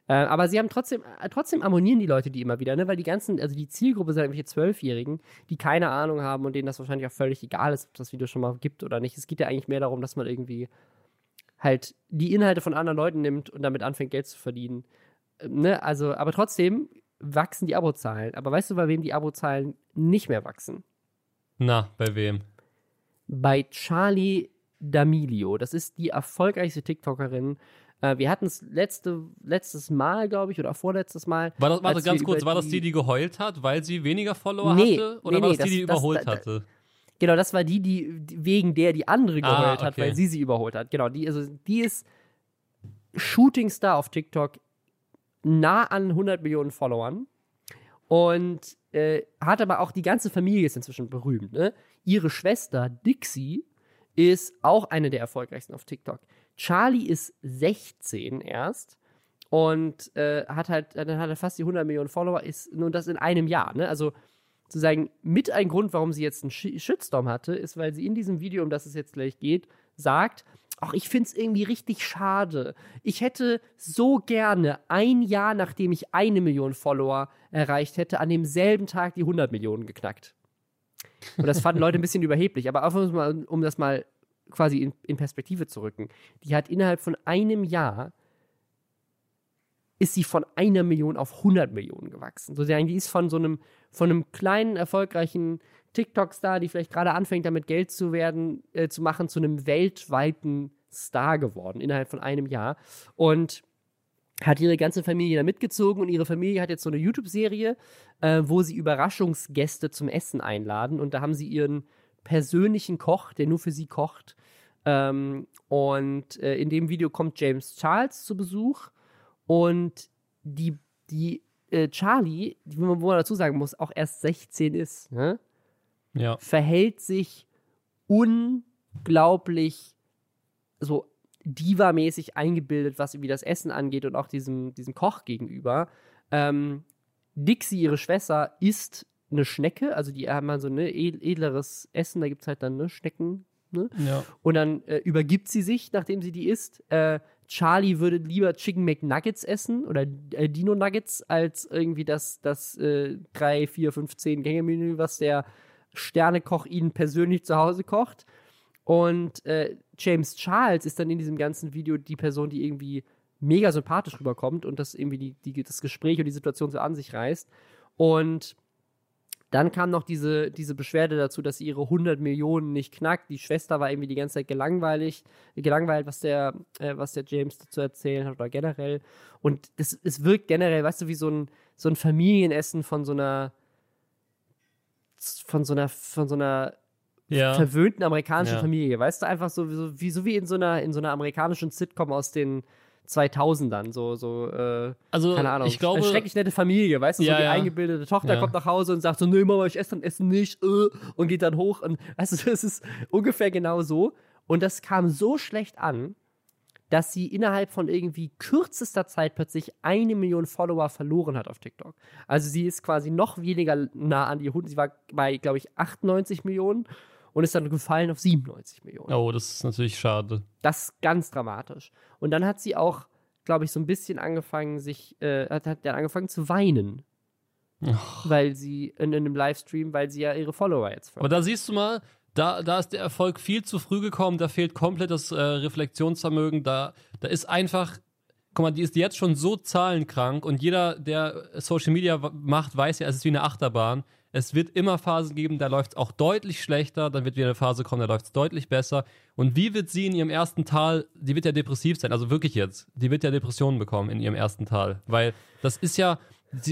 Äh, aber sie haben trotzdem, äh, trotzdem abonnieren die Leute die immer wieder, ne? weil die ganzen, also die Zielgruppe sind irgendwelche Zwölfjährigen, die keine Ahnung haben und denen das wahrscheinlich auch völlig egal ist, ob das Video schon mal gibt oder nicht. Es geht ja eigentlich mehr darum, dass man irgendwie halt die Inhalte von anderen Leuten nimmt und damit anfängt, Geld zu verdienen. Ähm, ne? Also, aber trotzdem wachsen die Abozahlen. Aber weißt du, bei wem die Abozahlen nicht mehr wachsen? Na, bei wem? Bei Charlie D'Amelio. Das ist die erfolgreichste TikTokerin. Äh, wir hatten es letzte, letztes Mal, glaube ich, oder vorletztes Mal. War das, warte, ganz kurz, war das die, die geheult hat, weil sie weniger Follower Nee, hatte? Oder nee, war nee, das die, die das- das- überholt da- hatte? Genau, das war die, die wegen der die andere Ah, geheult hat, okay. weil sie sie überholt hat. Genau, die, also, die ist Shootingstar auf TikTok, nah an 100 Millionen Followern und äh, hat aber auch die ganze Familie ist inzwischen berühmt. Ne? Ihre Schwester Dixie ist auch eine der erfolgreichsten auf TikTok. Charlie ist 16 erst und äh, hat halt, dann hat er fast die 100 Millionen Follower, ist nur das in einem Jahr, ne? Also sozusagen mit ein Grund, warum sie jetzt einen Shitstorm hatte, ist, weil sie in diesem Video, um das es jetzt gleich geht, sagt, ach, ich finde es irgendwie richtig schade. Ich hätte so gerne ein Jahr, nachdem ich eine Million Follower erreicht hätte, an demselben Tag die 100 Millionen geknackt. Und das fanden Leute ein bisschen überheblich. Aber einfach mal, um das mal quasi in, in Perspektive zu rücken. Die hat innerhalb von einem Jahr ist sie von einer Million auf 100 Millionen gewachsen. So, die ist von so einem, von einem kleinen, erfolgreichen TikTok-Star, die vielleicht gerade anfängt, damit Geld zu werden, äh, zu machen, zu einem weltweiten Star geworden innerhalb von einem Jahr. Und hat ihre ganze Familie da mitgezogen und ihre Familie hat jetzt so eine YouTube-Serie, äh, wo sie Überraschungsgäste zum Essen einladen und da haben sie ihren persönlichen Koch, der nur für sie kocht. Ähm, und äh, in dem Video kommt James Charles zu Besuch und die, die äh, Charlie, die, wo man dazu sagen muss, auch erst 16 ist, ne? ja. verhält sich unglaublich so Diva-mäßig eingebildet, was irgendwie das Essen angeht und auch diesem, diesem Koch gegenüber. Ähm, Dixie, ihre Schwester, isst eine Schnecke, also die haben mal so ein ne, edleres Essen, da gibt es halt dann ne, Schnecken. Ne? Ja. Und dann äh, übergibt sie sich, nachdem sie die isst. Äh, Charlie würde lieber Chicken McNuggets essen oder äh, Dino Nuggets als irgendwie das, das äh, 3, 4, 5, 10 Gänge-Menü, was der Sternekoch ihnen persönlich zu Hause kocht. Und äh, James Charles ist dann in diesem ganzen Video die Person, die irgendwie mega sympathisch rüberkommt und das irgendwie die, die, das Gespräch und die Situation so an sich reißt. Und dann kam noch diese, diese Beschwerde dazu, dass sie ihre 100 Millionen nicht knackt. Die Schwester war irgendwie die ganze Zeit gelangweilig, gelangweilt, was der, äh, was der James dazu erzählen hat oder generell. Und das, es wirkt generell, weißt du, wie so ein, so ein Familienessen von so einer, von so einer, von so einer ja. verwöhnten amerikanischen Ja. Familie. Weißt du, einfach so, so, wie, so wie in so einer, in so einer amerikanischen Sitcom aus den 2000ern. So, so, äh, Also, keine Ahnung. ich glaube, eine schrecklich nette Familie, weißt du, so Ja, die ja. eingebildete Tochter Ja. kommt nach Hause und sagt so, nee, Mama, ich esse dann Essen nicht, äh, und geht dann hoch und, du, es ist ungefähr genau so. Und das kam so schlecht an, dass sie innerhalb von irgendwie kürzester Zeit plötzlich eine Million Follower verloren hat auf TikTok. Also sie ist quasi noch weniger nah an die 100, sie war bei, glaube ich, 98 Millionen und ist dann gefallen auf 97 Millionen. oh, das ist natürlich schade. Das ist ganz dramatisch. Und dann hat sie auch, glaube ich, so ein bisschen angefangen, sich, äh, hat, hat dann angefangen zu weinen. Weil sie in, in einem Livestream, weil sie ja ihre Follower jetzt Aber da siehst du mal, da, da ist der Erfolg viel zu früh gekommen, da fehlt komplett das äh, Reflexionsvermögen, da, da ist einfach, guck mal, die ist jetzt schon so zahlenkrank und jeder, der Social Media macht, weiß ja, es ist wie eine Achterbahn. Es wird immer Phasen geben, da läuft es auch deutlich schlechter, dann wird wieder eine Phase kommen, da läuft es deutlich besser. Und wie wird sie in ihrem ersten Tal, die wird ja depressiv sein, also wirklich jetzt, die wird ja Depressionen bekommen in ihrem ersten Tal, weil das ist ja,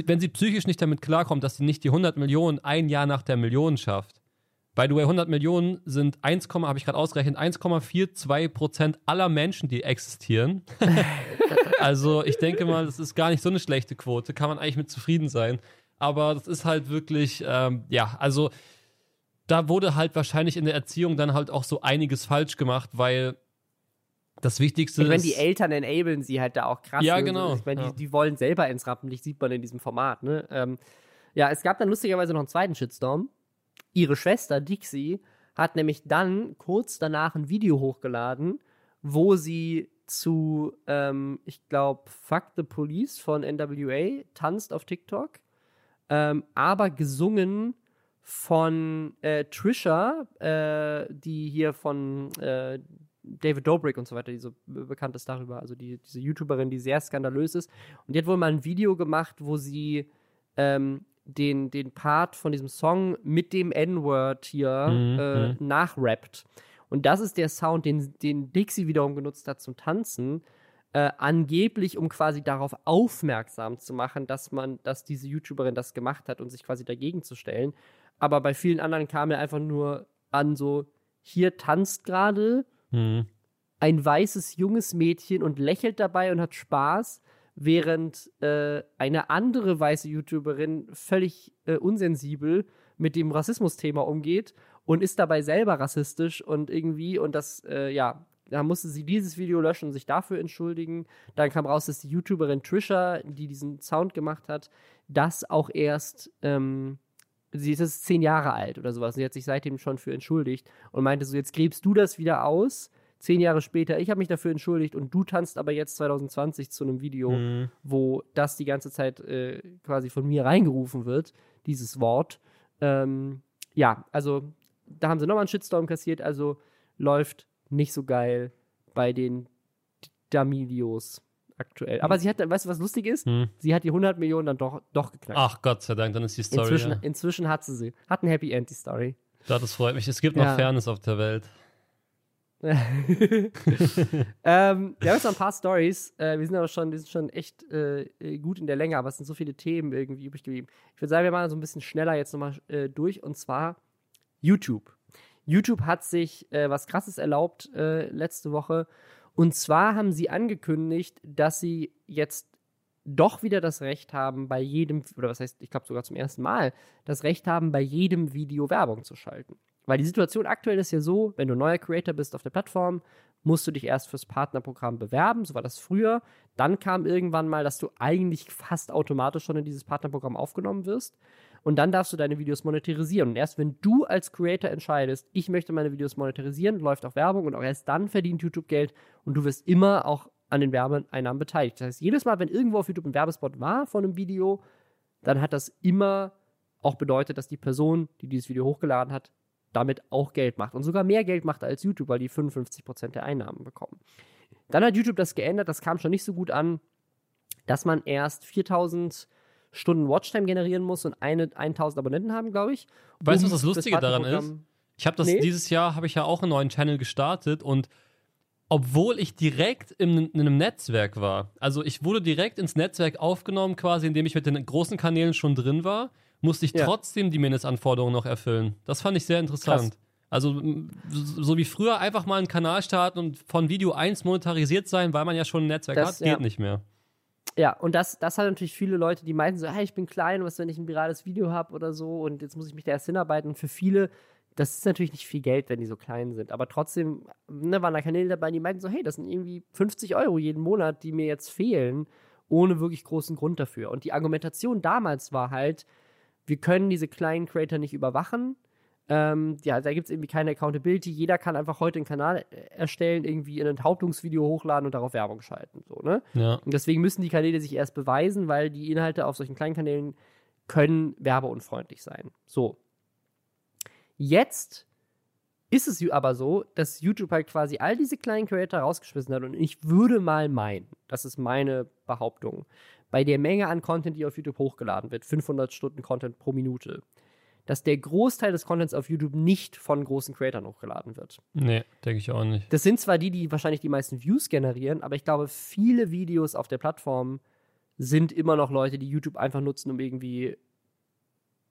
wenn sie psychisch nicht damit klarkommt, dass sie nicht die 100 Millionen ein Jahr nach der Million schafft, By the way, 100 Millionen sind 1, habe ich gerade ausgerechnet, 1,42 Prozent aller Menschen, die existieren. also ich denke mal, das ist gar nicht so eine schlechte Quote, kann man eigentlich mit zufrieden sein. Aber das ist halt wirklich, ähm, ja, also da wurde halt wahrscheinlich in der Erziehung dann halt auch so einiges falsch gemacht, weil das Wichtigste Ich meine, ist. die Eltern enablen sie halt da auch krass. Ja, ne? genau, Ich meine, ja. die, die wollen selber ins Rampenlicht, sieht man in diesem Format, ne? Ähm, ja, es gab dann lustigerweise noch einen zweiten Shitstorm. Ihre Schwester Dixie hat nämlich dann kurz danach ein Video hochgeladen, wo sie zu, ähm, ich glaube, Fuck the Police von NWA tanzt auf TikTok, ähm, aber gesungen von äh, Trisha, äh, die hier von äh, David Dobrik und so weiter, die so be- bekannt ist darüber, also die, diese YouTuberin, die sehr skandalös ist. Und die hat wohl mal ein Video gemacht, wo sie ähm, den, den Part von diesem Song mit dem N-Word hier Mhm, äh, nachrappt. Und das ist der Sound, den, den Dixie wiederum genutzt hat zum Tanzen. Äh, angeblich, um quasi darauf aufmerksam zu machen, dass man, dass diese YouTuberin das gemacht hat und sich quasi dagegen zu stellen. Aber bei vielen anderen kam er einfach nur an, so, hier tanzt gerade Hm. ein weißes junges Mädchen und lächelt dabei und hat Spaß, während äh, eine andere weiße YouTuberin völlig äh, unsensibel mit dem Rassismusthema umgeht und ist dabei selber rassistisch und irgendwie und das äh, ja Da musste sie dieses Video löschen und sich dafür entschuldigen. Dann kam raus, dass die YouTuberin Trisha, die diesen Sound gemacht hat, das auch erst, ähm, sie ist jetzt zehn Jahre alt oder sowas. Sie hat sich seitdem schon für entschuldigt und meinte so, jetzt gräbst du das wieder aus. Zehn Jahre später, ich habe mich dafür entschuldigt und du tanzt aber jetzt 2020 zu einem Video, Mhm. wo das die ganze Zeit äh, quasi von mir reingerufen wird, dieses Wort. Ähm, ja, also da haben sie nochmal einen Shitstorm kassiert, also läuft nicht so geil bei den D'Amelios aktuell. Aber sie hat, weißt du, was lustig ist? Hm. Sie hat die 100 Millionen dann doch, doch geknackt. Ach Gott sei Dank, dann ist die Story. inzwischen, ja. inzwischen hat sie sie. Hat ein Happy End, die Story. Ja, das freut mich. Es gibt Ja. noch Fairness auf der Welt. ähm, wir haben jetzt noch ein paar Stories. Äh, wir sind aber schon, wir sind schon echt äh, äh, gut in der Länge, aber es sind so viele Themen irgendwie übrig geblieben. Ich würde sagen, wir machen so ein bisschen schneller jetzt nochmal äh, durch und zwar YouTube. YouTube hat sich äh, was Krasses erlaubt äh, letzte Woche. Und zwar haben sie angekündigt, dass sie jetzt doch wieder das Recht haben, bei jedem, oder was heißt, ich glaube sogar zum ersten Mal, das Recht haben, bei jedem Video Werbung zu schalten. Weil die Situation aktuell ist ja so, wenn du neuer Creator bist auf der Plattform, musst du dich erst fürs Partnerprogramm bewerben, so war das früher. Dann kam irgendwann mal, dass du eigentlich fast automatisch schon in dieses Partnerprogramm aufgenommen wirst. Und dann darfst du deine Videos monetarisieren. Und erst wenn du als Creator entscheidest, ich möchte meine Videos monetarisieren, läuft auch Werbung und auch erst dann verdient YouTube Geld und du wirst immer auch an den Werbeeinnahmen beteiligt. Das heißt, jedes Mal, wenn irgendwo auf YouTube ein Werbespot war von einem Video, dann hat das immer auch bedeutet, dass die Person, die dieses Video hochgeladen hat, damit auch Geld macht und sogar mehr Geld macht als YouTube, weil die 55% der Einnahmen bekommen. Dann hat YouTube das geändert, das kam schon nicht so gut an, dass man erst 4000 Stunden Watchtime generieren muss und eine, 1000 Abonnenten haben, glaube ich. Weißt du, um was das Lustige daran ist? Ich habe das Nee. dieses Jahr habe ich ja auch einen neuen Channel gestartet und obwohl ich direkt in, in einem Netzwerk war, also ich wurde direkt ins Netzwerk aufgenommen, quasi indem ich mit den großen Kanälen schon drin war, musste ich Ja. trotzdem die Mindestanforderungen noch erfüllen. Das fand ich sehr interessant. Krass. Also so wie früher einfach mal einen Kanal starten und von Video 1 monetarisiert sein, weil man ja schon ein Netzwerk Das- hat, geht ja. nicht mehr. Ja, und das, das hat natürlich viele Leute, die meinten so, hey, ich bin klein, was, wenn ich ein virales Video habe oder so und jetzt muss ich mich da erst hinarbeiten. Und für viele, das ist natürlich nicht viel Geld, wenn die so klein sind. Aber trotzdem ne, waren da Kanäle dabei, die meinten so, hey, das sind irgendwie 50 Euro jeden Monat, die mir jetzt fehlen, ohne wirklich großen Grund dafür. Und die Argumentation damals war halt, wir können diese kleinen Creator nicht überwachen. Ähm, ja, da gibt es irgendwie keine Accountability. Jeder kann einfach heute einen Kanal äh, erstellen, irgendwie ein Enthauptungsvideo hochladen und darauf Werbung schalten. So, ne? Ja. Und deswegen müssen die Kanäle sich erst beweisen, weil die Inhalte auf solchen kleinen Kanälen können werbeunfreundlich sein. So. Jetzt ist es aber so, dass YouTube halt quasi all diese kleinen Creator rausgeschmissen hat und ich würde mal meinen, das ist meine Behauptung, bei der Menge an Content, die auf YouTube hochgeladen wird, 500 Stunden Content pro Minute, dass der Großteil des Contents auf YouTube nicht von großen Creatoren hochgeladen wird. Nee, denke ich auch nicht. Das sind zwar die, die wahrscheinlich die meisten Views generieren, aber ich glaube, viele Videos auf der Plattform sind immer noch Leute, die YouTube einfach nutzen, um irgendwie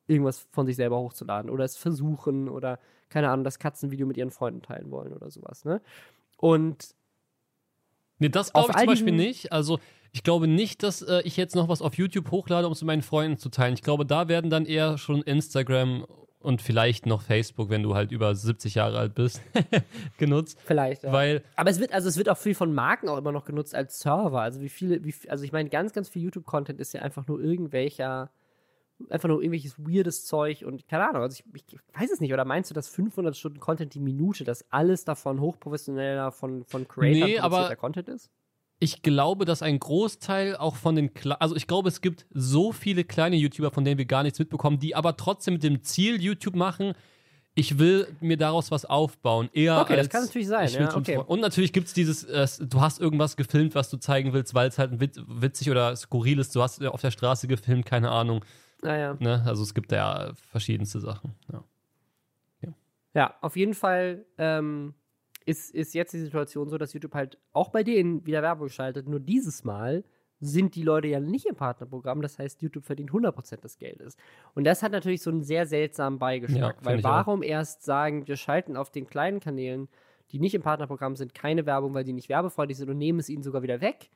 irgendwas von sich selber hochzuladen oder es versuchen oder keine Ahnung, das Katzenvideo mit ihren Freunden teilen wollen oder sowas, ne? Und Nee, das glaube ich zum Beispiel nicht. Also ich glaube nicht, dass äh, ich jetzt noch was auf YouTube hochlade, um es mit meinen Freunden zu teilen. Ich glaube, da werden dann eher schon Instagram und vielleicht noch Facebook, wenn du halt über 70 Jahre alt bist, genutzt. vielleicht, ja. Weil, Aber es wird, also es wird auch viel von Marken auch immer noch genutzt als Server. Also wie viele, wie, also ich meine, ganz, ganz viel YouTube-Content ist ja einfach nur irgendwelcher, einfach nur irgendwelches weirdes Zeug und keine Ahnung, also ich, ich weiß es nicht. Oder meinst du, dass 500 Stunden Content die Minute, dass alles davon hochprofessioneller von, von Creators Nee, aber- Content ist? Ich glaube, dass ein Großteil auch von den, Kle also ich glaube, es gibt so viele kleine YouTuber, von denen wir gar nichts mitbekommen, die aber trotzdem mit dem Ziel YouTube machen, ich will mir daraus was aufbauen. Eher Okay, das als, kann natürlich sein, ja, okay. Und natürlich gibt es dieses, äh, du hast irgendwas gefilmt, was du zeigen willst, weil es halt witz, witzig oder skurril ist. Du hast auf der Straße gefilmt, keine Ahnung. Naja. Ne? Also es gibt ja verschiedenste Sachen. Ja. Ja, auf jeden Fall ähm, ist, ist jetzt die Situation so, dass YouTube halt auch bei denen wieder Werbung schaltet. Nur dieses Mal sind die Leute ja nicht im Partnerprogramm. Das heißt, YouTube verdient 100% des Geldes. Und das hat natürlich so einen sehr seltsamen Ja, Beigeschmack. find weil ich auch. warum erst sagen, wir schalten auf den kleinen Kanälen, die nicht im Partnerprogramm sind, keine Werbung, weil die nicht werbefreundlich sind und nehmen es ihnen sogar wieder weg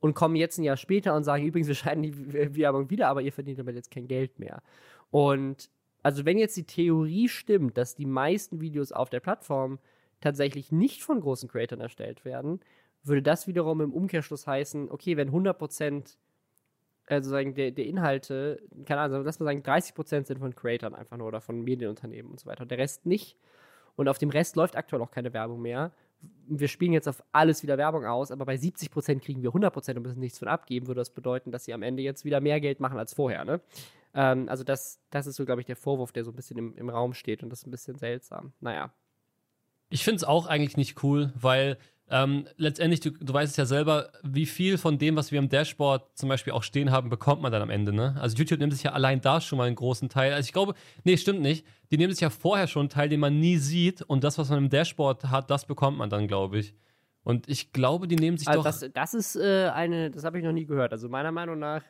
und kommen jetzt ein Jahr später und sagen, übrigens, wir schalten die Werbung wieder, aber ihr verdient damit jetzt kein Geld mehr. Und also wenn jetzt die Theorie stimmt, dass die meisten Videos auf der Plattform tatsächlich nicht von großen Creators erstellt werden, würde das wiederum im Umkehrschluss heißen, okay, wenn 100% also sagen, der, der Inhalte, keine Ahnung, lass mal sagen, 30% sind von Creators einfach nur oder von Medienunternehmen und so weiter. Der Rest nicht. Und auf dem Rest läuft aktuell auch keine Werbung mehr. Wir spielen jetzt auf alles wieder Werbung aus, aber bei 70% kriegen wir 100% und müssen nichts von abgeben, würde das bedeuten, dass sie am Ende jetzt wieder mehr Geld machen als vorher. Ne? Ähm, also das, das ist so, glaube ich, der Vorwurf, der so ein bisschen im, im Raum steht und das ist ein bisschen seltsam. Naja. Ich finde es auch eigentlich nicht cool, weil ähm, letztendlich, du, du weißt es ja selber, wie viel von dem, was wir im Dashboard zum Beispiel auch stehen haben, bekommt man dann am Ende, ne? Also YouTube nimmt sich ja allein da schon mal einen großen Teil. Also ich glaube, nee, stimmt nicht. Die nehmen sich ja vorher schon einen Teil, den man nie sieht und das, was man im Dashboard hat, das bekommt man dann, glaube ich. Und ich glaube, die nehmen sich also doch. Das, das ist äh, eine, das habe ich noch nie gehört. Also meiner Meinung nach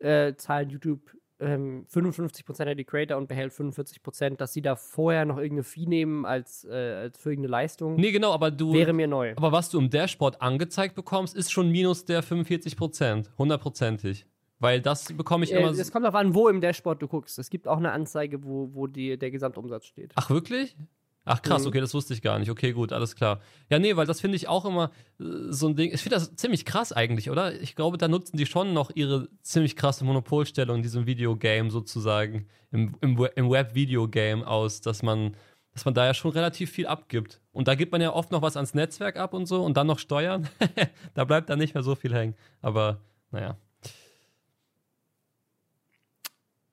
äh, zahlen YouTube ähm, 55% an die Creator und behält 45%, dass sie da vorher noch irgendeine Fee nehmen als, äh, als für irgendeine Leistung. Nee, genau, aber du. Wäre mir neu. Aber was du im Dashboard angezeigt bekommst, ist schon minus der 45%. Hundertprozentig. Weil das bekomme ich äh, immer. Es kommt darauf an, wo im Dashboard du guckst. Es gibt auch eine Anzeige, wo, wo die, der Gesamtumsatz steht. Ach, wirklich? Ach krass, Mhm. okay, das wusste ich gar nicht. Okay, gut, alles klar. Ja, nee, weil das finde ich auch immer äh, so ein Ding. Ich finde das ziemlich krass eigentlich, oder? Ich glaube, da nutzen die schon noch ihre ziemlich krasse Monopolstellung in diesem Videogame sozusagen, im, im, im Web-Videogame aus, dass man, dass man da ja schon relativ viel abgibt. Und da gibt man ja oft noch was ans Netzwerk ab und so und dann noch Steuern. da bleibt dann nicht mehr so viel hängen. Aber naja.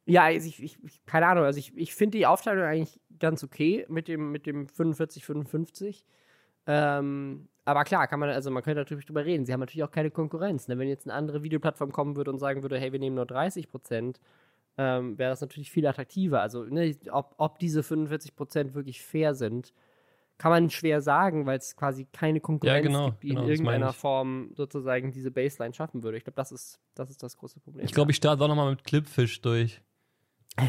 Ja, also ich, ich keine Ahnung, also ich, ich finde die Aufteilung eigentlich ganz okay mit dem, mit dem 45, 55. Ähm, aber klar, kann man, also man könnte natürlich drüber reden. Sie haben natürlich auch keine Konkurrenz. Ne? Wenn jetzt eine andere Videoplattform kommen würde und sagen würde, hey, wir nehmen nur 30 Prozent, ähm, wäre das natürlich viel attraktiver. Also, ne, ob, ob diese 45 Prozent wirklich fair sind, kann man schwer sagen, weil es quasi keine Konkurrenz genau, gibt, die genau, in irgendeiner. Form sozusagen diese Baseline schaffen würde. Ich glaube, das ist, das ist das große Problem. Ich glaube, ich starte auch nochmal mit Clipfish durch.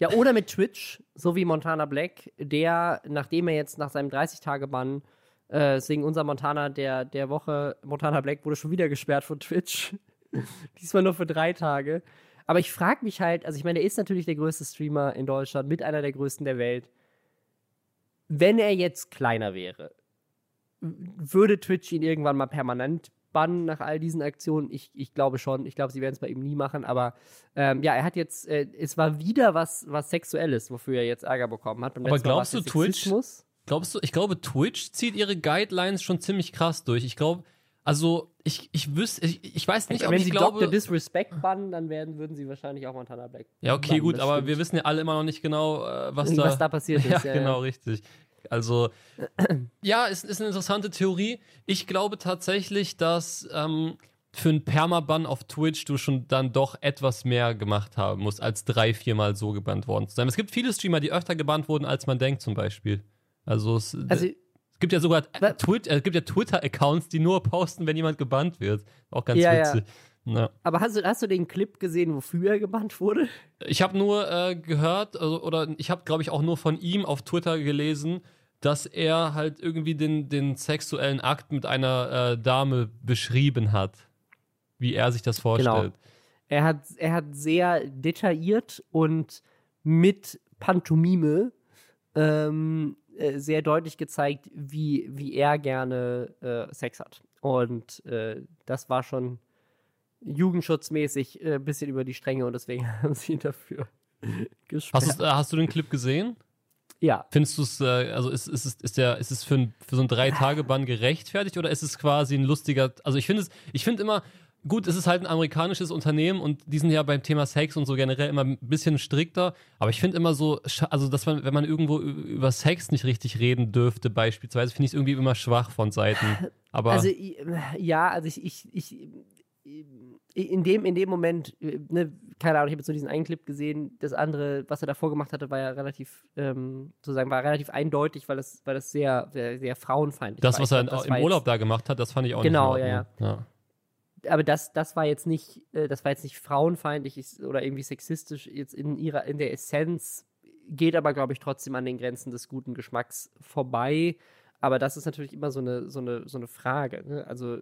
Ja, oder mit Twitch, so wie Montana Black, der, nachdem er jetzt nach seinem 30-Tage-Bann, äh, deswegen unser Montana der, der Woche, Montana Black wurde schon wieder gesperrt von Twitch. Diesmal nur für drei Tage. Aber ich frage mich halt, also ich meine, er ist natürlich der größte Streamer in Deutschland, mit einer der größten der Welt. Wenn er jetzt kleiner wäre, würde Twitch ihn irgendwann mal permanent bannen nach all diesen Aktionen? Ich, ich glaube schon. Ich glaube, sie werden es bei ihm nie machen. Aber ähm, ja, er hat jetzt, äh, es war wieder was, was Sexuelles, wofür er jetzt Ärger bekommen hat. Beim Aber glaubst du, Twitch-. Glaubst du, ich glaube, Twitch zieht ihre Guidelines schon ziemlich krass durch. Ich glaube, also ich, ich wüsste, ich, ich weiß nicht, ob Wenn ich sie glaube. Dr. Disrespect bannen, dann werden, würden sie wahrscheinlich auch Montana Black. ja, okay, bannen, gut, aber stimmt. wir wissen ja alle immer noch nicht genau, äh, was, was da, da passiert ja, ist. Ja, genau, ja. richtig. Also, ja, es ist eine interessante Theorie. Ich glaube tatsächlich, dass ähm, für einen Permaban auf Twitch du schon dann doch etwas mehr gemacht haben musst, als drei, viermal so gebannt worden zu sein. Es gibt viele Streamer, die öfter gebannt wurden, als man denkt, zum Beispiel. Also, es, Also, es gibt ja sogar Was? Twit äh, es gibt ja Twitter-Accounts, die nur posten, wenn jemand gebannt wird. Auch ganz ja. witzig. Ja. Aber hast du, hast du den Clip gesehen, wofür er gebannt wurde? Ich habe nur äh, gehört, also, oder ich habe, glaube ich, auch nur von ihm auf Twitter gelesen, dass er halt irgendwie den, den sexuellen Akt mit einer äh, Dame beschrieben hat. Wie er sich das vorstellt. Er hat, er hat sehr detailliert und mit Pantomime ähm, äh, sehr deutlich gezeigt, wie, wie er gerne äh, Sex hat. Und äh, das war schon jugendschutzmäßig ein äh, bisschen über die Stränge und deswegen haben sie ihn dafür gesperrt. Hast, äh, hast du den Clip gesehen? ja, Findest du es, äh, also ist, ist, ist, ist, der, ist es für, ein, für so einen Drei-Tage-Bann gerechtfertigt oder ist es quasi ein lustiger, also ich finde es, ich finde immer, gut, es ist halt ein amerikanisches Unternehmen und die sind ja beim Thema Sex und so generell immer ein bisschen strikter, aber ich finde immer so, also dass man, wenn man irgendwo über Sex nicht richtig reden dürfte beispielsweise, finde ich es irgendwie immer schwach von Seiten. Aber Also ja, also ich, ich, ich in dem, in dem Moment, äh, ne, keine Ahnung, ich habe jetzt nur diesen einen Clip gesehen. Das andere, was er davor gemacht hatte, war ja relativ, ähm, sozusagen, war relativ eindeutig, weil das, weil das sehr, sehr, sehr frauenfeindlich das, war. was er glaub, das im war Urlaub da gemacht hat, das fand ich auch Genau, nicht in ja, ja. Jetzt, aber das, das war jetzt nicht, äh, das war jetzt nicht frauenfeindlich oder irgendwie sexistisch jetzt in ihrer, in der Essenz, geht aber, glaube ich, trotzdem an den Grenzen des guten Geschmacks vorbei. Aber das ist natürlich immer so eine, so eine, so eine Frage. Ne? Also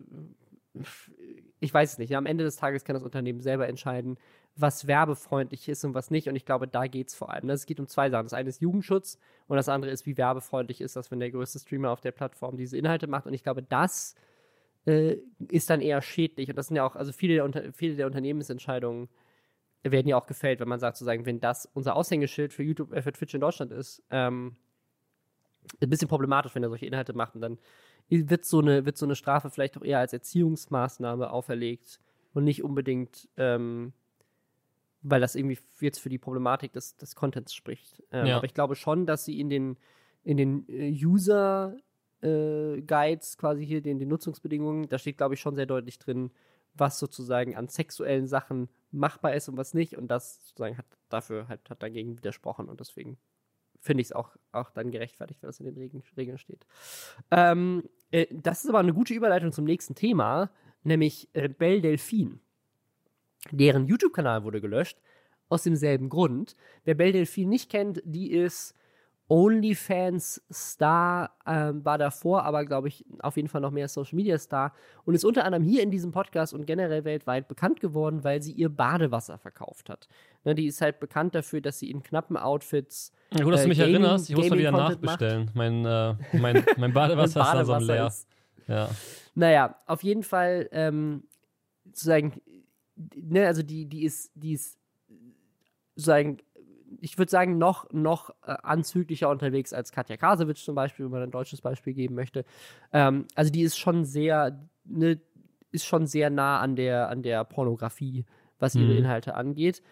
ich weiß es nicht. Am Ende des Tages kann das Unternehmen selber entscheiden, was werbefreundlich ist und was nicht. Und ich glaube, da geht es vor allem. Ne? Es geht um zwei Sachen. Das eine ist Jugendschutz und das andere ist, wie werbefreundlich ist das, wenn der größte Streamer auf der Plattform diese Inhalte macht. Und ich glaube, das äh, ist dann eher schädlich. Und das sind ja auch, also viele der, Unter viele der Unternehmensentscheidungen werden ja auch gefällt, wenn man sagt, sozusagen, wenn das unser Aushängeschild für YouTube, äh, für Twitch in Deutschland ist, ähm, ein bisschen problematisch, wenn er solche Inhalte macht. Und dann wird so eine, wird so eine Strafe vielleicht auch eher als Erziehungsmaßnahme auferlegt und nicht unbedingt, ähm, weil das irgendwie jetzt für die Problematik des, des Contents spricht. Ähm, ja. Aber ich glaube schon, dass sie in den, in den äh, User äh, Guides, quasi hier, den, den Nutzungsbedingungen, da steht, glaube ich, schon sehr deutlich drin, was sozusagen an sexuellen Sachen machbar ist und was nicht. Und das sozusagen hat dafür halt hat dagegen widersprochen und deswegen finde ich es auch, auch dann gerechtfertigt, wenn das in den Regeln, Regeln steht. Ähm, äh, das ist aber eine gute Überleitung zum nächsten Thema, nämlich äh, Belle Delphine. Deren YouTube-Kanal wurde gelöscht, aus demselben Grund. Wer Belle Delphine nicht kennt, die ist OnlyFans-Star, ähm, war davor, aber glaube ich auf jeden Fall noch mehr Social-Media-Star und ist unter anderem hier in diesem Podcast und generell weltweit bekannt geworden, weil sie ihr Badewasser verkauft hat. Ne, die ist halt bekannt dafür, dass sie in knappen Outfits. Ja, gut, dass äh, du mich Gaming, erinnerst, ich muss mal wieder nachbestellen. Mein, äh, mein, mein Badewasser, ist dann leer. Ist. Ja. Naja, auf jeden Fall ähm, sozusagen, ne, also die, die ist, die ist sozusagen ich würde sagen, noch, noch äh, anzüglicher unterwegs als Katja Krasowitsch zum Beispiel, wenn man ein deutsches Beispiel geben möchte. Ähm, also die ist schon sehr, ne, ist schon sehr nah an der, an der Pornografie, was ihre mhm. Inhalte angeht.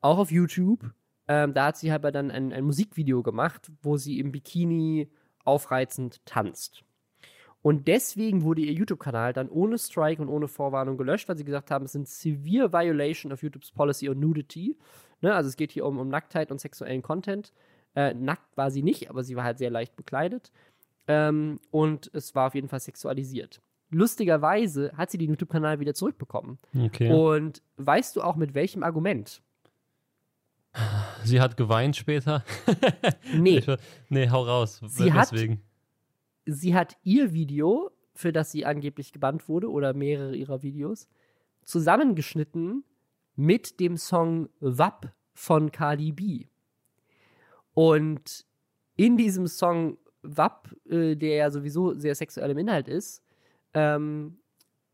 Auch auf YouTube. Ähm, da hat sie halt dann ein, ein Musikvideo gemacht, wo sie im Bikini aufreizend tanzt. Und deswegen wurde ihr YouTube-Kanal dann ohne Strike und ohne Vorwarnung gelöscht, weil sie gesagt haben, es sind severe Violation of YouTube's Policy on Nudity. Ne? Also es geht hier um, um Nacktheit und sexuellen Content. Äh, nackt war sie nicht, aber sie war halt sehr leicht bekleidet. Ähm, und es war auf jeden Fall sexualisiert. Lustigerweise hat sie den YouTube-Kanal wieder zurückbekommen. Okay. Und weißt du auch mit welchem Argument? Sie hat geweint später? nee. nee, hau raus. Sie Deswegen. hat, sie hat ihr Video, für das sie angeblich gebannt wurde, oder mehrere ihrer Videos, zusammengeschnitten mit dem Song WAP von Cardi B. Und in diesem Song WAP, äh, der ja sowieso sehr sexuell im Inhalt ist, ähm,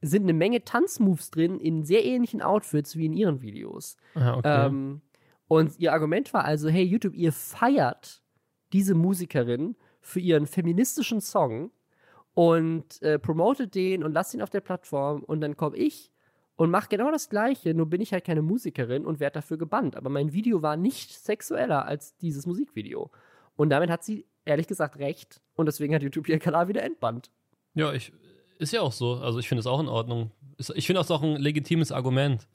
sind eine Menge Tanzmoves drin in sehr ähnlichen Outfits wie in ihren Videos. Ah, okay. ähm, und ihr Argument war also, hey YouTube, ihr feiert diese Musikerin für ihren feministischen Song und äh, promotet den und lasst ihn auf der Plattform und dann komme ich und mache genau das Gleiche, nur bin ich halt keine Musikerin und werde dafür gebannt. Aber mein Video war nicht sexueller als dieses Musikvideo. Und damit hat sie ehrlich gesagt recht und deswegen hat YouTube ihren Kanal wieder entbannt. Ja, ich, ist ja auch so. Also ich finde es auch in Ordnung. Ich finde das auch ein legitimes Argument.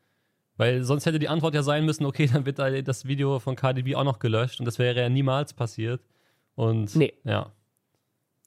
Weil sonst hätte die Antwort ja sein müssen, okay, dann wird das Video von KDB auch noch gelöscht und das wäre ja niemals passiert. Und nee. ja.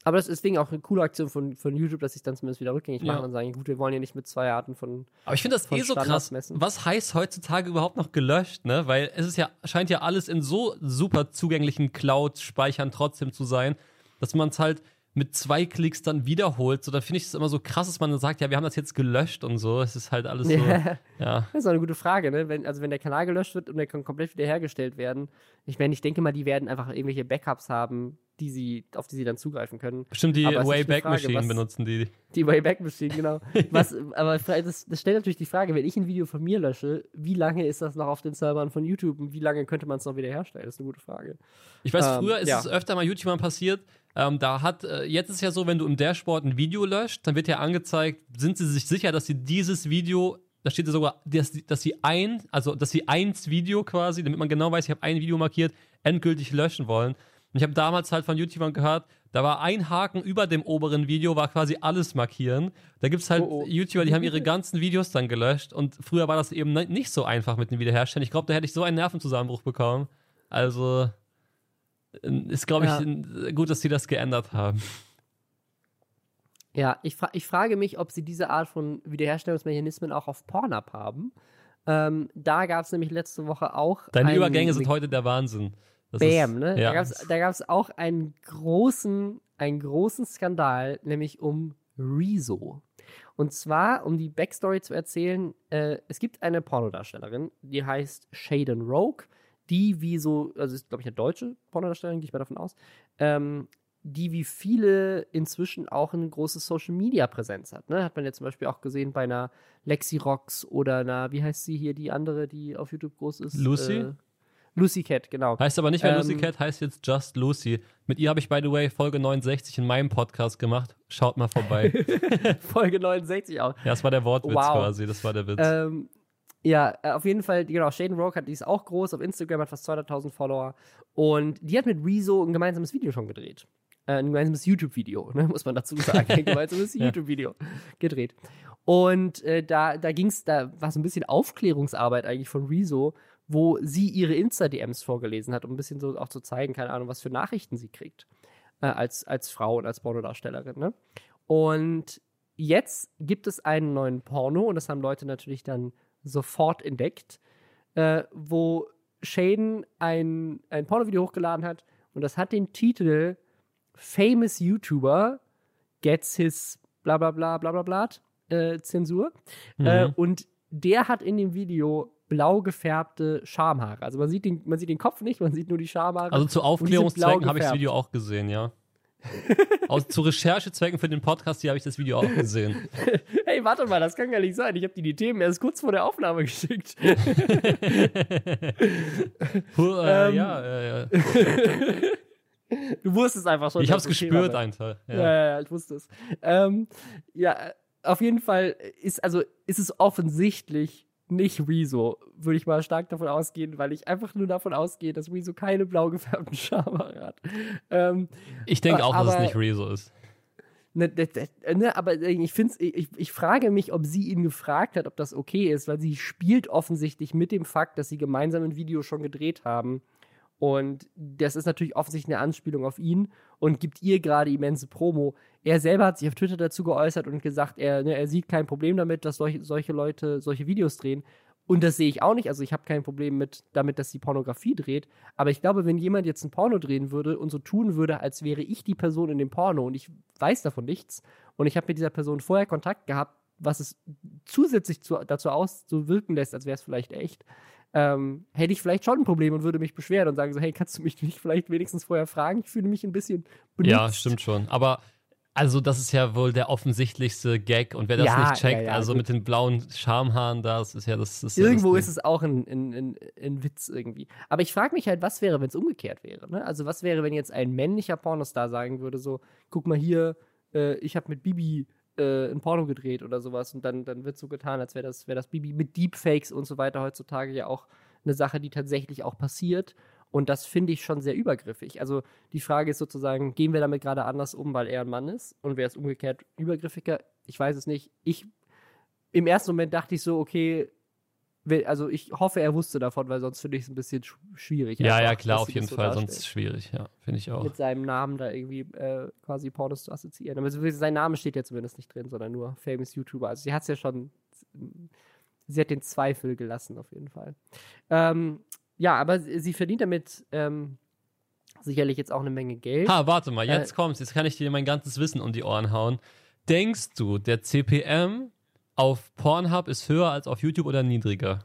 Aber das ist deswegen auch eine coole Aktion von, von YouTube, dass es dann zumindest wieder rückgängig machen ja. und sagen, gut, wir wollen ja nicht mit zwei Arten von. Aber ich finde das eh so krass. Messen. Was heißt heutzutage überhaupt noch gelöscht, ne? Weil es ist ja, scheint ja alles in so super zugänglichen Cloud-Speichern trotzdem zu sein, dass man es halt mit zwei Klicks dann wiederholt. So, da finde ich es immer so krass, dass man dann sagt, ja, wir haben das jetzt gelöscht und so. Es ist halt alles so. ja. Das ist auch eine gute Frage, ne? Wenn, also wenn der Kanal gelöscht wird und der kann komplett wiederhergestellt werden. Ich meine, ich denke mal, die werden einfach irgendwelche Backups haben, die sie, auf die sie dann zugreifen können. Bestimmt die Wayback Machine benutzen die. Die Wayback Machine, genau. was, aber das, das, stellt natürlich die Frage, wenn ich ein Video von mir lösche, wie lange ist das noch auf den Servern von YouTube und wie lange könnte man es noch wiederherstellen? Das ist eine gute Frage. Ich weiß, ähm, früher ist ja. es öfter mal YouTubern passiert. Ähm, da hat, äh, jetzt ist ja so, wenn du im Dashboard ein Video löscht, dann wird ja angezeigt, sind sie sich sicher, dass sie dieses Video da steht ja sogar, dass, dass sie ein, also dass sie eins Video quasi, damit man genau weiß, ich habe ein Video markiert, endgültig löschen wollen. Und ich habe damals halt von YouTubern gehört, da war ein Haken über dem oberen Video, war quasi alles markieren. Da gibt es halt oh, oh. YouTuber, die haben ihre ganzen Videos dann gelöscht. Und früher war das eben nicht so einfach mit dem Wiederherstellen. Ich glaube, da hätte ich so einen Nervenzusammenbruch bekommen. Also ist, glaube ich, ja. gut, dass sie das geändert haben. Ja, ich, fra ich frage mich, ob sie diese Art von Wiederherstellungsmechanismen auch auf Pornhub haben. Ähm, da gab es nämlich letzte Woche auch. Deine Übergänge sind heute der Wahnsinn. Das Bam, ist, ne? Ja. Da gab es auch einen großen, einen großen Skandal, nämlich um Rezo. Und zwar, um die Backstory zu erzählen, äh, es gibt eine Pornodarstellerin, die heißt Shaden Rogue, die wie so, also ist, glaube ich, eine deutsche Pornodarstellerin, gehe ich mal davon aus, ähm, die wie viele inzwischen auch eine große Social Media Präsenz hat. Ne? Hat man ja zum Beispiel auch gesehen bei einer Lexi Rocks oder einer, wie heißt sie hier, die andere, die auf YouTube groß ist? Lucy? Äh, Lucy Cat, genau. Heißt aber nicht mehr Ähm, Lucy Cat, heißt jetzt Just Lucy. Mit ihr habe ich, by the way, Folge 69 in meinem Podcast gemacht. Schaut mal vorbei. Folge 69 auch. ja, das war der Wortwitz Wow. quasi, das war der Witz. Ähm, ja, äh, auf jeden Fall, genau, Shaden Rogue hat, die ist auch groß, auf Instagram hat fast 200.000 Follower und die hat mit Rezo ein gemeinsames Video schon gedreht. Äh, ein gemeinsames YouTube-Video, ne, muss man dazu sagen. Ein gemeinsames Ja. YouTube-Video gedreht. Und äh, da, da ging es, da war so ein bisschen Aufklärungsarbeit eigentlich von Rezo, wo sie ihre Insta-DMs vorgelesen hat, um ein bisschen so auch zu zeigen, keine Ahnung, was für Nachrichten sie kriegt. Äh, als, als Frau und als Pornodarstellerin. Ne? Und jetzt gibt es einen neuen Porno und das haben Leute natürlich dann sofort entdeckt, äh, wo Shaden ein, ein Pornovideo hochgeladen hat und das hat den Titel Famous YouTuber gets his bla bla bla bla bla bla äh, Zensur. Äh, Mhm. und der hat in dem Video blau gefärbte Schamhaare. Also man sieht den, man sieht den Kopf nicht, man sieht nur die Schamhaare. also zu Aufklärungszwecken habe ich das. Video auch gesehen, ja. Aus, zu Recherchezwecken für den Podcast hier habe ich das Video auch gesehen. Hey, warte mal, das kann gar nicht sein. Ich habe dir die Themen erst kurz vor der Aufnahme geschickt. Puh, äh, Ähm, ja, äh, ja. Du wusstest einfach schon. Ich habe es gespürt war. einfach. Ja. Ja. ja, ich wusste es. Ähm, ja, auf jeden Fall ist, also, ist es offensichtlich nicht Rezo, würde ich mal stark davon ausgehen, weil ich einfach nur davon ausgehe, dass Rezo keine blau gefärbten Schamhaare hat. Ähm, Ich denke auch, dass es Aber- nicht Rezo ist. Ne, ne, ne, aber ich finde ich, ich frage mich, ob sie ihn gefragt hat, ob das okay ist, weil sie spielt offensichtlich mit dem Fakt, dass sie gemeinsam ein Video schon gedreht haben. Und das ist natürlich offensichtlich eine Anspielung auf ihn und gibt ihr gerade immense Promo. Er selber hat sich auf Twitter dazu geäußert und gesagt, er, ne, er sieht kein Problem damit, dass solche, solche Leute solche Videos drehen. Und das sehe ich auch nicht. Also ich habe kein Problem mit damit, dass sie Pornografie dreht. Aber ich glaube, wenn jemand jetzt ein Porno drehen würde und so tun würde, als wäre ich die Person in dem Porno und ich weiß davon nichts und ich habe mit dieser Person vorher Kontakt gehabt, was es zusätzlich zu, dazu aus so wirken lässt, als wäre es vielleicht echt, ähm, hätte ich vielleicht schon ein Problem und würde mich beschweren und sagen so, hey, kannst du mich nicht vielleicht wenigstens vorher fragen? Ich fühle mich ein bisschen benutzt. Ja, stimmt schon. Aber also das ist ja wohl der offensichtlichste Gag und wer das Ja, nicht checkt, ja, ja, also gut. mit den blauen Schamhaaren da, das ist ja das. ist Irgendwo das ist es auch ein, ein, ein, ein Witz irgendwie. Aber ich frage mich halt, was wäre, wenn es umgekehrt wäre? Ne? Also was wäre, wenn jetzt ein männlicher Pornostar sagen würde, so, guck mal hier, äh, ich habe mit Bibi äh, ein Porno gedreht oder sowas und dann, dann wird so getan, als wäre das, wär das Bibi mit Deepfakes und so weiter heutzutage ja auch eine Sache, die tatsächlich auch passiert. Und das finde ich schon sehr übergriffig. Also die Frage ist sozusagen, gehen wir damit gerade anders um, weil er ein Mann ist? Und wäre es umgekehrt übergriffiger? Ich weiß es nicht. Ich, im ersten Moment dachte ich so, okay, also ich hoffe, er wusste davon, weil sonst finde ich es ein bisschen sch schwierig. Ja, ja, einfach, klar, dass auf jeden so Fall, darstellen. sonst ist es schwierig, ja, finde ich auch. Mit seinem Namen da irgendwie äh, quasi Pornos zu assoziieren. Aber sein Name steht ja zumindest nicht drin, sondern nur Famous YouTuber. Also sie hat es ja schon, sie hat den Zweifel gelassen auf jeden Fall. Ähm, ja, aber sie verdient damit ähm, sicherlich jetzt auch eine Menge Geld. Ha, warte mal, Äh, jetzt kommt's, jetzt kann ich dir mein ganzes Wissen um die Ohren hauen. Denkst du, der CPM auf Pornhub ist höher als auf YouTube oder niedriger?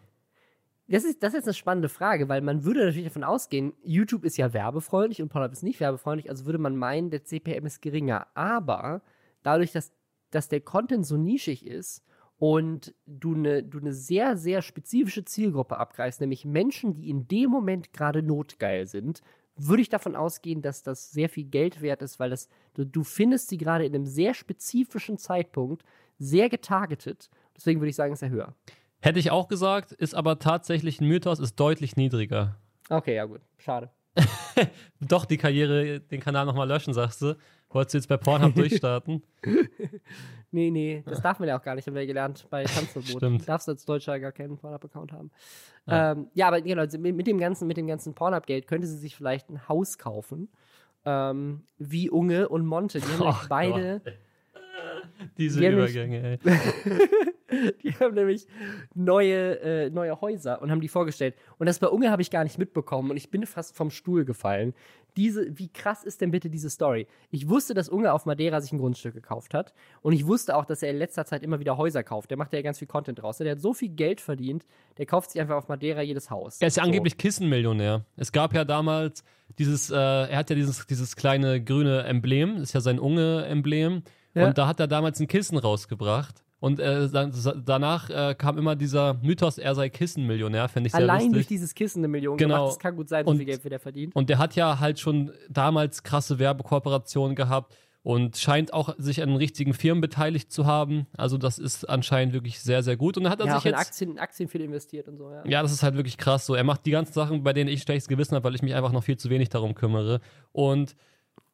Das ist, das ist eine spannende Frage, weil man würde natürlich davon ausgehen, YouTube ist ja werbefreundlich und Pornhub ist nicht werbefreundlich, also würde man meinen, der CPM ist geringer. Aber dadurch, dass, dass der Content so nischig ist und du eine du ne sehr, sehr spezifische Zielgruppe abgreifst, nämlich Menschen, die in dem Moment gerade notgeil sind, würde ich davon ausgehen, dass das sehr viel Geld wert ist, weil das, du, du findest sie gerade in einem sehr spezifischen Zeitpunkt, sehr getargetet. Deswegen würde ich sagen, ist er höher. Hätte ich auch gesagt, ist aber tatsächlich ein Mythos, ist deutlich niedriger. Okay, ja gut. Schade. Doch, die Karriere, den Kanal nochmal löschen, sagst du. Wolltest du jetzt bei Pornhub durchstarten? Nee, nee, das darf man ja auch gar nicht, haben wir gelernt bei Tanzverbot. Stimmt. Du darfst als Deutscher gar keinen Pornhub-Account haben. Ja. Ja. Ähm, ja, aber genau, sie- mit, dem ganzen, mit dem ganzen Pornhub-Geld könnte sie sich vielleicht ein Haus kaufen. Ähm, wie Unge und Monte. Die haben Oh nämlich beide, Diese Die Übergänge, ey. Die haben nämlich neue, äh, neue Häuser und haben die vorgestellt. Und das bei Unge habe ich gar nicht mitbekommen und ich bin fast vom Stuhl gefallen. Diese, wie krass ist denn bitte diese Story? Ich wusste, dass Unge auf Madeira sich ein Grundstück gekauft hat und ich wusste auch, dass er in letzter Zeit immer wieder Häuser kauft. Der macht ja ganz viel Content draus. Der hat so viel Geld verdient, der kauft sich einfach auf Madeira jedes Haus. Er ist ja so. angeblich Kissenmillionär. Es gab ja damals dieses, äh, er hat ja dieses, dieses kleine grüne Emblem, das ist ja sein Unge-Emblem. Ja. Und da hat er damals ein Kissen rausgebracht. Und äh, danach äh, kam immer dieser Mythos, er sei Kissenmillionär, fände ich sehr Allein lustig. durch dieses Kissen eine Million Genau. gemacht. Das kann gut sein, so Und- viel Geld wird er verdient. Und der hat ja halt schon damals krasse Werbekooperationen gehabt und scheint auch sich an den richtigen Firmen beteiligt zu haben. Also das ist anscheinend wirklich sehr, sehr gut. Und dann hat er Ja, sich auch in jetzt Aktien, Aktien viel investiert und so, ja. Ja, das ist halt wirklich krass. So, er macht die ganzen Sachen, bei denen ich schlechtes Gewissen habe, weil ich mich einfach noch viel zu wenig darum kümmere. Und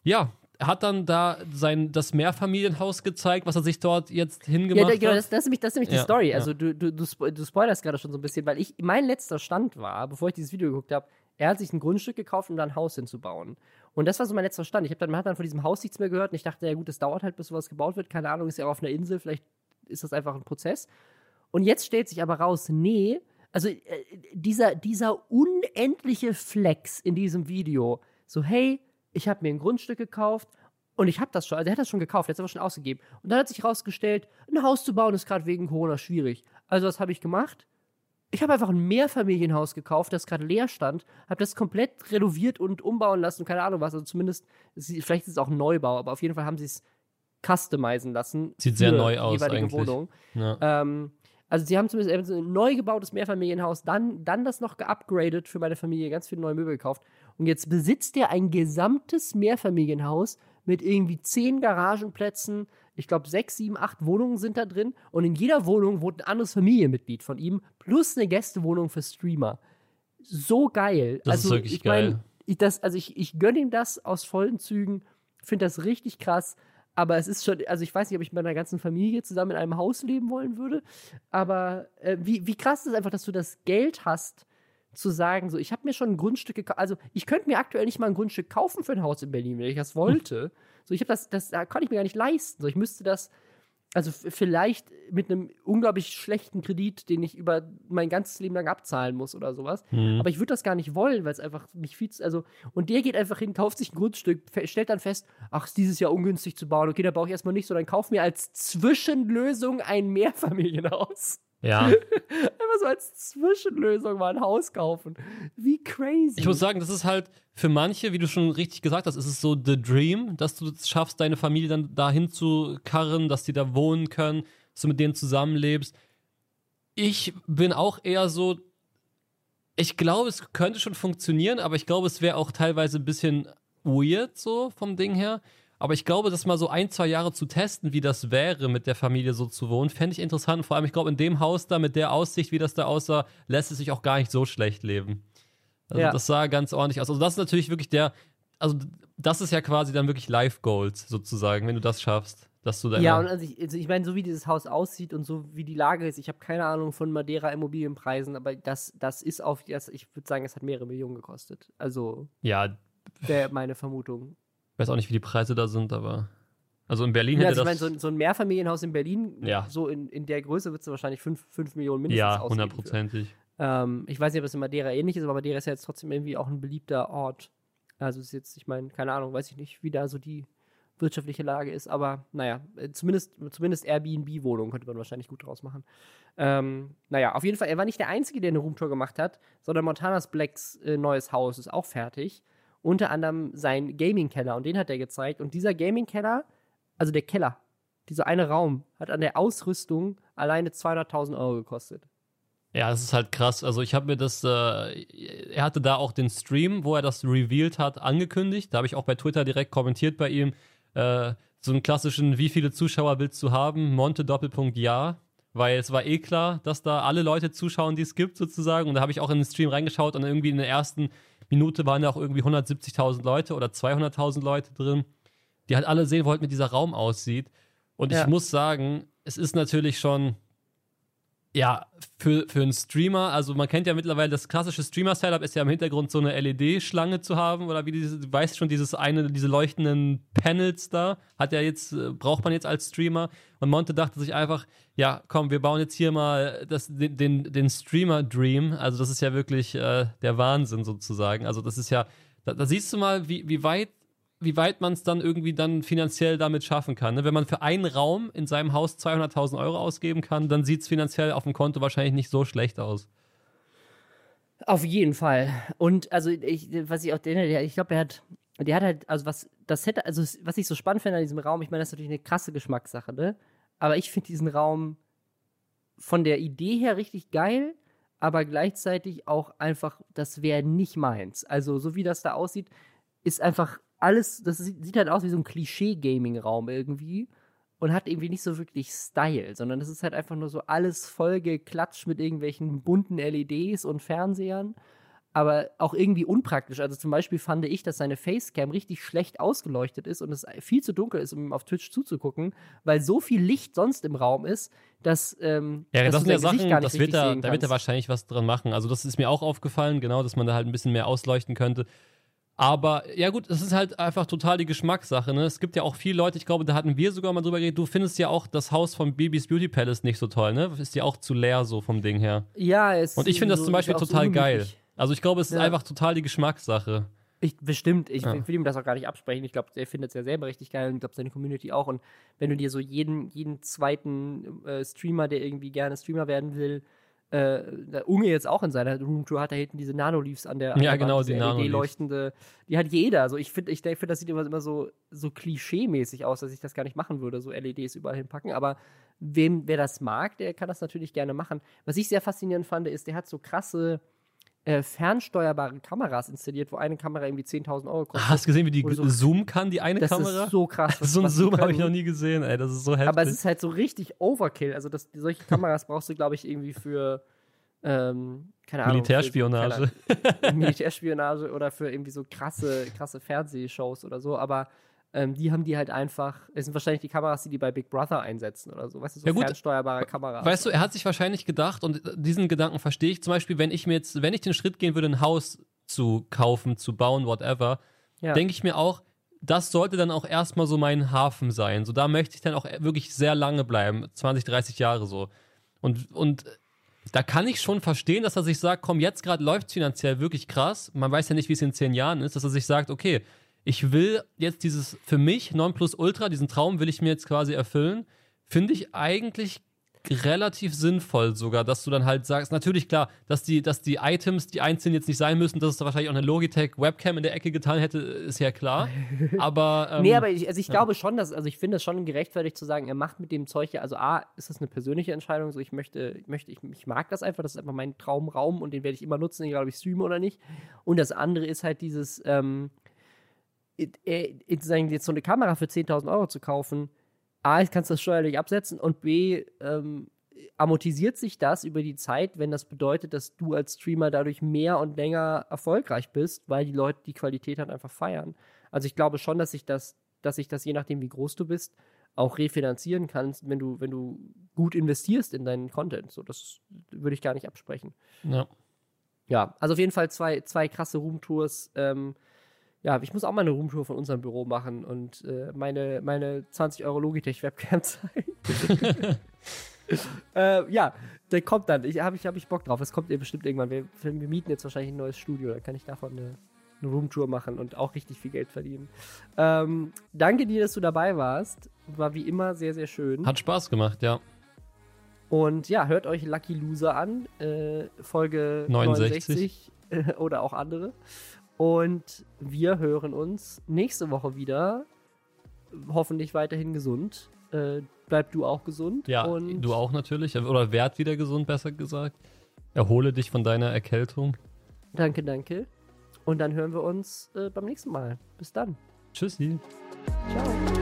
ja, hat dann da sein das Mehrfamilienhaus gezeigt, was er sich dort jetzt Ja, hingemacht genau, hat. das, das ist nämlich, das ist nämlich Ja, die Story. ja. Also du, du, du, spo- du spoilerst gerade schon so ein bisschen, weil ich, mein letzter Stand war, bevor ich dieses Video geguckt habe, er hat sich ein Grundstück gekauft, um da ein Haus hinzubauen. Und das war so mein letzter Stand. Ich hab dann, man hat dann von diesem Haus nichts mehr gehört und ich dachte, ja gut, das dauert halt, bis sowas gebaut wird. Keine Ahnung, ist ja auch auf einer Insel, vielleicht ist das einfach ein Prozess. Und jetzt stellt sich aber raus, nee, also äh, dieser, dieser unendliche Flex in diesem Video, so hey, ich habe mir ein Grundstück gekauft und ich habe das schon, also er hat das schon gekauft, er hat es aber schon ausgegeben. Und dann hat sich herausgestellt, ein Haus zu bauen ist gerade wegen Corona schwierig. Also was habe ich gemacht? Ich habe einfach ein Mehrfamilienhaus gekauft, das gerade leer stand, habe das komplett renoviert und umbauen lassen, keine Ahnung was, also zumindest, vielleicht ist es auch ein Neubau, aber auf jeden Fall haben sie es customizen lassen. Sieht sehr neu aus jeweilige eigentlich. Wohnung. ja. Ähm, also sie haben zumindest ein neu gebautes Mehrfamilienhaus, dann, dann das noch geupgradet für meine Familie, ganz viele neue Möbel gekauft. Und jetzt besitzt er ein gesamtes Mehrfamilienhaus mit irgendwie zehn Garagenplätzen. Ich glaube, sechs, sieben, acht Wohnungen sind da drin. Und in jeder Wohnung wohnt ein anderes Familienmitglied von ihm, plus eine Gästewohnung für Streamer. So geil. Das also, ist wirklich ich mein, geil. Ich, das, also ich, ich gönne ihm das aus vollen Zügen, finde das richtig krass. Aber es ist schon, also ich weiß nicht, ob ich mit meiner ganzen Familie zusammen in einem Haus leben wollen würde. Aber äh, wie, wie krass ist es einfach, dass du das Geld hast, zu sagen, so, ich habe mir schon ein Grundstück gekauft. Also, ich könnte mir aktuell nicht mal ein Grundstück kaufen für ein Haus in Berlin, wenn ich das wollte. So, ich habe das, das da kann ich mir gar nicht leisten. So, ich müsste das, also vielleicht mit einem unglaublich schlechten Kredit, den ich über mein ganzes Leben lang abzahlen muss oder sowas. Mhm. Aber ich würde das gar nicht wollen, weil es einfach mich viel zu, also, und der geht einfach hin, kauft sich ein Grundstück, stellt dann fest, ach, ist dieses Jahr ungünstig zu bauen, okay, da baue ich erstmal nicht so, dann kauf mir als Zwischenlösung ein Mehrfamilienhaus. Ja. Einfach so als Zwischenlösung mal ein Haus kaufen. Wie crazy. Ich muss sagen, das ist halt für manche, wie du schon richtig gesagt hast, ist es so the dream, dass du es schaffst, deine Familie dann dahin zu karren, dass die da wohnen können, dass du mit denen zusammenlebst. Ich bin auch eher so, ich glaube, es könnte schon funktionieren, aber ich glaube, es wäre auch teilweise ein bisschen weird so vom Ding her. Aber ich glaube, das mal so ein, zwei Jahre zu testen, wie das wäre, mit der Familie so zu wohnen, fände ich interessant. Vor allem, ich glaube, in dem Haus da, mit der Aussicht, wie das da aussah, lässt es sich auch gar nicht so schlecht leben. Also Ja. das sah ganz ordentlich aus. Also das ist natürlich wirklich der, also das ist ja quasi dann wirklich Life Goals sozusagen, wenn du das schaffst, dass du deine, ja, und also ich, also ich meine, so wie dieses Haus aussieht und so wie die Lage ist, ich habe keine Ahnung von Madeira Immobilienpreisen, aber das, das ist auf, das, ich würde sagen, es hat mehrere Millionen gekostet. Also ja, wäre meine Vermutung. Ich weiß auch nicht, wie die Preise da sind, aber also in Berlin Ja, hätte also ich das meine, so, ein- so ein Mehrfamilienhaus in Berlin, Ja. so in, in der Größe wird es wahrscheinlich 5 Millionen mindestens ja hundertprozentig. Ähm, ich weiß nicht, ob es in Madeira ähnlich ist, aber Madeira ist ja jetzt trotzdem irgendwie auch ein beliebter Ort. Also ist jetzt, ich meine, keine Ahnung, weiß ich nicht, wie da so die wirtschaftliche Lage ist, aber naja, äh, zumindest, zumindest Airbnb-Wohnungen könnte man wahrscheinlich gut draus machen. Ähm, naja, auf jeden Fall, er war nicht der Einzige, der eine Roomtour gemacht hat, sondern Montanas Blacks äh, neues Haus ist auch fertig. Unter anderem sein Gaming-Keller und den hat er gezeigt. Und dieser Gaming-Keller, also der Keller, dieser eine Raum, hat an der Ausrüstung alleine 200.000 Euro gekostet. Ja, das ist halt krass. Also ich habe mir das, äh, er hatte da auch den Stream, wo er das revealed hat, angekündigt. Da habe ich auch bei Twitter direkt kommentiert bei ihm. Äh, so einen klassischen, wie viele Zuschauer willst du haben? Monte Doppelpunkt ja. Weil es war eh klar, dass da alle Leute zuschauen, die es gibt sozusagen. Und da habe ich auch in den Stream reingeschaut und irgendwie in der ersten Minute waren da auch irgendwie 170.000 Leute oder 200.000 Leute drin, die halt alle sehen wollten, wie dieser Raum aussieht. Und Ja. ich muss sagen, es ist natürlich schon Ja, für, für einen Streamer, also man kennt ja mittlerweile, das klassische Streamer-Setup ist ja im Hintergrund so eine LED-Schlange zu haben oder wie diese, du weißt schon, dieses eine, diese leuchtenden Panels da, hat ja jetzt, äh, braucht man jetzt als Streamer. Und Monte dachte sich einfach, ja, komm, wir bauen jetzt hier mal das, den, den, den Streamer-Dream. Also das ist ja wirklich äh, der Wahnsinn sozusagen. Also das ist ja, da, da siehst du mal, wie, wie weit wie weit man es dann irgendwie dann finanziell damit schaffen kann. Ne? Wenn man für einen Raum in seinem Haus 200.000 Euro ausgeben kann, dann sieht es finanziell auf dem Konto wahrscheinlich nicht so schlecht aus. Auf jeden Fall. Und also ich, was ich auch denke, ich glaube, er hat, der hat halt, also was das hätte, also was ich so spannend finde an diesem Raum, ich meine, das ist natürlich eine krasse Geschmackssache, ne? Aber ich finde diesen Raum von der Idee her richtig geil, aber gleichzeitig auch einfach, das wäre nicht meins. Also so wie das da aussieht, ist einfach alles, das sieht halt aus wie so ein Klischee-Gaming-Raum irgendwie und hat irgendwie nicht so wirklich Style, sondern es ist halt einfach nur so alles vollgeklatscht mit irgendwelchen bunten LEDs und Fernsehern, aber auch irgendwie unpraktisch. Also zum Beispiel fand ich, dass seine Facecam richtig schlecht ausgeleuchtet ist und es viel zu dunkel ist, um auf Twitch zuzugucken, weil so viel Licht sonst im Raum ist, dass ähm, ja, dass das sind ja Sachen, das wird er, da wird er wahrscheinlich was dran machen. Also das ist mir auch aufgefallen, genau, dass man da halt ein bisschen mehr ausleuchten könnte. Aber ja gut, das ist halt einfach total die Geschmackssache. Ne? Es gibt ja auch viele Leute, ich glaube, da hatten wir sogar mal drüber geredet, du findest ja auch das Haus von Bibis Beauty Palace nicht so toll, ne? Ist ja auch zu leer so vom Ding her. Ja, es Und ich finde das zum Beispiel total so geil. Also ich glaube, es ist ja. einfach total die Geschmackssache. Ich, bestimmt, ich, ja. will ihm das auch gar nicht absprechen. Ich glaube, er findet es ja selber richtig geil und ich glaube, seine Community auch. Und wenn du dir so jeden, jeden zweiten äh, Streamer, der irgendwie gerne Streamer werden will, äh, der Unge jetzt auch in seiner Roomtour hat da hinten diese Nanoleafs an der, an ja, der genau, Wand, die LED-leuchtende, die hat jeder. Also ich finde, ich finde, das sieht immer, immer so, so klischee-mäßig aus, dass ich das gar nicht machen würde, so LEDs überall hinpacken. Aber wem, wer das mag, der kann das natürlich gerne machen. Was ich sehr faszinierend fand, ist, der hat so krasse äh, fernsteuerbare Kameras installiert, wo eine Kamera irgendwie 10.000 Euro kostet. Hast du gesehen, wie die so, zoomen kann, die eine das Kamera? Das ist so krass. so ein Zoom habe ich noch nie gesehen, ey. Das ist so heftig. Aber es ist halt so richtig Overkill. Also das, solche Kameras brauchst du, glaube ich, irgendwie für ähm, keine Ahnung. Militärspionage. Für, Militärspionage oder für irgendwie so krasse, krasse Fernsehshows oder so, aber ähm, die haben die halt einfach, es sind wahrscheinlich die Kameras, die die bei Big Brother einsetzen oder so, weißt du, so ja gut, fernsteuerbare Kameras. Weißt du, er hat sich wahrscheinlich gedacht, und diesen Gedanken verstehe ich zum Beispiel, wenn ich mir jetzt, wenn ich den Schritt gehen würde, ein Haus zu kaufen, zu bauen, whatever, ja. denke ich mir auch, das sollte dann auch erstmal so mein Hafen sein. So, da möchte ich dann auch wirklich sehr lange bleiben, 20, 30 Jahre so. Und, und da kann ich schon verstehen, dass er sich sagt, komm, jetzt gerade läuft es finanziell wirklich krass. Man weiß ja nicht, wie es in zehn Jahren ist, dass er sich sagt, okay, ich will jetzt dieses für mich Ultra, diesen Traum will ich mir jetzt quasi erfüllen. Finde ich eigentlich relativ sinnvoll sogar, dass du dann halt sagst, natürlich klar, dass die, dass die Items, die einzeln jetzt nicht sein müssen, dass es da wahrscheinlich auch eine Logitech Webcam in der Ecke getan hätte, ist ja klar. Aber ähm, nee, aber ich, also ich ja. glaube schon, dass also ich finde es schon gerechtfertigt zu sagen, er macht mit dem Zeug ja, also a ist das eine persönliche Entscheidung, so ich möchte, ich möchte, ich, ich mag das einfach, das ist einfach mein Traumraum und den werde ich immer nutzen, egal ob ich streame oder nicht. Und das andere ist halt dieses ähm, jetzt so eine Kamera für 10.000 Euro zu kaufen A, kannst du das steuerlich absetzen und B, ähm, amortisiert sich das über die Zeit, wenn das bedeutet, dass du als Streamer dadurch mehr und länger erfolgreich bist, weil die Leute die Qualität halt einfach feiern. Also ich glaube schon, dass sich das, dass sich das, je nachdem wie groß du bist, auch refinanzieren kannst, wenn du, wenn du gut investierst in deinen Content. So, das würde ich gar nicht absprechen. Ja. Ja, also auf jeden Fall zwei, zwei krasse Roomtours. Ähm, ja, ich muss auch mal eine Roomtour von unserem Büro machen und äh, meine, meine 20 Euro Logitech-Webcam zeigen. äh, ja, der kommt dann. Ich habe ich, hab ich Bock drauf. Es kommt ihr bestimmt irgendwann. Wir, wir, mieten jetzt wahrscheinlich ein neues Studio. Da kann ich davon eine, eine Roomtour machen und auch richtig viel Geld verdienen. Ähm, danke dir, dass du dabei warst. War wie immer sehr, sehr schön. Hat Spaß gemacht, ja. Und ja, hört euch Lucky Loser an. Äh, Folge 69, 69 oder auch andere. Und wir hören uns nächste Woche wieder. Hoffentlich weiterhin gesund. Äh, bleib du auch gesund. Ja, und du auch natürlich. Oder werd wieder gesund, besser gesagt. Erhole dich von deiner Erkältung. Danke, danke. Und dann hören wir uns äh, beim nächsten Mal. Bis dann. Tschüssi. Ciao.